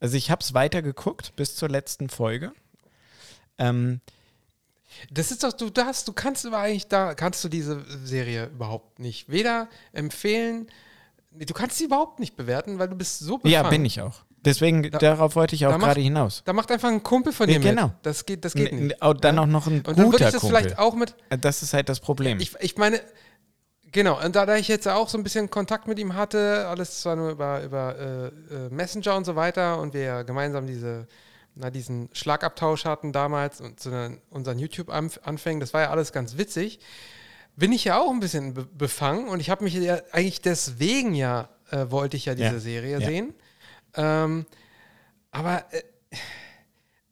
Also ich habe es weitergeguckt bis zur letzten Folge. Ähm, Das ist doch, du darfst, du kannst aber eigentlich da, kannst du diese Serie überhaupt nicht. Weder empfehlen, du kannst sie überhaupt nicht bewerten, weil du bist so befangen. ja, bin ich auch. Deswegen, Da- darauf wollte ich auch gerade hinaus. Da macht einfach ein Kumpel von dir Ja, genau. mit. Das geht, das geht N- nicht. Dann Ja? auch noch ein Und dann würde guter ich das Kumpel. vielleicht auch mit, Das ist halt das Problem. Ich, ich meine, genau, und da, da ich jetzt auch so ein bisschen Kontakt mit ihm hatte, alles zwar nur über, über äh, äh, Messenger und so weiter und wir ja gemeinsam diese, na, diesen Schlagabtausch hatten damals und zu den, unseren YouTube-Anfängen, das war ja alles ganz witzig, bin ich ja auch ein bisschen be befangen und ich habe mich ja eigentlich deswegen ja, äh, wollte ich ja diese Ja, Serie ja. sehen. Ähm, aber äh,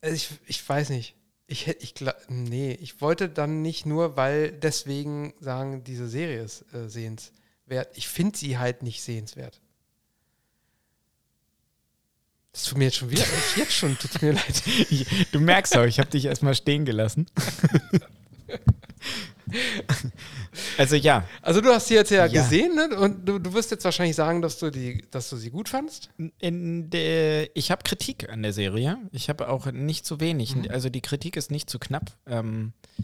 also ich, ich weiß nicht. Ich hätte, ich gla- nee, ich wollte dann nicht nur, weil deswegen sagen, diese Serie ist äh, sehenswert. Ich finde sie halt nicht sehenswert. Das tut mir jetzt schon wieder, jetzt schon, tut mir [laughs] leid. Du merkst auch, ich habe dich erstmal stehen gelassen. [laughs] [laughs] also ja, Also du hast sie jetzt ja, Ja. gesehen, ne? Und du, du wirst jetzt wahrscheinlich sagen, dass du die, dass du sie gut fandst. in der, ich habe Kritik an der Serie. Ich habe auch nicht zu wenig. Also die Kritik ist nicht zu knapp. Ähm, äh,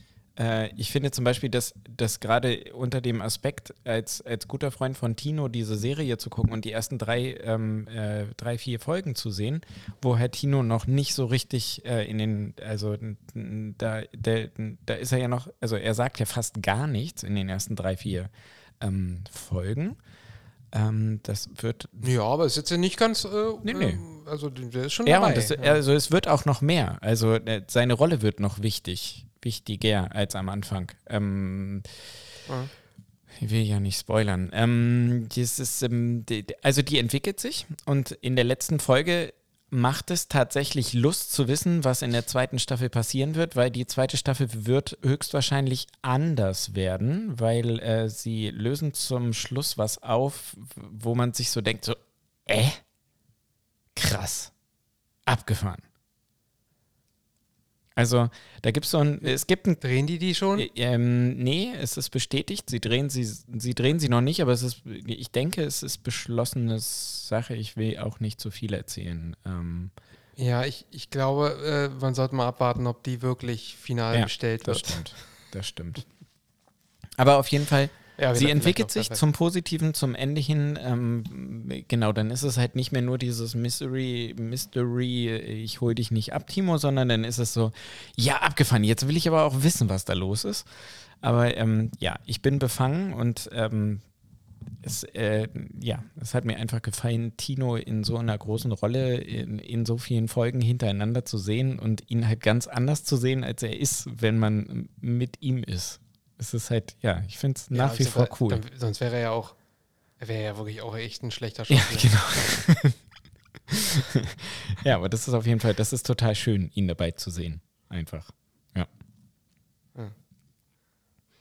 ich finde zum Beispiel, dass, dass gerade unter dem Aspekt, als, als guter Freund von Tino diese Serie zu gucken und die ersten drei, ähm, äh, drei vier Folgen zu sehen, wo Herr Tino noch nicht so richtig äh, in den, also da, der, da ist er ja noch, also er sagt ja fast gar nichts in den ersten drei, vier ähm, Folgen. Ähm, das wird Ja, aber es ist jetzt ja nicht ganz. Äh, Nee, nee. ähm, Also der ist schon ja, dabei. und das, also es wird auch noch mehr. Also äh, seine Rolle wird noch wichtig, wichtiger als am Anfang. Ähm, Ja. ich will ja nicht spoilern. Ähm, das ist, ähm, die- also die entwickelt sich und in der letzten Folge macht es tatsächlich Lust zu wissen, was in der zweiten Staffel passieren wird, weil die zweite Staffel wird höchstwahrscheinlich anders werden, weil äh, sie lösen zum Schluss was auf, wo man sich so denkt, so, äh? Krass. Abgefahren. Also, da gibt es so ein, es gibt ein Drehen die die schon? Ähm, nee, es ist bestätigt. Sie drehen sie, sie drehen sie noch nicht, aber es ist, ich denke, es ist beschlossene Sache. Ich will auch nicht zu viel erzählen. Ähm, Ja, ich, ich glaube, äh, man sollte mal abwarten, ob die wirklich final Ja, bestellt das wird. stimmt. Das stimmt. Aber auf jeden Fall, Ja, sie vielleicht entwickelt sich zum Positiven, zum Ende hin. Ähm, genau, dann ist es halt nicht mehr nur dieses Mystery, Mystery, ich hol dich nicht ab, Timo, sondern dann ist es so, ja, abgefahren. Jetzt will ich aber auch wissen, was da los ist. Aber ähm, ja, ich bin befangen und ähm, es, äh, ja, es hat mir einfach gefallen, Tino in so einer großen Rolle, in, in so vielen Folgen hintereinander zu sehen und ihn halt ganz anders zu sehen, als er ist, wenn man mit ihm ist. Es ist halt, ja, ich finde es nach wie sogar- vor cool. Dann, sonst wäre er ja auch, er wäre ja wirklich auch echt ein schlechter Ja, Schauspieler. genau. [laughs] ja, aber das ist auf jeden Fall, das ist total schön, ihn dabei zu sehen. Einfach.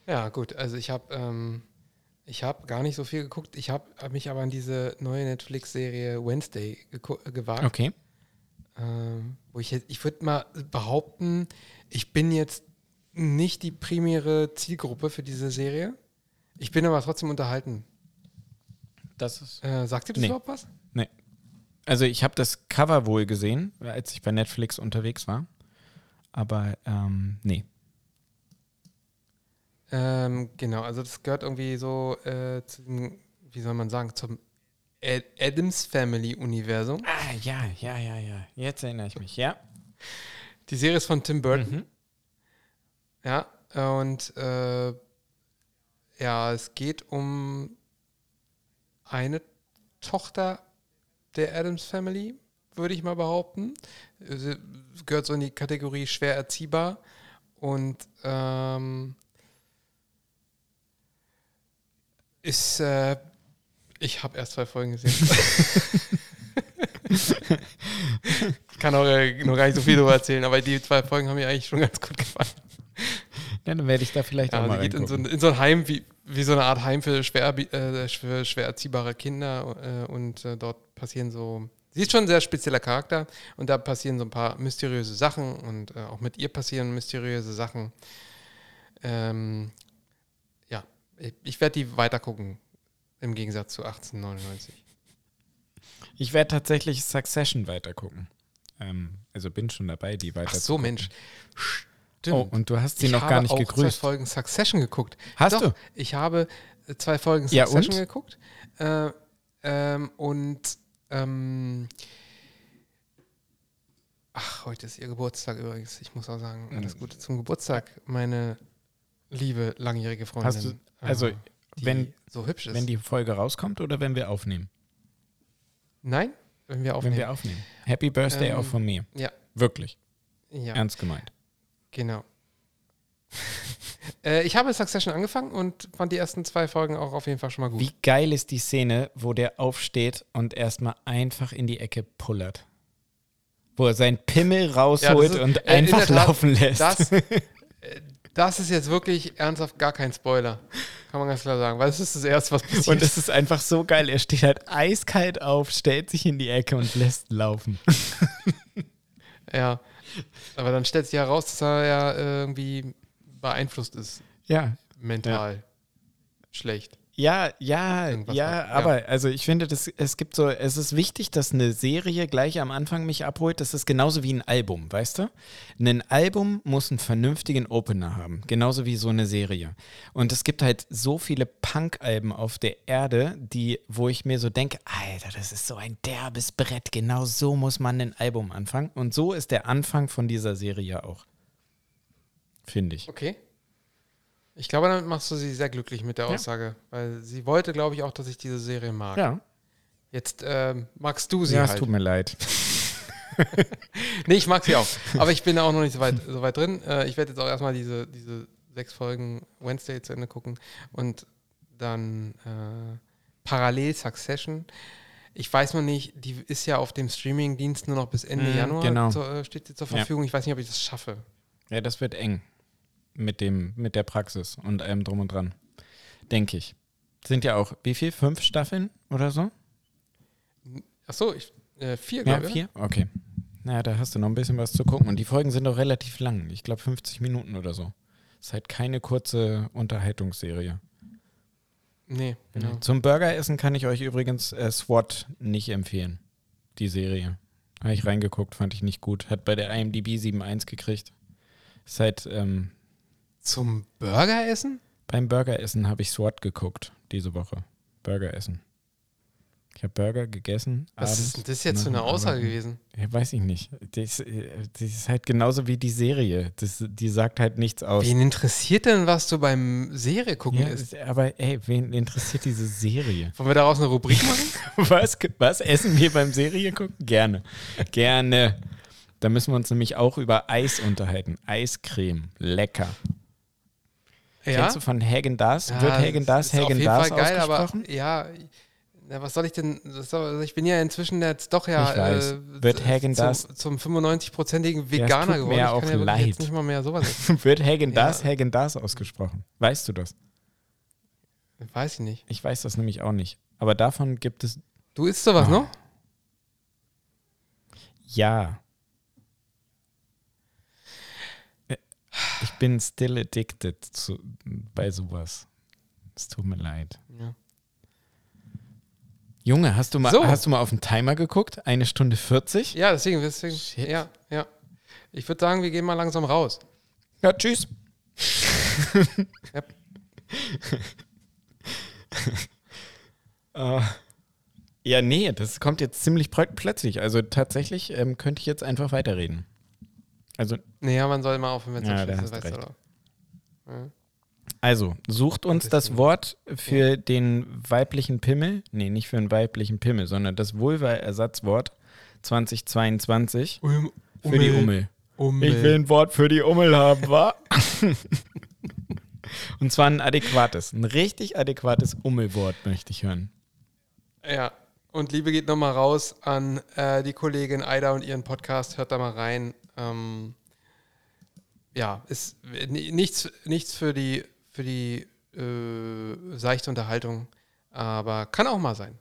Ja, gut. Also ich habe ähm, ich habe gar nicht so viel geguckt. Ich habe hab mich aber an diese neue Netflix-Serie Wednesday äh, gewagt. Okay. Ähm, wo ich jetzt, ich würde mal behaupten, ich bin jetzt nicht die primäre Zielgruppe für diese Serie. Ich bin aber trotzdem unterhalten. Das ist. Äh, sagt dir das Nee. überhaupt was? Nee. Also ich habe das Cover wohl gesehen, als ich bei Netflix unterwegs war. Aber ähm, nee. Ähm, genau, also das gehört irgendwie so äh, zum, wie soll man sagen, zum Ad Adams Family Universum. Ah, ja, ja, ja, ja. Jetzt erinnere ich mich, ja. Die Serie ist von Tim Burton. Mhm. Ja, und äh, ja, es geht um eine Tochter der Adams Family, würde ich mal behaupten. Sie gehört so in die Kategorie schwer erziehbar und ähm, ist, äh, ich habe erst zwei Folgen gesehen. [laughs] ich kann auch äh, noch gar nicht so viel darüber erzählen, aber die zwei Folgen haben mir eigentlich schon ganz gut gefallen. Ja, dann werde ich da vielleicht auch Ja, mal sie geht in so, ein, in so ein Heim, wie, wie so eine Art Heim für schwer, äh, für schwer erziehbare Kinder äh, und äh, dort passieren so, sie ist schon ein sehr spezieller Charakter und da passieren so ein paar mysteriöse Sachen und äh, auch mit ihr passieren mysteriöse Sachen. Ähm, ja, ich, ich werde die weitergucken, im Gegensatz zu 1899. Ich werde tatsächlich Succession weitergucken. Ähm, also bin schon dabei, die weiter Ach so, Mensch. Stimmt. Oh, und du hast sie ich noch habe gar nicht auch zwei gegrüßt. Folgen Succession geguckt. Hast Doch, du? Ich habe äh, zwei Folgen Ja, Succession und? geguckt. Äh, ähm, und ähm, ach, heute ist ihr Geburtstag übrigens. Ich muss auch sagen, alles Gute zum Geburtstag, meine liebe langjährige Freundin. Hast du- also, äh, wenn- so hübsch ist. Wenn die Folge rauskommt oder wenn wir aufnehmen? Nein, wenn wir aufnehmen. Wenn wir aufnehmen. Happy Birthday Ähm, auch von mir. ja, Wirklich. ja. Ernst gemeint. Genau. [laughs] äh, ich habe Succession angefangen und fand die ersten zwei Folgen auch auf jeden Fall schon mal gut. Wie geil ist die Szene, wo der aufsteht und erstmal einfach in die Ecke pullert? Wo er seinen Pimmel rausholt ist- und äh, in einfach Tat, laufen lässt. Das, [laughs] äh, das ist jetzt wirklich ernsthaft gar kein Spoiler. Kann man ganz klar sagen, weil es ist das Erste, was passiert. Und es ist einfach so geil. Er steht halt eiskalt auf, stellt sich in die Ecke und lässt laufen. [laughs] ja. Aber dann stellt sich heraus, dass er ja irgendwie beeinflusst ist, Ja, mental. Schlecht. Ja, ja, ja, ja. aber also ich finde, das, es gibt so, es ist wichtig, dass eine Serie gleich am Anfang mich abholt. Das ist genauso wie ein Album, weißt du? Ein Album muss einen vernünftigen Opener haben, genauso wie so eine Serie. Und es gibt halt so viele Punk-Alben auf der Erde, die, wo ich mir so denke, Alter, das ist so ein derbes Brett. Genau so muss man ein Album anfangen. Und so ist der Anfang von dieser Serie auch. Finde ich. Okay. Ich glaube, damit machst du sie sehr glücklich mit der Ja. Aussage, weil sie wollte, glaube ich, auch, dass ich diese Serie mag. Ja, Jetzt ähm, magst du sie ja es halt. tut mir leid. [laughs] Nee, ich mag sie auch. Aber ich bin da auch noch nicht so weit, so weit drin. Äh, ich werde jetzt auch erstmal diese, diese sechs Folgen Wednesday zu Ende gucken und dann äh, parallel Succession. Ich weiß noch nicht, die ist ja auf dem Streaming-Dienst nur noch bis Ende Mhm, Januar genau. zur, äh, steht sie zur Ja. Verfügung. Ich weiß nicht, ob ich das schaffe. Ja, das wird eng mit dem, mit der Praxis und allem drum und dran. Denke ich. Sind ja auch, wie viel? Fünf Staffeln oder so? Achso, ich, äh, vier, Ja, glaube ich. vier? Okay. Naja, da hast du noch ein bisschen was zu gucken. Und die Folgen sind auch relativ lang. Ich glaube 50 Minuten oder so. Ist halt keine kurze Unterhaltungsserie. Nee, genau. Zum Burgeressen kann ich euch übrigens äh, SWAT nicht empfehlen. Die Serie. Habe ich reingeguckt, fand ich nicht gut. Hat bei der IMDb 7.1 gekriegt. Ist halt, ähm, Zum Burgeressen? beim Burgeressen habe ich SWAT geguckt diese Woche. Burgeressen. Ich habe Burger gegessen. Was abends ist denn das jetzt für eine Aussage Arbeiten. gewesen? Ja, weiß ich nicht. Das, äh, das ist halt genauso wie die Serie. Das, die sagt halt nichts aus. Wen interessiert denn, was du beim Serie gucken Ja, ist- aber ey, wen interessiert diese Serie? Wollen wir daraus eine Rubrik machen? [laughs] Was, was essen wir beim Serie gucken? Gerne. Gerne. Da müssen wir uns nämlich auch über Eis unterhalten. Eiscreme. Lecker. Kennst du von Hagen Dazs? Ja, Wird Hagen auf Hagen geil, ausgesprochen? aber ja, na, was soll ich denn? das ist doch- Ich bin ja inzwischen jetzt doch ja weiß. äh, Wird Hagen zum, Dazs- zum 95-prozentigen Ja, es Veganer geworden. mir ich auch kann ja leid. jetzt nicht mal mehr sowas. [laughs] Wird Hagen Dazs Ja. Hagen Dazs ausgesprochen? Weißt du das? Weiß ich nicht. Ich weiß das nämlich auch nicht. Aber davon gibt es Du isst sowas Oh. noch? ja. Ich bin still addicted zu, bei sowas. Es tut mir leid. Ja. Junge, hast du mal, So. hast du mal auf den Timer geguckt? Eine Stunde 40? Ja, deswegen, deswegen. Shit. Ja, ja. Ich würde sagen, wir gehen mal langsam raus. Ja, tschüss. [laughs] Ja. Äh, [laughs] ja, nee, das kommt jetzt ziemlich plö- plötzlich. Also tatsächlich ähm, könnte ich jetzt einfach weiterreden. Also, Naja, man soll mal aufhören, wenn es Ja, ist, weißt du recht. Ja. also, sucht uns das. Wort für den weiblichen Pimmel. Nee, nicht für den weiblichen Pimmel, sondern das Vulva-Ersatzwort 2022 Um, für die Ummel. Ummel. Ich will ein Wort für die Ummel haben, wa? [laughs] Und zwar ein adäquates, ein richtig adäquates Ummelwort möchte ich hören. Ja, und Liebe geht nochmal raus an äh, die Kollegin Aida und ihren Podcast. Hört da mal rein. Ähm, ja, ist ni- nichts, nichts für die, für die äh, seichte Unterhaltung, aber kann auch mal sein.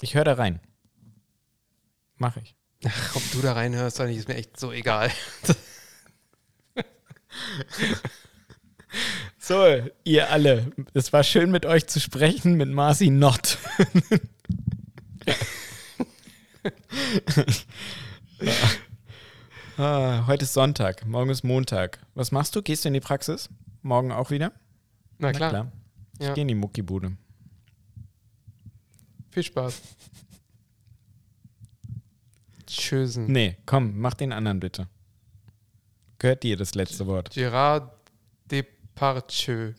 Ich höre da rein. Mach ich. Ach, ob du da reinhörst oder nicht, ist mir echt so egal. [laughs] So, ihr alle, es war schön mit euch zu sprechen, mit Marci Not. [laughs] [laughs] ah, heute ist Sonntag, morgen ist Montag. Was machst du? Gehst du in die Praxis? Morgen auch wieder? Na klar, Ich Ja. gehe in die Muckibude. viel Spaß. Tschüssen. Nee, komm, mach den anderen bitte. Gehört dir das letzte Wort. Gerard Depardieu.